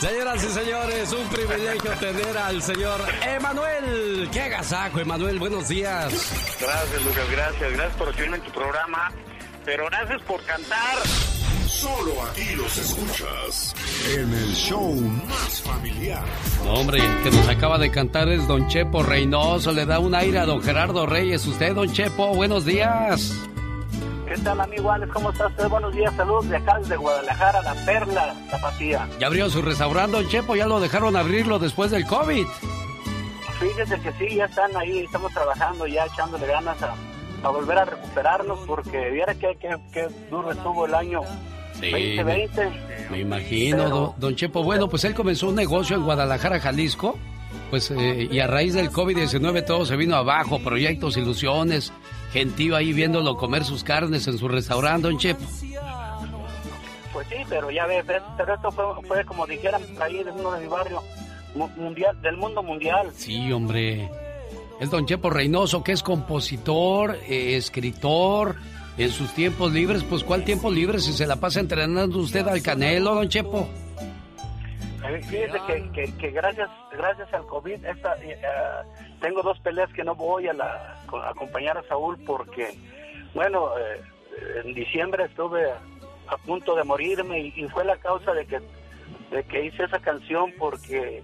Señoras y señores, un privilegio tener al señor Emanuel. ¡Qué agasajo, Emanuel! Buenos días. Gracias, Lucas, gracias. Gracias por recibirme en tu programa. Pero gracias por cantar. Solo aquí los escuchas en el show más familiar. No, hombre, el que nos acaba de cantar es Don Chepo Reynoso. Le da un aire a Don Gerardo Reyes. Usted, Don Chepo, buenos días. ¿Qué tal, amigo Alex? ¿Cómo estás? Buenos días, saludos de acá desde Guadalajara, La Perla, Tapatía. Ya abrió su restaurante, Don Chepo. Ya lo dejaron abrirlo después del COVID. Fíjese que sí, ya están ahí, estamos trabajando, ya echándole ganas a, a volver a recuperarnos, porque viera que, que, que duro estuvo el año Sí, 2020. Me imagino, Pero- don, don Chepo. Bueno, pues él comenzó un negocio en Guadalajara, Jalisco. Pues, eh, y a raíz del COVID-19 todo se vino abajo, proyectos, ilusiones, gentío ahí viéndolo comer sus carnes en su restaurante, don Chepo. Pues sí, pero ya ves, pero esto fue, fue como dijeran ahí de uno de mi barrio, mu- mundial, del mundo mundial. Sí, hombre. Es don Chepo Reynoso, que es compositor, eh, escritor. En sus tiempos libres, pues ¿cuál tiempo libre si se la pasa entrenando usted al Canelo, don Chepo? Eh, Fíjese que, que, que gracias gracias al COVID esta, eh, tengo dos peleas que no voy a, la, a acompañar a Saúl porque, bueno, eh, en diciembre estuve a punto de morirme y, y fue la causa de que, de que hice esa canción porque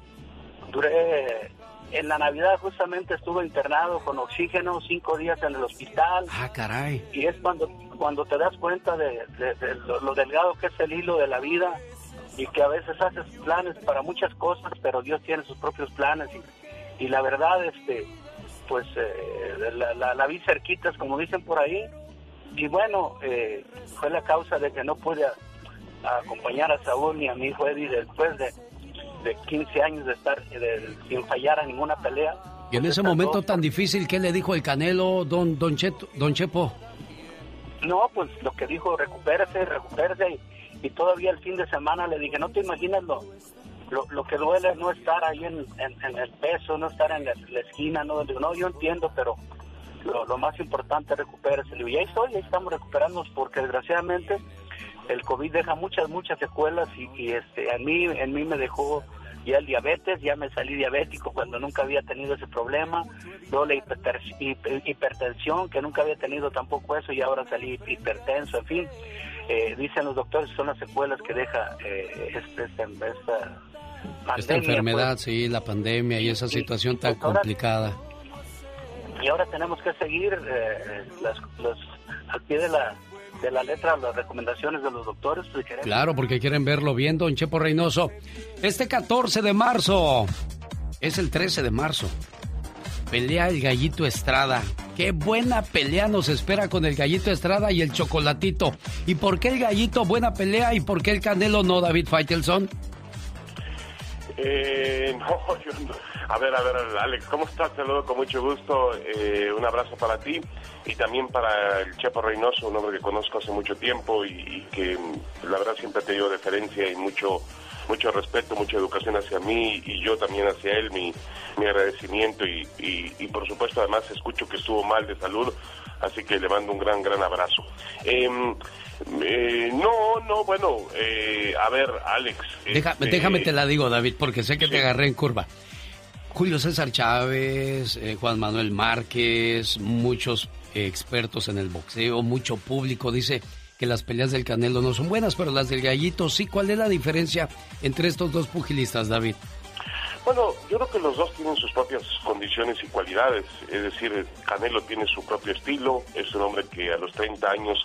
duré, en la Navidad justamente estuve internado con oxígeno cinco días en el hospital Ah, caray. y es cuando cuando te das cuenta de, de- de lo, lo delgado que es el hilo de la vida y que a veces haces planes para muchas cosas pero Dios tiene sus propios planes y, y la verdad este pues eh, la, la, la vi cerquitas como dicen por ahí y bueno eh, fue la causa de que no pude a- a acompañar a Saúl ni a mi hijo Eddie después de, de 15 años de estar de- sin fallar a ninguna pelea Y en ese momento tan difícil, ¿qué le dijo el Canelo, don, don, Cheto- don Chepo? No, pues lo que dijo, recupérese, recupérese. Y, y todavía el fin de semana le dije, no te imaginas lo, lo, lo que duele no estar ahí en, en- el peso, no estar en la, esquina. No, no, yo entiendo, pero lo, más importante es digo, y ahí estoy, ahí estamos recuperándonos porque desgraciadamente el COVID deja muchas, muchas secuelas y, y, este, a mí, en mí me dejó ya el diabetes, ya me salí diabético cuando nunca había tenido ese problema, luego la hipertensión, que nunca había tenido tampoco eso y ahora salí hipertenso, en fin, eh, dicen los doctores son las secuelas que deja eh, este, este- esta pandemia. Esta enfermedad, pues. sí, la pandemia y esa situación tan ahora- complicada. y ahora tenemos que seguir eh, las, los, al pie de la, de la letra las recomendaciones de los doctores. pues, queremos- Claro, porque quieren verlo bien, don Chepo Reynoso. Este 14 de marzo, es el 13 de marzo, pelea el Gallito Estrada. Qué buena pelea nos espera con el Gallito Estrada y el Chocolatito. ¿Y por qué el Gallito buena pelea y por qué el Canelo no, David Faitelson? Eh, no, yo no. A ver, a ver, Alex, ¿cómo estás? Te saludo con mucho gusto. Eh, un abrazo para ti y también para el Chepo Reynoso, un hombre que conozco hace mucho tiempo y, y que mm, la verdad siempre ha tenido deferencia y mucho mucho respeto, mucha educación hacia mí y yo también hacia él, mi, mi agradecimiento y, y, y por supuesto además escucho que estuvo mal de salud, así que le mando un gran, gran abrazo. Em, eh, no, no, bueno, eh, a ver, Alex. Deja- este, Déjame te la digo, David, porque sé que te agarré en curva. Julio César Chávez, eh, Juan Manuel Márquez, muchos expertos en el boxeo, mucho público dice que las peleas del Canelo no son buenas, pero las del Gallito sí. ¿Cuál es la diferencia entre estos dos pugilistas, David? Bueno, yo creo que los dos tienen sus propias condiciones y cualidades. Es decir, Canelo tiene su propio estilo. Es un hombre que a los 30 años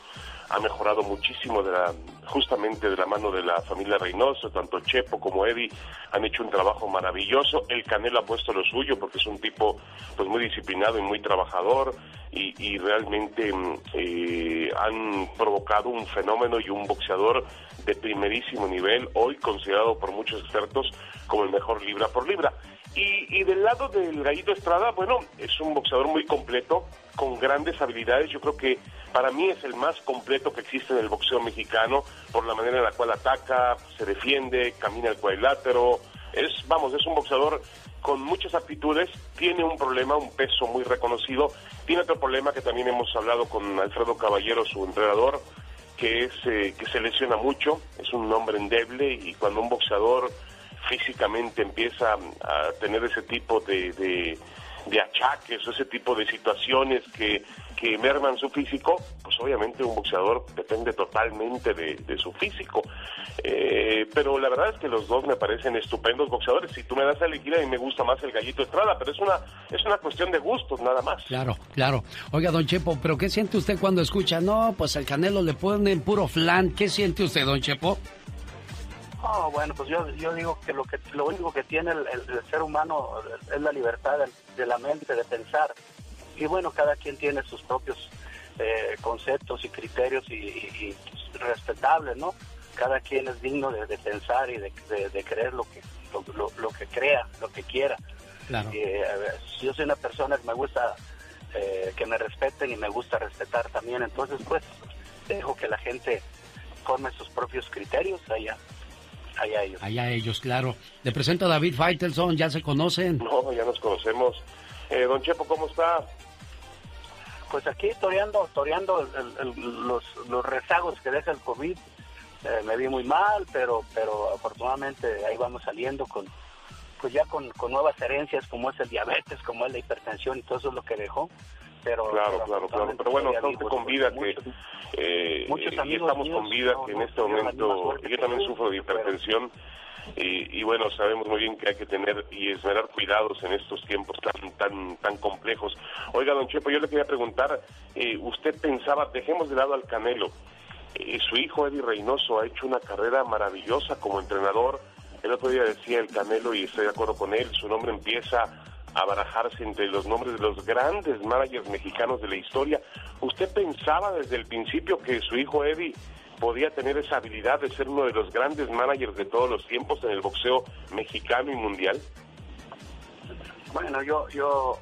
ha mejorado muchísimo de la, justamente de la mano de la familia Reynoso, tanto Chepo como Eddie han hecho un trabajo maravilloso. El Canelo ha puesto lo suyo porque es un tipo pues muy disciplinado y muy trabajador y, realmente mm, eh, han provocado un fenómeno y un boxeador de primerísimo nivel, hoy considerado por muchos expertos como el mejor libra por libra. Y, y del lado del Gallito Estrada, bueno, es un boxeador muy completo, con grandes habilidades. Yo creo que para mí es el más completo que existe en el boxeo mexicano, por la manera en la cual ataca, se defiende, camina al cuadrilátero. Es, vamos, es un boxeador con muchas aptitudes, tiene un problema, un peso muy reconocido, tiene otro problema que también hemos hablado con Alfredo Caballero, su entrenador, que es eh, que se lesiona mucho, es un hombre endeble y cuando un boxeador físicamente empieza a tener ese tipo de, de, de achaques o ese tipo de situaciones que, que merman su físico, pues obviamente un boxeador depende totalmente de, de su físico. Eh, pero la verdad es que los dos me parecen estupendos boxeadores. Si tú me das a elegir, a mí me gusta más el gallito Estrada, pero es una, es una cuestión de gustos nada más. Claro, claro. Oiga, don Chepo, ¿pero qué siente usted cuando escucha? No, pues el Canelo le ponen puro flan. ¿Qué siente usted, don Chepo? Oh, bueno, pues yo, yo digo que lo que lo único que tiene el, el- el ser humano es la libertad de, de la mente de pensar. Y bueno, cada quien tiene sus propios eh, conceptos y criterios y, y- y, respetables, ¿no? Cada quien es digno de, de pensar y de, de- de creer lo que lo, lo- lo que crea, lo que quiera. Claro. Eh, yo soy una persona que me gusta eh, que me respeten y me gusta respetar también. Entonces, pues, dejo que la gente forme sus propios criterios allá, allá ellos. Allá ellos, claro. Le presento a David Faitelson, ya se conocen. No, ya nos conocemos. Eh, don Chepo, ¿cómo está? Pues aquí toreando, toreando el- el- los, los rezagos que deja el COVID. Eh, me vi muy mal, pero pero afortunadamente ahí vamos saliendo con pues ya con, con nuevas herencias como es el diabetes, como es la hipertensión y todo eso es lo que dejó. Pero Claro, pero claro, claro. Pero bueno, vivo. con vida que... Muchos- eh, muchos y estamos con vida que en este momento... Yo también sufro de hipertensión y, y bueno, sabemos muy bien que hay que tener y esmerar cuidados en estos tiempos tan tan tan complejos. Oiga, don Chepo, yo le quería preguntar, eh, usted pensaba, dejemos de lado al Canelo, eh, su hijo Eddie Reynoso ha hecho una carrera maravillosa como entrenador. El otro día decía el Canelo, y estoy de acuerdo con él, su nombre empieza a barajarse entre los nombres de los grandes managers mexicanos de la historia. ¿Usted pensaba desde el principio que su hijo Eddie podía tener esa habilidad de ser uno de los grandes managers de todos los tiempos en el boxeo mexicano y mundial? Bueno, yo, yo,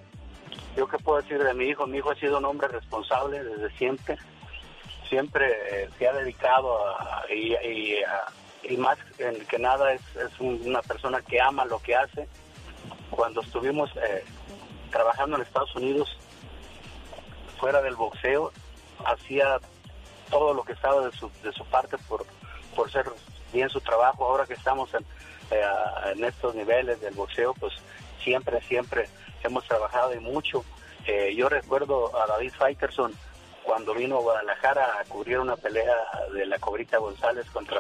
yo qué puedo decir de mi hijo. Mi hijo ha sido un hombre responsable desde siempre. Siempre eh, se ha dedicado y, más que nada es, es un- una persona que ama lo que hace. Cuando estuvimos eh, trabajando en Estados Unidos, fuera del boxeo, hacía todo lo que estaba de su, de su parte por, por ser bien su trabajo. Ahora que estamos en, eh, en estos niveles del boxeo, pues siempre, siempre hemos trabajado y mucho. Eh, yo recuerdo a David Faitelson cuando vino a Guadalajara a cubrir una pelea de la Cobrita González contra,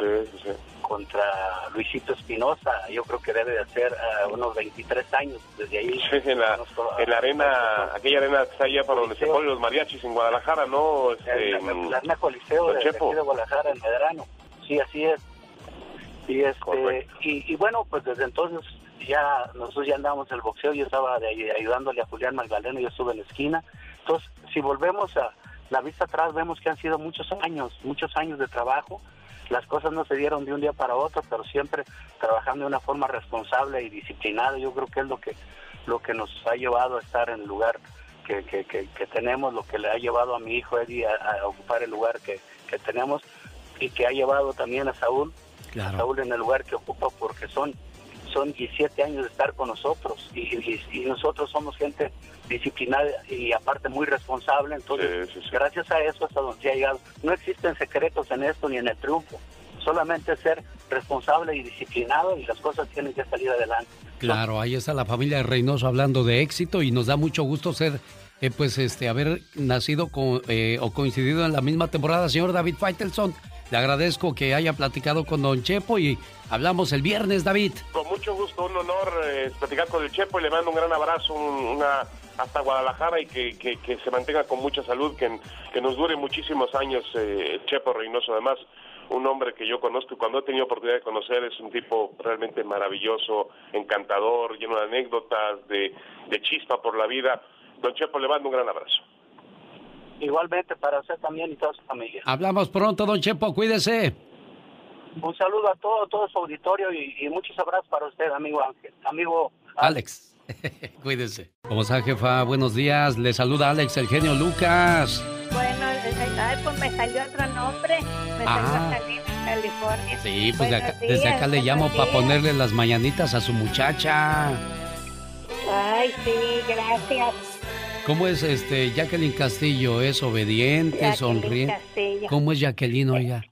contra Luisito Espinosa. Yo creo que debe de hacer ah, unos 23 años desde ahí. Sí, en la, en la arena, aquella arena que está allá para donde se ponen los mariachis en Guadalajara, ¿no? Este, la, la Arena Coliseo de, de Guadalajara en Medrano. Sí, así es. Y, este, y, y bueno, pues desde entonces ya nosotros ya andábamos en el boxeo, yo estaba de ayudándole a Julián Magdaleno, yo estuve en la esquina. Entonces, si volvemos a la vista atrás, vemos que han sido muchos años, muchos años de trabajo. Las cosas no se dieron de un día para otro, pero siempre trabajando de una forma responsable y disciplinada. Yo creo que es lo que lo que nos ha llevado a estar en el lugar que, que, que, que tenemos, lo que le ha llevado a mi hijo Eddie a, a ocupar el lugar que, que tenemos y que ha llevado también a Saúl, a Saúl en el lugar que ocupa porque son son 17 años de estar con nosotros y, y- y nosotros somos gente disciplinada y aparte muy responsable, entonces gracias a eso hasta donde se ha llegado. No existen secretos en esto ni en el triunfo, solamente ser responsable y disciplinado y las cosas tienen que salir adelante. Claro, ahí está la familia de Reynoso hablando de éxito y nos da mucho gusto ser, eh, pues, este, haber nacido con, eh, o coincidido en la misma temporada. Señor David Faitelson, le agradezco que haya platicado con Don Chepo y hablamos el viernes, David. Con mucho gusto, un honor eh, platicar con el Chepo y le mando un gran abrazo, un- una hasta Guadalajara y que, que- que se mantenga con mucha salud, que, que nos dure muchísimos años eh, Chepo Reynoso. Además, un hombre que yo conozco y cuando he tenido oportunidad de conocer es un tipo realmente maravilloso, encantador, lleno de anécdotas, de, de chispa por la vida. Don Chepo, le mando un gran abrazo. Igualmente para usted también y toda su familia. Hablamos pronto, Don Chepo, cuídese. Un saludo a todo, todo su auditorio y, y muchos abrazos para usted, amigo Ángel, amigo Alex. Cuídese. ¿Cómo está, jefa? Buenos días. Le saluda Alex, el genio Lucas. Bueno, ay, pues me salió otro nombre. Me Ah. salió California. Sí, pues de acá- desde acá le llamo para ponerle las mañanitas a su muchacha. Ay, sí, gracias. ¿Cómo es este Jacqueline Castillo? ¿Es obediente, Jacqueline sonriente? Castillo. ¿Cómo es Jacqueline, oiga?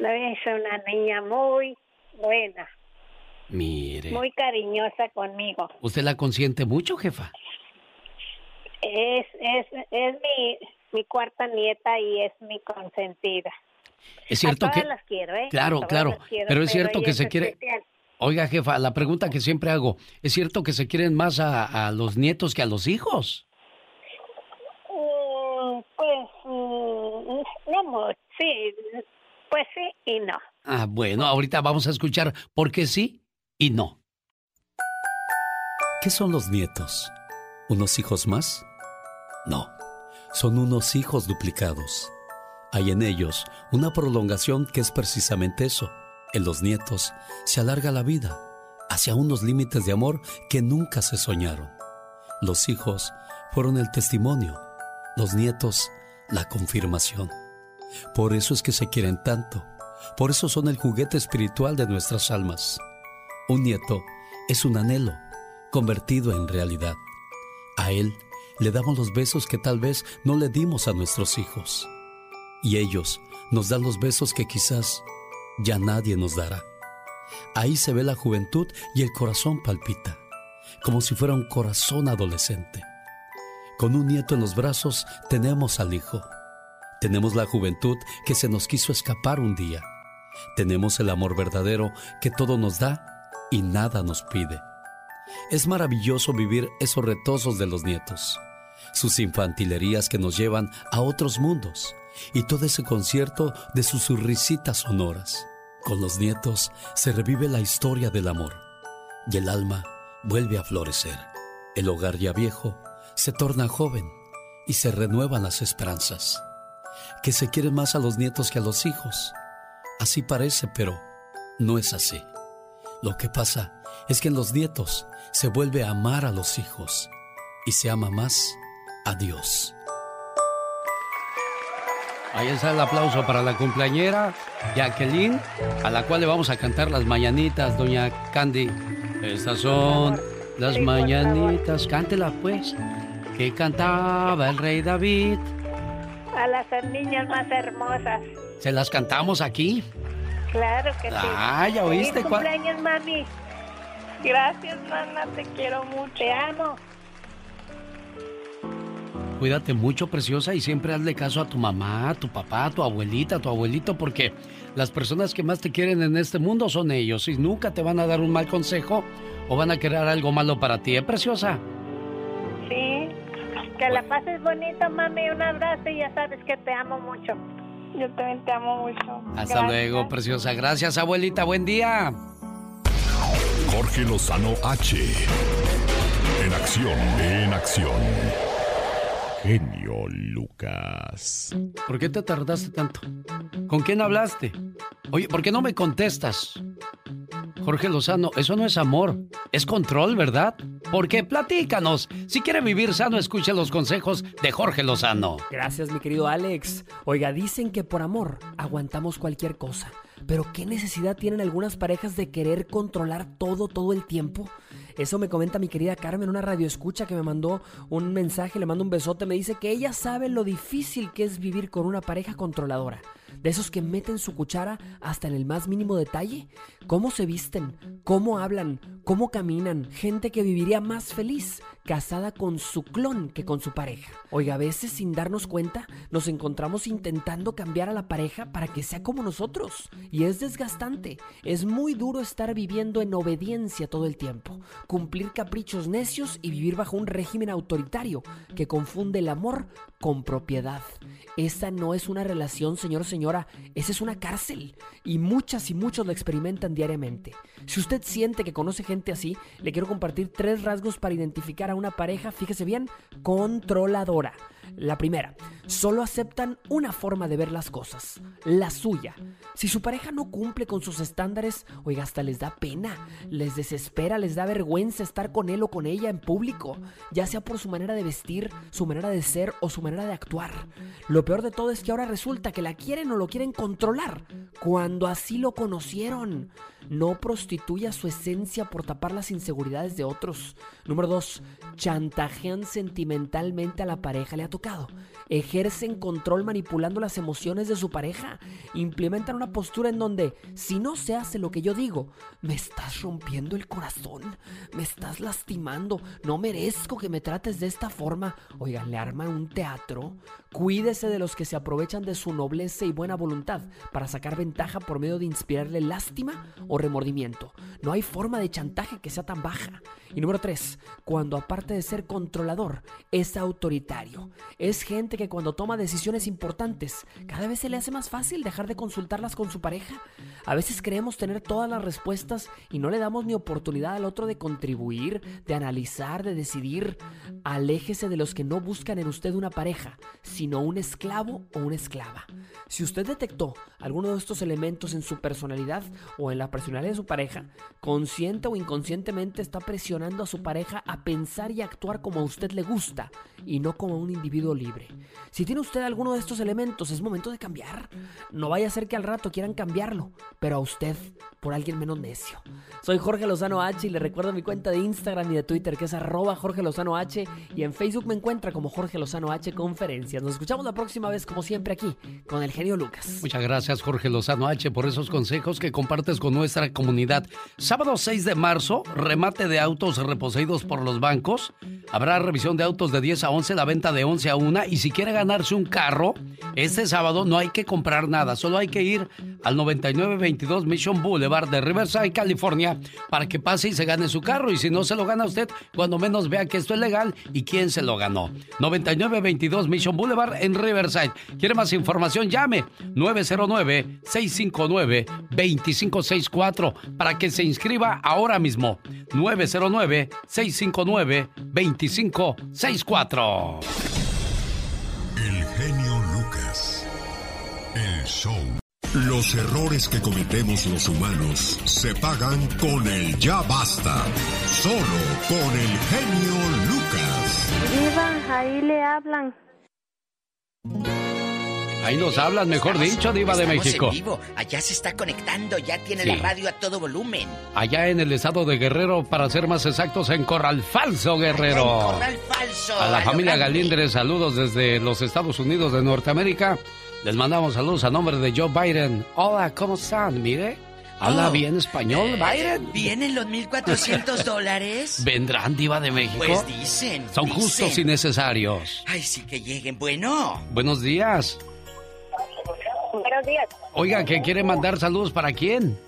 Es una niña muy buena, Mire, muy cariñosa conmigo. ¿usted la consiente mucho, jefa? Es, es, es mi, mi cuarta nieta y es mi consentida. Es cierto a todas que... las quiero, ¿eh? Claro, claro, quiero, pero es cierto que se quiere... Oiga, jefa, la pregunta que siempre hago, ¿es cierto que se quieren más a, a los nietos que a los hijos? Mm, pues, mm, no sí, pues sí y no. Ah, bueno, ahorita vamos a escuchar por qué sí y no. ¿Qué son los nietos? ¿Unos hijos más? No, son unos hijos duplicados. Hay en ellos una prolongación que es precisamente eso. En los nietos se alarga la vida hacia unos límites de amor que nunca se soñaron. Los hijos fueron el testimonio, los nietos la confirmación. Por eso es que se quieren tanto, por eso son el juguete espiritual de nuestras almas. Un nieto es un anhelo convertido en realidad. A él le damos los besos que tal vez no le dimos a nuestros hijos. Y ellos nos dan los besos que quizás ya nadie nos dará. Ahí se ve la juventud y el corazón palpita, como si fuera un corazón adolescente. Con un nieto en los brazos tenemos al hijo. Tenemos la juventud que se nos quiso escapar un día. Tenemos el amor verdadero que todo nos da y nada nos pide. Es maravilloso vivir esos retosos de los nietos, sus infantilerías que nos llevan a otros mundos y todo ese concierto de sus risitas sonoras. Con los nietos se revive la historia del amor y el alma vuelve a florecer. El hogar ya viejo se torna joven y se renuevan las esperanzas. Que se quieren más a los nietos que a los hijos. Así parece, pero no es así. Lo que pasa es que en los nietos se vuelve a amar a los hijos y se ama más a Dios. Ahí está el aplauso para la cumpleañera Jacqueline, a la cual le vamos a cantar las mañanitas, doña Candy. Estas son las mañanitas. Cántela pues. Que cantaba el rey David. A las niñas más hermosas. Se las cantamos aquí. Claro que sí. Ah, ya oíste, ¿cuál? cumpleaños, mami. Gracias, Nana, te quiero mucho. Te amo. Cuídate mucho, preciosa, y siempre hazle caso a tu mamá, a tu papá, a tu abuelita, a tu abuelito, porque las personas que más te quieren en este mundo son ellos y nunca te van a dar un mal consejo o van a querer algo malo para ti, ¿eh, preciosa? Que la pases bonito, mami. Un abrazo y ya sabes que te amo mucho. Yo también te amo mucho. Hasta luego, preciosa. Gracias, abuelita. Buen día. Jorge Lozano H. En acción, en acción. Genio Lucas. ¿Por qué te tardaste tanto? ¿Con quién hablaste? Oye, ¿por qué no me contestas? Jorge Lozano, eso no es amor, es control, ¿verdad? Porque platícanos. Si quiere vivir sano, escuche los consejos de Jorge Lozano. Gracias, mi querido Alex. Oiga, dicen que por amor aguantamos cualquier cosa. Pero ¿qué necesidad tienen algunas parejas de querer controlar todo todo el tiempo? Eso me comenta mi querida Carmen, una radio escucha que me mandó un mensaje, le mando un besote, me dice que ella sabe lo difícil que es vivir con una pareja controladora. De esos que meten su cuchara hasta en el más mínimo detalle. Cómo se visten, cómo hablan, cómo caminan. Gente que viviría más feliz casada con su clon que con su pareja. Oiga, a veces sin darnos cuenta nos encontramos intentando cambiar a la pareja para que sea como nosotros. Y es desgastante. Es muy duro estar viviendo en obediencia todo el tiempo. Cumplir caprichos necios y vivir bajo un régimen autoritario que confunde el amor con propiedad. Esa no es una relación, señor señora, esa es una cárcel. Y muchas y muchos lo experimentan diariamente. Si usted siente que conoce gente así, le quiero compartir tres rasgos para identificar a una pareja, fíjese bien, controladora. La primera, solo aceptan una forma de ver las cosas, la suya. Si su pareja no cumple con sus estándares, oiga, hasta les da pena, les desespera, les da vergüenza estar con él o con ella en público, ya sea por su manera de vestir, su manera de ser o su manera de actuar. Lo peor de todo es que ahora resulta que la quieren o lo quieren controlar, cuando así lo conocieron. No prostituya su esencia por tapar las inseguridades de otros. Número dos, chantajean sentimentalmente a la pareja. ¿Le tocado? Ejercen control manipulando las emociones de su pareja. Implementan una postura en donde, si no se hace lo que yo digo, me estás rompiendo el corazón, me estás lastimando, no merezco que me trates de esta forma. Oigan, le arman un teatro. Cuídese de los que se aprovechan de su nobleza y buena voluntad para sacar ventaja por medio de inspirarle lástima o remordimiento. No hay forma de chantaje que sea tan baja. Y número tres, cuando aparte de ser controlador, es autoritario. Es gente que cuando toma decisiones importantes, cada vez se le hace más fácil dejar de consultarlas con su pareja. A veces creemos tener todas las respuestas y no le damos ni oportunidad al otro de contribuir, de analizar, de decidir. Aléjese de los que no buscan en usted una pareja, sino un esclavo o una esclava. Si usted detectó alguno de estos elementos en su personalidad o en la personalidad de su pareja, consciente o inconscientemente está presionando a su pareja a pensar y actuar como a usted le gusta y no como un individuo libre. Si tiene usted alguno de estos elementos, es momento de cambiar. No vaya a ser que al rato quieran cambiarlo, pero a usted por alguien menos necio. Soy Jorge Lozano H y le recuerdo mi cuenta de Instagram y de Twitter que es arroba Jorge Lozano H y en Facebook me encuentra como Jorge Lozano H Conferencias. Nos escuchamos la próxima vez como siempre aquí con el genio Lucas. Muchas gracias Jorge Lozano H por esos consejos que compartes con nuestra comunidad. Sábado 6 de marzo, remate de autos reposeídos por los bancos. Habrá revisión de autos de 10 a 11, la venta de 11 a 1 y si quiere ganarse un carro, este sábado no hay que comprar nada, solo hay que ir al 9922 Mission Boulevard de Riverside, California, para que pase y se gane su carro. Y si no se lo gana usted, cuando menos vea que esto es legal y quién se lo ganó. 9922 Mission Boulevard en Riverside. ¿Quiere más información? Llame 909-659-2564 para que se inscriba ahora mismo. 909-659-2564. Show. Los errores que cometemos los humanos se pagan con el ya basta. Solo con el genio Lucas. Ahí le hablan. Ahí nos hablan, mejor dicho, Diva de Estamos México. en vivo. Allá se está conectando, ya tiene Sí. la radio a todo volumen. Allá en el estado de Guerrero, para ser más exactos, en Corral Falso, Guerrero. Corral falso. A la lo familia. Galíndez, saludos desde los Estados Unidos de Norteamérica. Les mandamos saludos a nombre de Joe Biden. Hola, ¿cómo están? Mire, habla Oh. bien español, Eh, Biden. ¿Vienen los 1.400 dólares? ¿Vendrán, Diva de México? Pues dicen. Son dicen. justos y necesarios. Ay, sí que lleguen. Bueno. Buenos días. Buenos días. Oiga, ¿qué quiere mandar saludos para quién?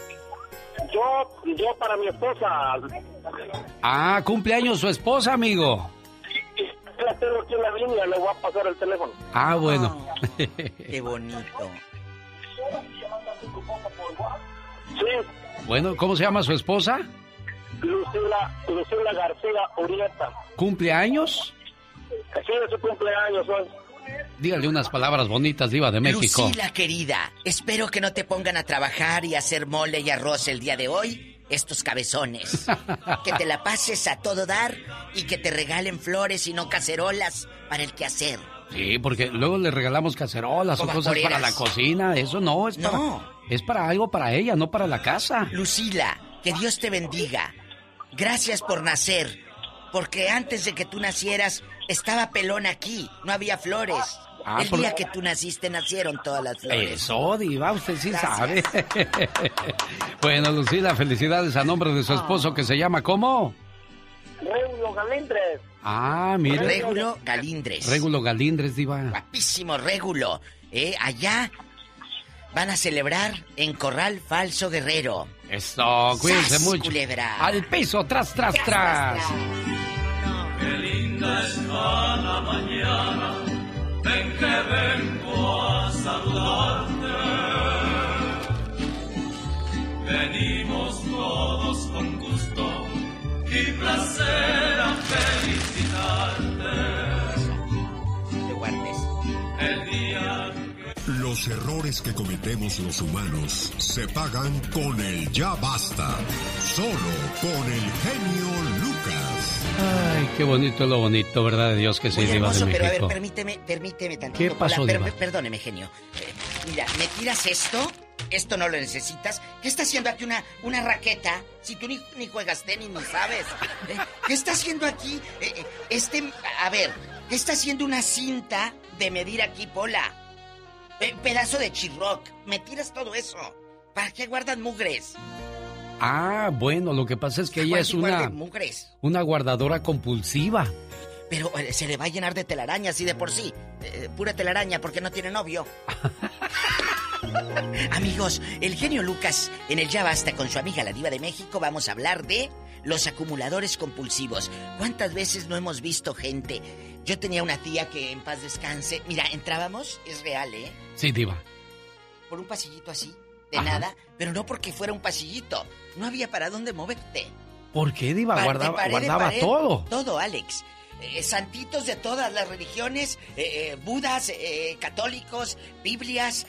Yo, yo para mi esposa, Ah, cumpleaños su esposa, amigo. La tengo aquí en la línea, le voy a pasar el teléfono. Ah, bueno. Qué bonito. Sí, bueno, ¿cómo se llama su esposa? Lucila, Lucila García Urieta. ¿Cumpleaños? Sí, es su cumpleaños hoy. Dígale unas palabras bonitas, Diva de México. Lucila, querida, espero que no te pongan a trabajar y a hacer mole y arroz el día de hoy, estos cabezones. que te la pases a todo dar y que te regalen flores y no cacerolas para el quehacer. Sí, porque luego le regalamos cacerolas o O cosas para la cocina. Eso no, es para, No. es para algo para ella, no para la casa. Lucila, que Dios te bendiga. Gracias por nacer, porque antes de que tú nacieras estaba pelón aquí, no había flores. Ah, el por- día que tú naciste nacieron todas las flores. Eso, Diva, usted sí Gracias. sabe. bueno, Lucila, felicidades a nombre de su esposo que se llama ¿cómo? Reulo Galindres. Ah, mire. Régulo Galindres. Régulo Galindres, Diva. Guapísimo Régulo. Eh, allá van a celebrar en Corral Falso Guerrero. Eso, cuídense ¡Sas, mucho. culebra! Al piso, tras, tras, tras. Qué linda está la mañana, ven que vengo a saludarte. Venimos todos con gusto y placer a felicitarte. Te guardes. El día Los errores que cometemos los humanos se pagan con el ya basta. Solo con el genio Lucas. Ay, qué bonito lo bonito, ¿verdad? De Dios que sí, Muy Diva de hermoso, pero a ver, México. permíteme, permíteme tantito. ¿Qué pasó, per- Diva? perdóneme, genio. Eh, mira, me tiras esto esto no lo necesitas. ¿Qué está haciendo aquí una, una raqueta? Si tú ni, ni juegas tenis ni sabes. ¿Eh? ¿Qué está haciendo aquí? Eh, este, a ver, ¿qué está haciendo una cinta de medir aquí, Pola? Pe- pedazo de chirroc. Me tiras todo eso. ¿Para qué guardan mugres? Ah, bueno, lo que pasa es que ella es una, mugres. una guardadora compulsiva. Pero eh, se le va a llenar de telarañas y de por sí. eh, pura telaraña porque no tiene novio. Amigos, el genio Lucas en el Ya Basta con su amiga la Diva de México vamos a hablar de los acumuladores compulsivos. ¿Cuántas veces no hemos visto gente? Yo tenía una tía que en paz descanse. Mira, entrábamos, es real, ¿eh? Sí, diva. Por un pasillito así, de Ajá. nada, pero no porque fuera un pasillito. No había para dónde moverte. ¿Por qué, diva? Pa- Guardaba, pared en guardaba pared. todo. Todo, Alex. Eh, santitos de todas las religiones, eh, eh, budas, católicos, biblias,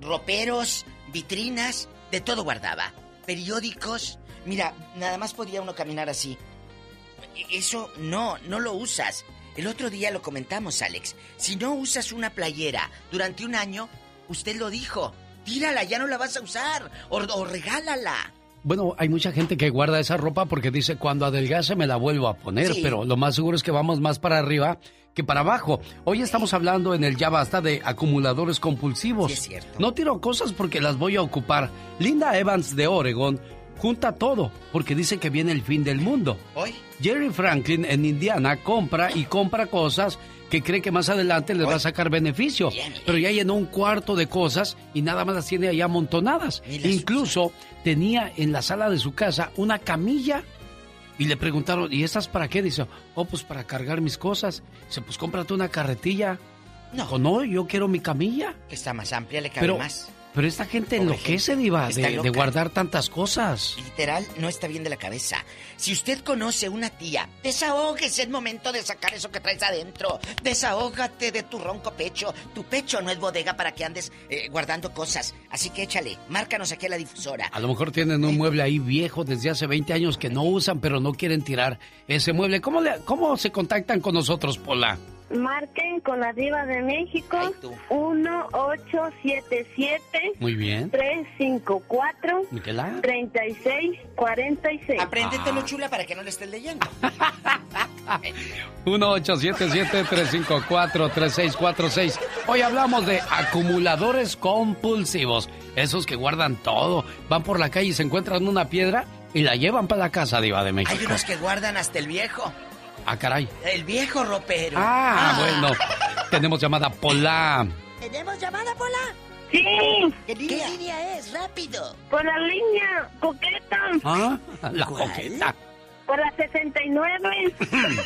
roperos, vitrinas, de todo guardaba. Periódicos. Mira, nada más podía uno caminar así. E- Eso no, no lo usas. El otro día lo comentamos, Alex. Si no usas una playera durante un año, usted lo dijo, tírala, ya no la vas a usar, o, o regálala. Bueno, hay mucha gente que guarda esa ropa porque dice, cuando adelgace me la vuelvo a poner, Sí. pero lo más seguro es que vamos más para arriba que para abajo. Hoy estamos hablando en el Ya Basta de acumuladores compulsivos. Sí, es cierto. No tiro cosas porque las voy a ocupar. Linda Evans de Oregon junta todo porque dice que viene el fin del mundo. Hoy. Jerry Franklin en Indiana compra y compra cosas que cree que más adelante les va a sacar beneficio. Pero ya llenó un cuarto de cosas y nada más las tiene ahí amontonadas. Incluso tenía en la sala de su casa una camilla y le preguntaron, ¿y estas para qué? Dice, oh, pues para cargar mis cosas. Dice, pues cómprate una carretilla. No. Dijo, no, yo quiero mi camilla. Que está más amplia, le cabe Pero, más. Pero esta gente Pobre enloquece, gente, Diva, de, de guardar tantas cosas. Literal, no está bien de la cabeza. Si usted conoce una tía, desahógese el momento de sacar eso que traes adentro. Desahógate de tu ronco pecho. Tu pecho no es bodega para que andes eh, guardando cosas. Así que échale, márcanos aquí a la difusora. A lo mejor tienen un mueble ahí viejo desde hace 20 años que no usan, pero no quieren tirar ese mueble. ¿Cómo, le- cómo se contactan con nosotros, Pola? Marquen con la diva de México 1877 Muy bien. 354 Miquela. 3646. Apréndetelo, chula, para que no le estés leyendo. 1-877-354-3646. Hoy hablamos de acumuladores compulsivos. Esos que guardan todo. Van por la calle y se encuentran una piedra y la llevan para la casa, Diva de Hay México. unos que guardan hasta el viejo. Ah, caray. El viejo ropero. Ah, bueno. Tenemos llamada Pola. ¿Tenemos llamada, Pola? Sí. ¿Qué línea es? Rápido. Por la línea coqueta. Ah, la coqueta. Por la 69.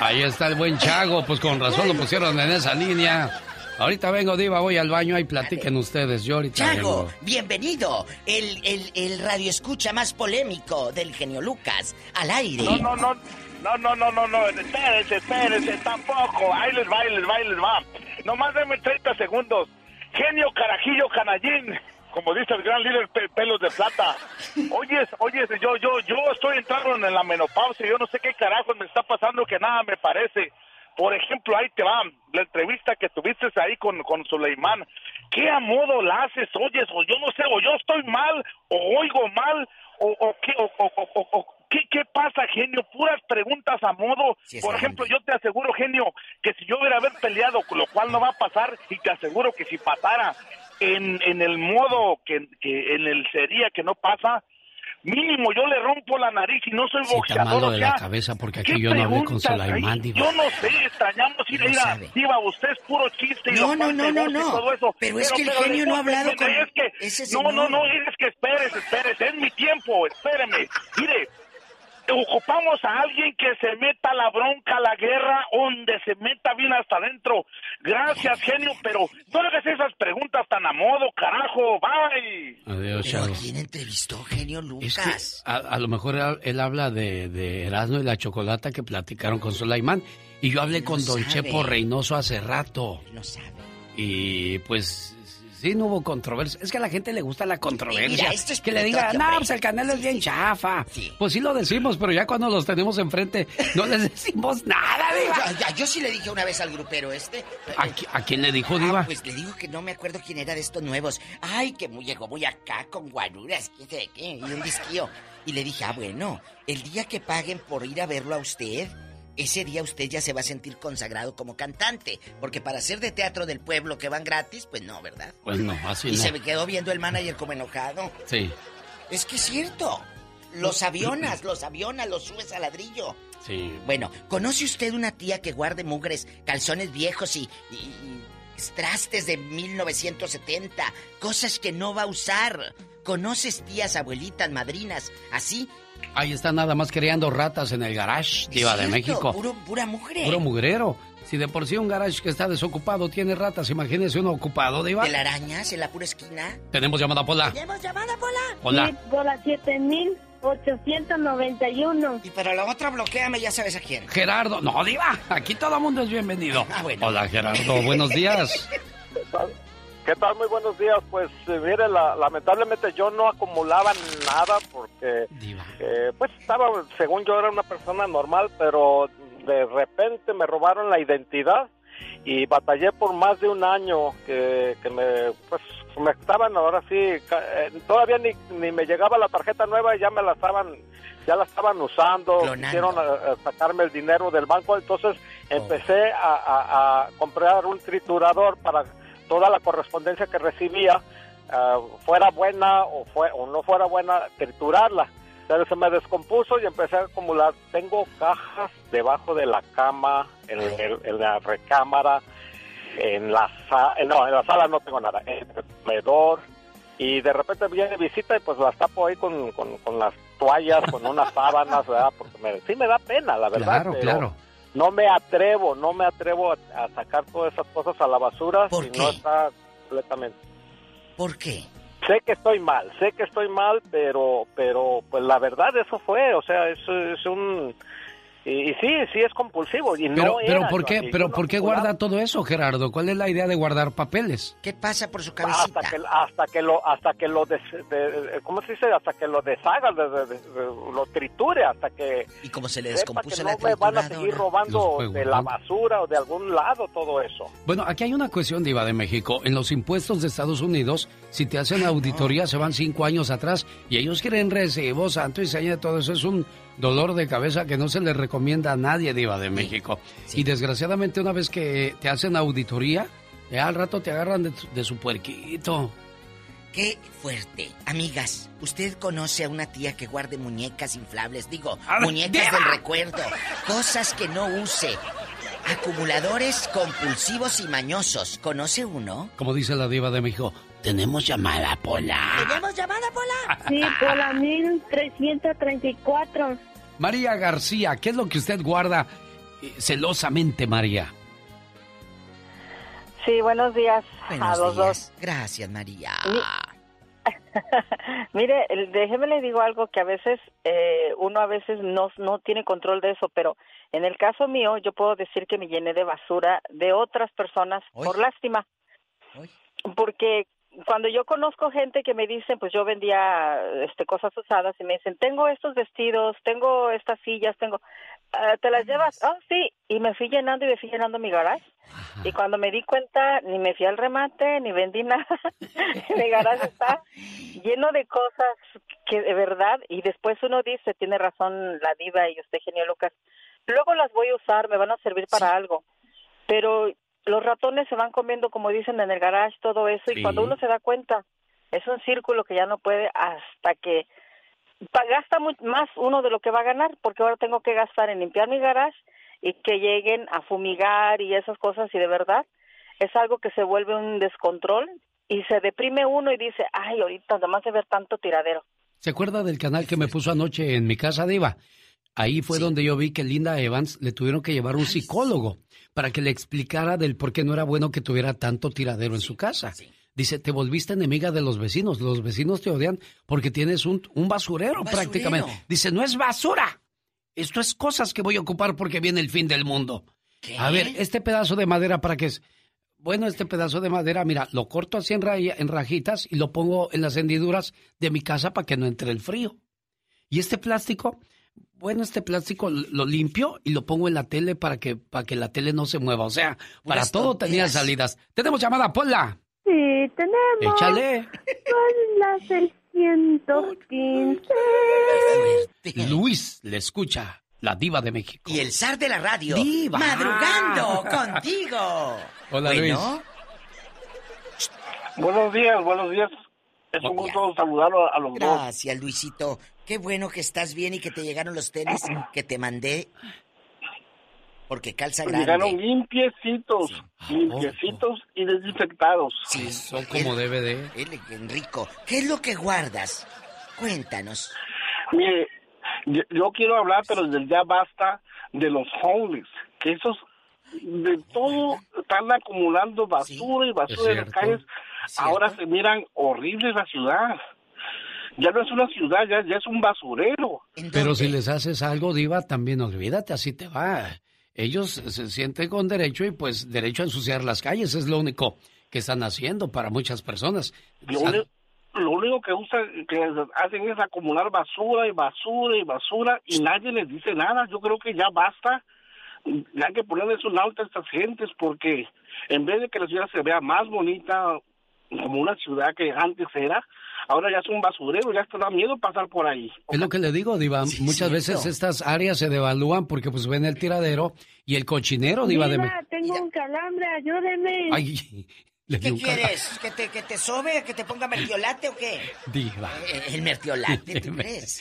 Ahí está el buen Chago, pues con razón lo pusieron en esa línea. Ahorita vengo, Diva, voy al baño, ahí platiquen ustedes, yo ahorita Chago, vengo. bienvenido. El, el, el radio escucha más polémico del genio Lucas. Al aire. No, no, no, no, no, no, no, no, espérense, espérense, tampoco. Ahí les va, ahí les va, ahí les va. Nomás denme 30 segundos. Genio Carajillo Canallín, como dice el gran líder Pe- Pelos de Plata. Oyes, oyes, yo, yo, yo estoy entrando en la menopausia, yo no sé qué carajos me está pasando que nada me parece. Por ejemplo, ahí te va, la entrevista que tuviste ahí con, con Suleimán. ¿Qué a modo la haces? Oyes, o yo no sé, o yo estoy mal, o oigo mal, o, o qué, o, o- o- o- o- ¿qué, qué pasa, genio? Puras preguntas a modo. Sí, Por ejemplo, yo te aseguro, genio, que si yo hubiera haber peleado, lo cual no va a pasar, y te aseguro que si pasara en, en el modo que, que en el sería que no pasa, mínimo yo le rompo la nariz y no soy Sí, boxeador. o de la cabeza porque ¿qué aquí yo no hablé con Sulaimán. Yo no sé, extrañamos ir a Diva, usted es puro chiste y No, no, no, no, todo eso. Pero es que el genio no ha hablado con ese No, no, no, es que espérese, espérese, es mi tiempo, espéreme. Mire, ocupamos a alguien que se meta la bronca, a la guerra, donde se meta bien hasta adentro. Gracias, genio, pero no hagas esas preguntas tan a modo, carajo, bye. Adiós, Chago. ¿Quién entrevistó genio Es Lucas? que a, a lo mejor él, habla de, de Erasmo y la Chocolata que platicaron con Sulaimán. Y yo hablé con Don. Chepo Reynoso hace rato. No sabe. Y pues Sí, no hubo controversia. Es que a la gente le gusta la controversia. Mira, esto es que le bonito, diga, que no, hombre". pues el canal es bien chafa. Pues sí lo decimos, pero ya cuando los tenemos enfrente no les decimos nada, diva. Ya, ya, yo sí le dije una vez al grupero este. ¿A, qui- a quién le dijo, Ah, diva? pues le digo que no me acuerdo quién era de estos nuevos. Ay, que muy, llegó muy acá con guaruras, qué sé qué, y un disquío. Y le dije, ah, bueno, el día que paguen por ir a verlo a usted, ese día usted ya se va a sentir consagrado como cantante. Porque para ser de teatro del pueblo que van gratis, pues no, ¿verdad? Pues no, así y no. se me quedó viendo el manager como enojado. Sí, Es que es cierto. Los avionas, los avionas, los subes a ladrillo. sí. Bueno, ¿conoce usted una tía que guarde mugres, calzones viejos y, y- y trastes de 1970? Cosas que no va a usar. ¿Conoces tías, abuelitas, madrinas, así? Ahí está nada más creando ratas en el garage, diva de México. Puro, pura mugre. Puro mugrero. Si de por sí un garage que está desocupado tiene ratas, imagínese uno ocupado, diva. Telarañas en la pura esquina. Tenemos llamada, Pola. ¿Tenemos llamada, Pola? Hola. Sí, por la 7891. Y para la otra, bloqueame, ya sabes a quién. Gerardo. No, diva. Aquí todo el mundo es bienvenido. Ah, bueno. Hola, Gerardo. Buenos días. ¿Qué tal? Muy buenos días. Pues eh, mire, la- lamentablemente yo no acumulaba nada porque eh, pues estaba, según yo era una persona normal, pero de repente me robaron la identidad y batallé por más de un año que, que me pues me estaban ahora sí eh, todavía ni, ni me llegaba la tarjeta nueva y ya me la estaban ya la estaban usando Clonando. quisieron eh, sacarme el dinero del banco entonces empecé a, a- a comprar un triturador para toda la correspondencia que recibía ah, fuera buena o fue o no fuera buena triturarla. Pero se me descompuso y empecé a acumular. Tengo cajas debajo de la cama en, la recámara en la sala no en la sala no tengo nada en el comedor. Y de repente viene visita y pues las tapo ahí con, con, con las toallas con unas sábanas verdad porque me, sí me da pena la verdad Claro, pero claro. No me atrevo, no me atrevo a, a sacar todas esas cosas a la basura si no está completamente. ¿Por qué? Sé que estoy mal, sé que estoy mal, pero, pero, pues la verdad eso fue, o sea, eso es un, y, y sí, sí es compulsivo y Pero, no pero era, ¿por qué, así, pero por qué no guarda todo eso, Gerardo? ¿Cuál es la idea de guardar papeles? ¿Qué pasa por su hasta que hasta que lo hasta que lo des, de- cómo se dice hasta que lo deshaga de- de- de- de- lo triture hasta que y como se le descompuso que la no me van a seguir robando de la basura o de algún lado todo eso Bueno, aquí hay una cuestión, Diva de México. En los impuestos de Estados Unidos, si te hacen auditoría, se van cinco años atrás y ellos quieren recibo, santo y seña, todo eso es un dolor de cabeza que no se le recomienda a nadie, Diva de México. Y desgraciadamente, una vez que te hacen auditoría, ya al rato te agarran de, su puerquito. Qué fuerte. Amigas, ¿usted conoce a una tía que guarde muñecas inflables? Digo, ver, muñecas ¡Diva! del recuerdo. Cosas que no use. Acumuladores compulsivos y mañosos. ¿Conoce uno? Como dice la Diva de México, tenemos llamada, Pola. ¿Tenemos llamada, Pola? Sí, por la 1334. María García, ¿qué es lo que usted guarda eh, celosamente, María? Sí, buenos días Buenos a los días. dos. Gracias, María. Mire, déjeme le digo algo que a veces eh, uno a veces no, no tiene control de eso, pero en el caso mío yo puedo decir que me llené de basura de otras personas por lástima. Porque cuando yo conozco gente que me dicen, pues yo vendía este cosas usadas y me dicen, tengo estos vestidos, tengo estas sillas, tengo, "Ah, ¿te las llevas? Oh, sí. Y me fui llenando y me fui llenando mi garage. Y cuando me di cuenta, ni me fui al remate, ni vendí nada. mi garage está lleno de cosas que de verdad, y después uno dice, tiene razón la diva y usted, genio Lucas, luego las voy a usar, me van a servir para algo. Pero los ratones se van comiendo, como dicen, en el garage, todo eso, y cuando uno se da cuenta, es un círculo que ya no puede hasta que gasta más uno de lo que va a ganar, porque ahora tengo que gastar en limpiar mi garage y que lleguen a fumigar y esas cosas, y de verdad es algo que se vuelve un descontrol y se deprime uno y dice, ay, ahorita nomás de ver tanto tiradero. ¿Se acuerda del canal que me puso anoche en mi casa, Diva? Ahí fue donde yo vi que Linda Evans le tuvieron que llevar un psicólogo para que le explicara del por qué no era bueno que tuviera tanto tiradero en su casa. Dice, te volviste enemiga de los vecinos. Los vecinos te odian porque tienes un, un basurero, prácticamente. Dice, no es basura. Esto es cosas que voy a ocupar porque viene el fin del mundo. A ver, este pedazo de madera para qué es. bueno, este pedazo de madera, mira, lo corto así en, en rajitas y lo pongo en las hendiduras de mi casa para que no entre el frío. Y este plástico, bueno, este plástico lo limpio y lo pongo en la tele para que, para que la tele no se mueva. O sea, para todo tenía salidas. Tenemos llamada, Pola. Sí, tenemos. Échale. Son las 615. Luis le escucha, la diva de México. Y el zar de la radio. Diva. Madrugando contigo. Hola, bueno. Luis. Buenos días, buenos días. Es un gusto saludarlo a los dos. Gracias, Luisito. Qué bueno que estás bien y que te llegaron los tenis que te mandé. Porque calza grande. Llegaron limpiecitos, limpiecitos y desinfectados. Sí, son como debe de. Él, Enrico, ¿qué es lo que guardas? Cuéntanos. Mire, yo, yo quiero hablar, pero desde ya basta de los homeless, que esos de todo están acumulando basura y basura en las calles. Ahora se miran horribles la ciudad. Ya no es una ciudad, ya, ya es un basurero. Pero si les haces algo, Diva, también olvídate, así te va. Ellos se sienten con derecho y pues derecho a ensuciar las calles, es lo único que están haciendo para muchas personas. Lo, único que usan, que hacen es acumular basura y basura y basura y nadie les dice nada. Yo creo que ya basta. Ya hay que ponerles un alto a estas gentes porque en vez de que la ciudad se vea más bonita como una ciudad que antes era, ahora ya es un basurero, ya te da miedo pasar por ahí. Es lo que le digo, Diva. Muchas veces estas áreas se devalúan porque pues ven el tiradero y el cochinero, Diva de Diva, México. tengo un calambre, ayúdeme. Ay, ¿Qué quieres? ¿Que te, ¿Que te sobe? ¿Que te ponga mertiolate o qué? Diva. Eh, El mertiolate, ¿tú crees?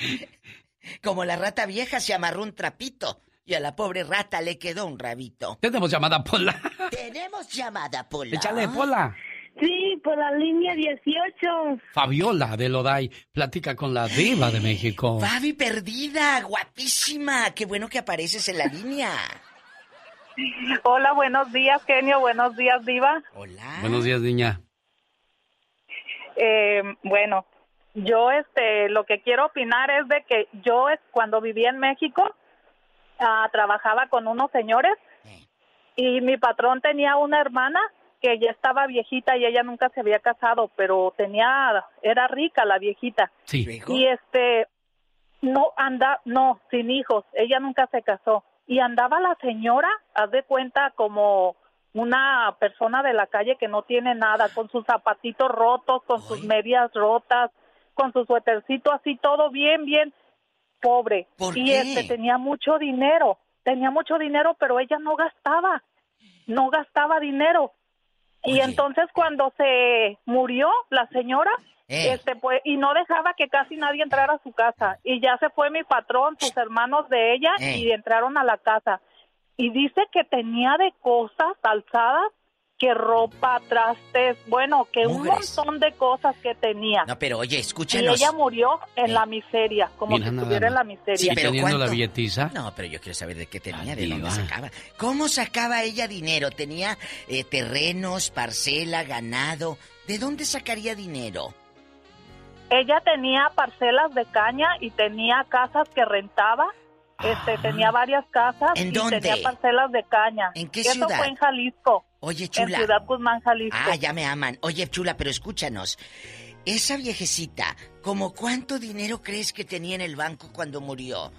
Como la rata vieja se amarró un trapito y a la pobre rata le quedó un rabito. Tenemos llamada, Pola. Tenemos llamada, Pola. Échale, Pola. Sí, por la línea 18. Fabiola de Loday platica con la Diva de México. Fabi perdida, guapísima. Qué bueno que apareces en la línea. Hola, buenos días, Genio. Buenos días, Diva. Hola. Buenos días, niña. Eh, bueno, yo este, lo que quiero opinar es de que yo es- cuando vivía en México ah, trabajaba con unos señores y mi patrón tenía una hermana que ya estaba viejita y ella nunca se había casado, pero tenía, era rica la viejita. Sí. Y este, no anda, no, sin hijos, ella nunca se casó. Y andaba la señora, haz de cuenta, como una persona de la calle que no tiene nada, con sus zapatitos rotos, con sus medias rotas, con su suétercito así, todo bien, bien pobre. ¿Por y qué? este tenía mucho dinero, tenía mucho dinero, pero ella no gastaba, no gastaba dinero. Y entonces cuando se murió la señora, Eh. este pues y no dejaba que casi nadie entrara a su casa y ya se fue mi patrón, sus hermanos de ella Eh. y entraron a la casa. Y dice que tenía de cosas alzadas, que ropa, trastes, bueno, que Mugres. un montón de cosas que tenía. No, pero oye, y escúchanos. ella murió en la miseria, como Mira si nada estuviera en la miseria. Sí, pero Teniendo la billetiza. No, pero yo quiero saber de qué tenía, de dónde sacaba. ¿Cómo sacaba ella dinero? ¿Tenía eh, terrenos, parcela, ganado? ¿De dónde sacaría dinero? Ella tenía parcelas de caña y tenía casas que rentaba. Este, tenía varias casas ¿En y dónde? tenía parcelas de caña. ¿En qué Eso ciudad? fue en Jalisco. Oye, En chula. Ciudad Guzmán, Jalisco. Ah, ya me aman. Oye, chula, pero escúchanos. Esa viejecita, ¿como cuánto dinero crees que tenía en el banco cuando murió?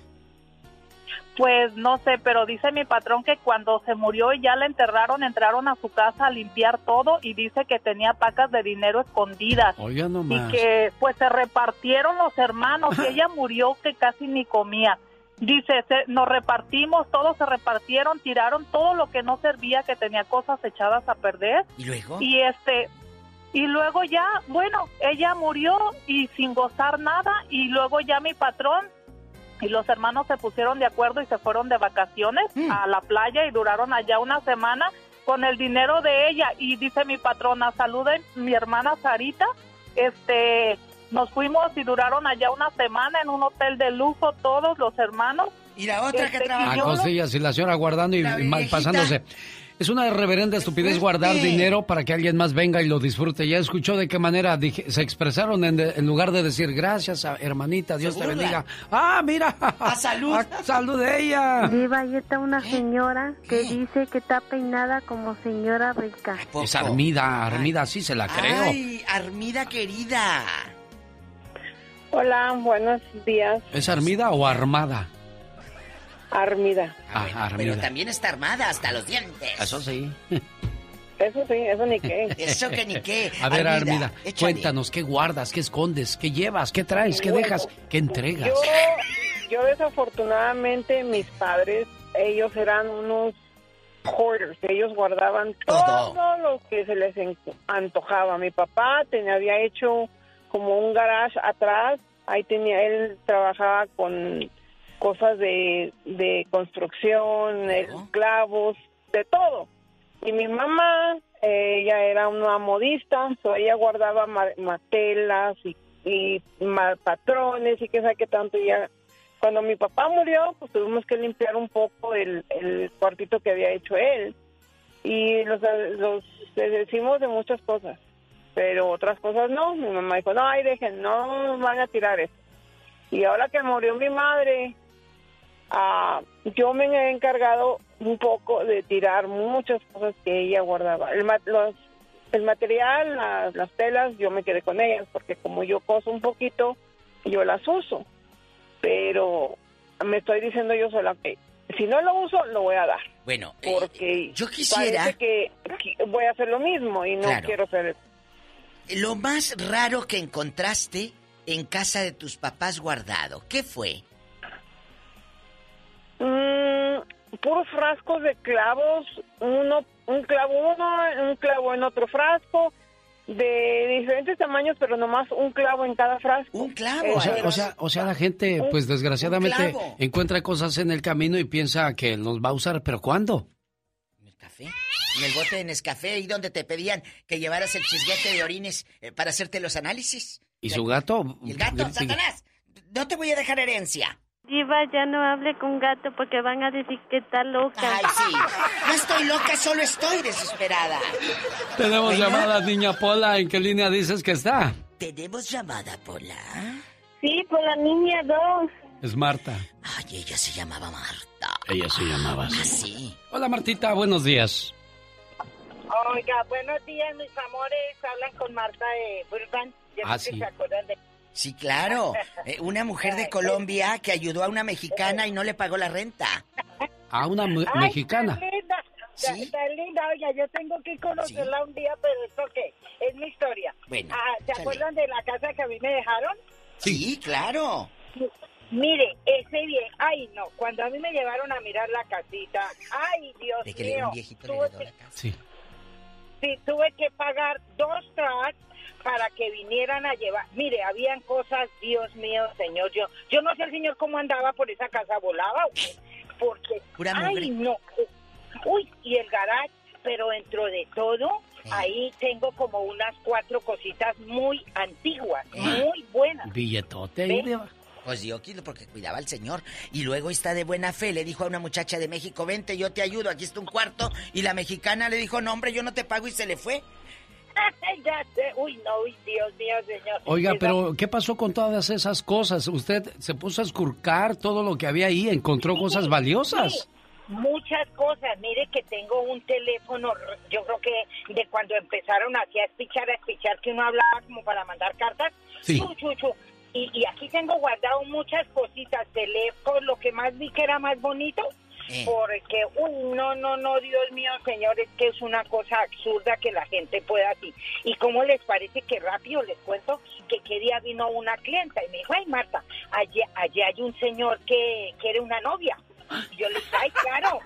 Pues no sé, pero dice mi patrón que cuando se murió y ya la enterraron, entraron a su casa a limpiar todo y dice que tenía pacas de dinero escondidas. Oiga y nomás. que pues se repartieron los hermanos y ella murió que casi ni comía. Dice, se- nos repartimos, todos se repartieron, tiraron todo lo que no servía, que tenía cosas echadas a perder. ¿Y luego? Y este, y luego ya, bueno, ella murió y sin gozar nada y luego ya mi patrón y los hermanos se pusieron de acuerdo y se fueron de vacaciones a la playa y duraron allá una semana con el dinero de ella y dice mi patrona, saluden mi hermana Sarita, este, nos fuimos y duraron allá una semana en un hotel de lujo todos los hermanos Y la otra que A trabaja. costillas y la señora guardando y pasándose. Es una reverenda estupidez guardar dinero para que alguien más venga y lo disfrute. Ya escuchó de qué manera dije- se expresaron en, en lugar de decir gracias, a- hermanita, Dios te bendiga. Ah, mira. A salud. A salud de ella. Viva, ahí está una señora que dice que está peinada como señora rica. Es Armida, Armida, sí se la creo. Ay, Armida querida. Hola, buenos días, ¿Es Armida o Armada? Armida. Ah, Pero Armida. también está armada hasta los dientes. Eso sí. Eso sí, eso ni qué. Eso que ni qué. A ver, Armida, Armida, cuéntanos, ¿qué guardas, qué escondes, qué llevas, qué traes, qué Bueno, dejas, qué entregas? Yo, yo desafortunadamente, mis padres, ellos eran unos hoarders. Ellos guardaban todo, lo que se les antojaba. Mi papá tenía, había hecho como un garage atrás. Ahí tenía, él trabajaba con cosas de, de construcción, clavos, de todo. Y mi mamá, eh, ella era una modista, so ella guardaba ma- matelas y, y patrones y qué sabe qué tanto. Ya, cuando mi papá murió, pues tuvimos que limpiar un poco el, el cuartito que había hecho él. Y los, los decimos de muchas cosas, pero otras cosas no. Mi mamá dijo, no, ay, dejen, no van a tirar eso. Y ahora que murió mi madre, ah, yo me he encargado un poco de tirar muchas cosas que ella guardaba. El, ma- los, el material, las, las telas, yo me quedé con ellas, porque como yo coso un poquito, yo las uso. Pero me estoy diciendo yo sola que si no lo uso, lo voy a dar. Bueno, Porque yo quisiera- parece que, voy a hacer lo mismo y no Claro. quiero hacer Lo más raro que encontraste en casa de tus papás guardado, ¿qué fue? Mm, puros frascos de clavos, uno, un clavo uno, un clavo en otro frasco, de diferentes tamaños, pero nomás un clavo en cada frasco. Un clavo. O sea, o sea, o sea, la gente, pues desgraciadamente, encuentra cosas en el camino y piensa que los va a usar, pero ¿cuándo? En el bote de Nescafé, ahí donde te pedían que llevaras el chisguete de orines eh, para hacerte los análisis. ¿Y su gato? ¿Y el gato? ¡Satanás! No te voy a dejar herencia. Diva, ya no hable con gato porque van a decir que está loca. Ay, sí. No estoy loca, solo estoy desesperada. Tenemos Bueno. llamada, niña Pola. ¿En qué línea dices que está? ¿Tenemos llamada, Pola? Sí, por la niña 2. Es Marta. Ay, ella se llamaba Marta. Ella se llamaba así. Ah, sí. Hola, Martita. Buenos días. Oiga, buenos días, mis amores. Hablan con Marta de Burbank. Yo Ah, sé que sí. se acuerdan de... Sí, claro. Eh, una mujer de Colombia que ayudó a una mexicana y no le pagó la renta. A una Ay, mexicana. Está linda. ¿Sí? Está linda. Oiga, yo tengo que conocerla un día, pero esto qué? Es mi historia. Bueno, Ah, ¿Se acuerdan de la casa que a mí me dejaron? Sí, claro. Mire, ese bien, ay no, cuando a mí me llevaron a mirar la casita, ay Dios De que le- mío, un viejito tuve que, la casa. Sí. sí, tuve que pagar dos tracks para que vinieran a llevar. Mire, habían cosas, Dios mío, señor, yo, yo no sé el señor cómo andaba por esa casa, volaba, o qué, porque, Pura ay mugre. no, uy, y el garage, pero dentro de todo, ahí tengo como unas cuatro cositas muy antiguas, muy buenas. Billetote ahí Pues dio kilo porque cuidaba al señor. Y luego está de buena fe, le dijo a una muchacha de México, vente, yo te ayudo, aquí está un cuarto. Y la mexicana le dijo, no hombre, yo no te pago y se le fue. ya sé, uy, no, uy, Dios mío, señor. Oiga, Esa- pero ¿qué pasó con todas esas cosas? Usted se puso a escurcar todo lo que había ahí, encontró cosas valiosas. Sí, muchas cosas. Mire que tengo un teléfono, yo creo que de cuando empezaron así a espichar, a espichar, que uno hablaba como para mandar cartas. Sí. Chu, chu, chu. Y, y aquí tengo guardado muchas cositas, teléfono, lo que más vi que era más bonito. Eh. Porque, uy, no, no, no, Dios mío, señor, es que es una cosa absurda que la gente pueda así. ¿Y cómo les parece que rápido les cuento que qué día vino una clienta y me dijo, ay, Marta, allí, allí hay un señor que quiere una novia? Y yo le dije, ay, claro.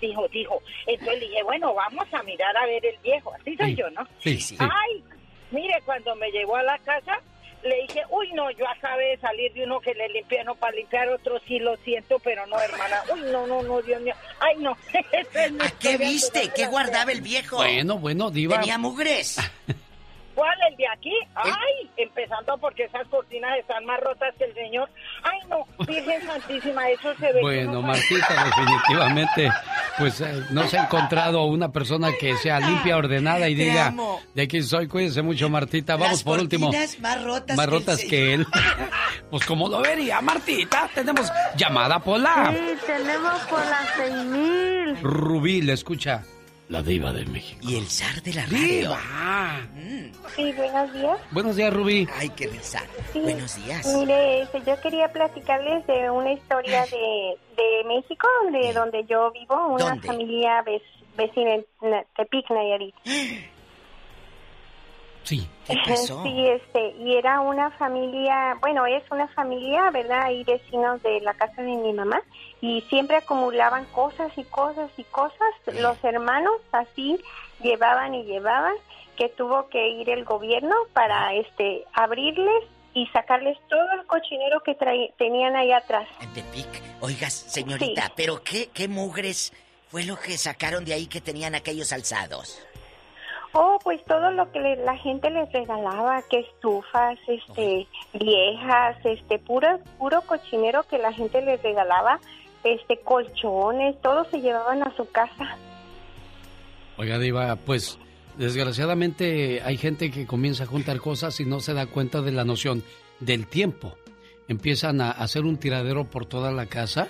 Dijo, dijo. Entonces le dije, bueno, vamos a mirar a ver el viejo. Así soy Sí. yo, ¿no? Sí, sí. Ay, mire, cuando me llevó a la casa, le dije, uy, no, yo acabé de salir de uno que le limpié, no, para limpiar otro sí lo siento, pero no, hermana. Uy, no, no, no, Dios mío. Ay, no. Es mi ¿Qué viste? ¿Qué guardaba el viejo? Bueno, bueno, Diva. Tenía mugres. ¿Cuál? El de aquí, ay, empezando porque esas cortinas están más rotas que el señor. Ay, no, Virgen Santísima, eso se ve. Bueno, Martita, definitivamente, pues eh, no se ha encontrado una persona que sea limpia, ordenada y Te diga, amo. de aquí soy, cuídense mucho, Martita. Vamos Las por último. más rotas Más que el rotas señor. que él. Pues como lo vería, Martita, tenemos llamada Pola. Sí, tenemos por las seis mil. Rubí, le escucha. La diva de México. Y el zar de la radio. ¡Diva! Sí, buenos días. Buenos días, Rubí. Ay, qué risa. Sí. Buenos días. Mire, este, yo quería platicarles de una historia de, de México, de donde yo vivo, una ¿Dónde? familia vec- vecina en Tepic, Nayarit. Sí. ¿Qué pasó? Sí, este, y era una familia, bueno, es una familia, ¿verdad? Y vecinos de la casa de mi mamá, y siempre acumulaban cosas y cosas y cosas. Los hermanos así llevaban y llevaban, que tuvo que ir el gobierno para, este, abrirles y sacarles todo el cochinero que tenían ahí atrás. En Tepic. Oigas, señorita, ¿pero qué, qué mugres fue lo que sacaron de ahí que tenían aquellos alzados? Oh, pues todo lo que le- la gente les regalaba, que estufas, este, viejas, este, puro, puro cochinero que la gente les regalaba, este, colchones, todo se llevaban a su casa. Oiga, Diva, pues desgraciadamente hay gente que comienza a juntar cosas y no se da cuenta de la noción del tiempo. Empiezan a hacer un tiradero por toda la casa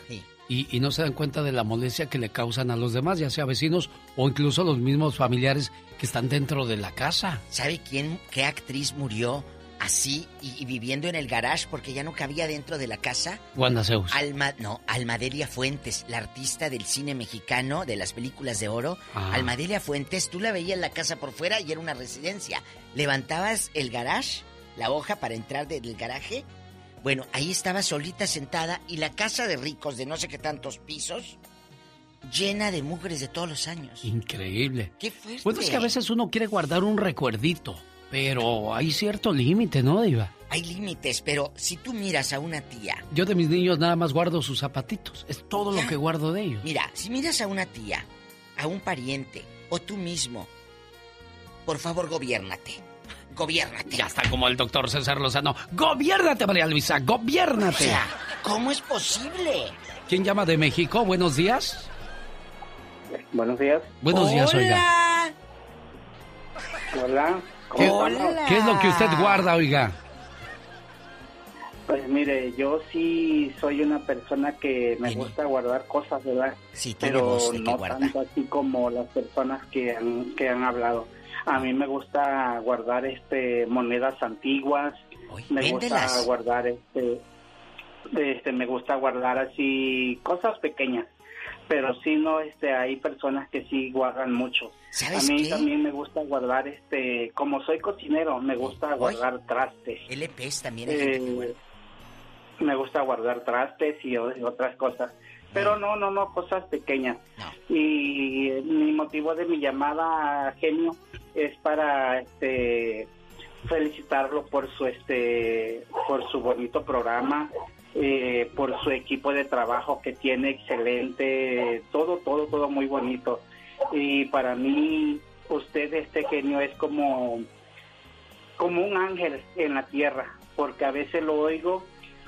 y, y no se dan cuenta de la molestia que le causan a los demás, ya sea vecinos o incluso los mismos familiares que están dentro de la casa. ¿Sabe quién, qué actriz murió así y, y viviendo en el garage porque ya no cabía dentro de la casa? Wanda Zeus. Alma, no, Almadelia Fuentes, la artista del cine mexicano de las películas de oro. Ah. Almadelia Fuentes, tú la veías en la casa por fuera y era una residencia. Levantabas el garage, la hoja para entrar del garaje. Bueno, ahí estaba solita sentada y la casa de ricos de no sé qué tantos pisos, llena de mugres de todos los años. Increíble. Qué fuerte. Bueno, es que a veces uno quiere guardar un recuerdito, pero hay cierto límite, ¿no, Diva? Hay límites, pero si tú miras a una tía, Yo de mis niños nada más guardo sus zapatitos. Es todo lo que guardo de ellos. Mira, si miras a una tía, a un pariente o tú mismo, por favor, gobiérnate. Gobiérnate. Ya está como el doctor César Lozano. ¡Gobiérnate, María Luisa! O ¡Gobiérnate! sea, ¿cómo es posible? ¿Quién llama de México? Buenos días. Buenos días. Buenos días, oiga. Hola. ¿Qué, Hola. qué es lo que usted guarda, oiga? Pues mire, yo sí soy una persona que me gusta guardar cosas, ¿verdad? Sí, Pero no tanto así como las personas que han, que han hablado. A mí me gusta guardar este monedas antiguas, me véndelas. gusta guardar este, este, me gusta guardar así cosas pequeñas. Pero sí no, este, hay personas que sí guardan mucho. ¿Sabes a mí qué? también me gusta guardar, este, como soy cocinero, me gusta guardar trastes. LPs también hay gente que Eh, guarda. me gusta guardar trastes y otras cosas. Pero no, no, no, cosas pequeñas. Y mi motivo de mi llamada, genio, es para este felicitarlo por su este por su bonito programa, eh, por su equipo de trabajo que tiene excelente, todo, todo, todo muy bonito. Y para mí, usted, este genio, es como como un ángel en la tierra, porque a veces lo oigo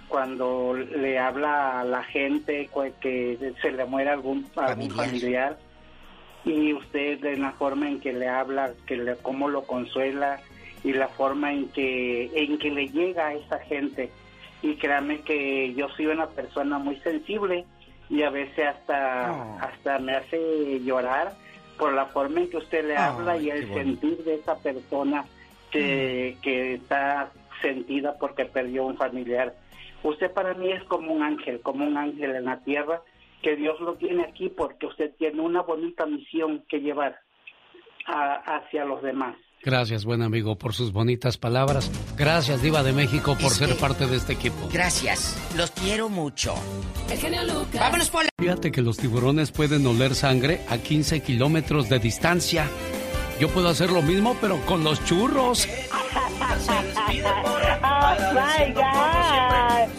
cuando le habla a la gente que se le muere algún, algún familiar y usted en la forma en que le habla, que le, cómo lo consuela y la forma en que en que le llega a esa gente y créame que yo soy una persona muy sensible y a veces hasta hasta me hace llorar por la forma en que usted le habla y el sentir de esa persona que, que está sentida porque perdió un familiar. Usted para mí es como un ángel, como un ángel en la tierra, que Dios lo tiene aquí porque usted tiene una bonita misión que llevar a- hacia los demás. Gracias, buen amigo, por sus bonitas palabras. Gracias, Diva de México, por Es ser que- parte de este equipo. Gracias, los quiero mucho. El genio Lucas. Vámonos por la... Fíjate que los tiburones pueden oler sangre a 15 kilómetros de distancia. Yo puedo hacer lo mismo, pero con los churros. Oh my God.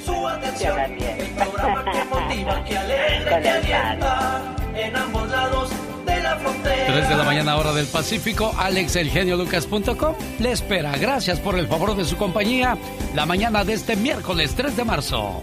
Su atención, el programa que motiva, que alegra, que alienta en ambos lados. 3 de la mañana, hora del Pacífico. AlexElgenioLucas.com le espera. Gracias por el favor de su compañía. La mañana de este miércoles 3 de marzo.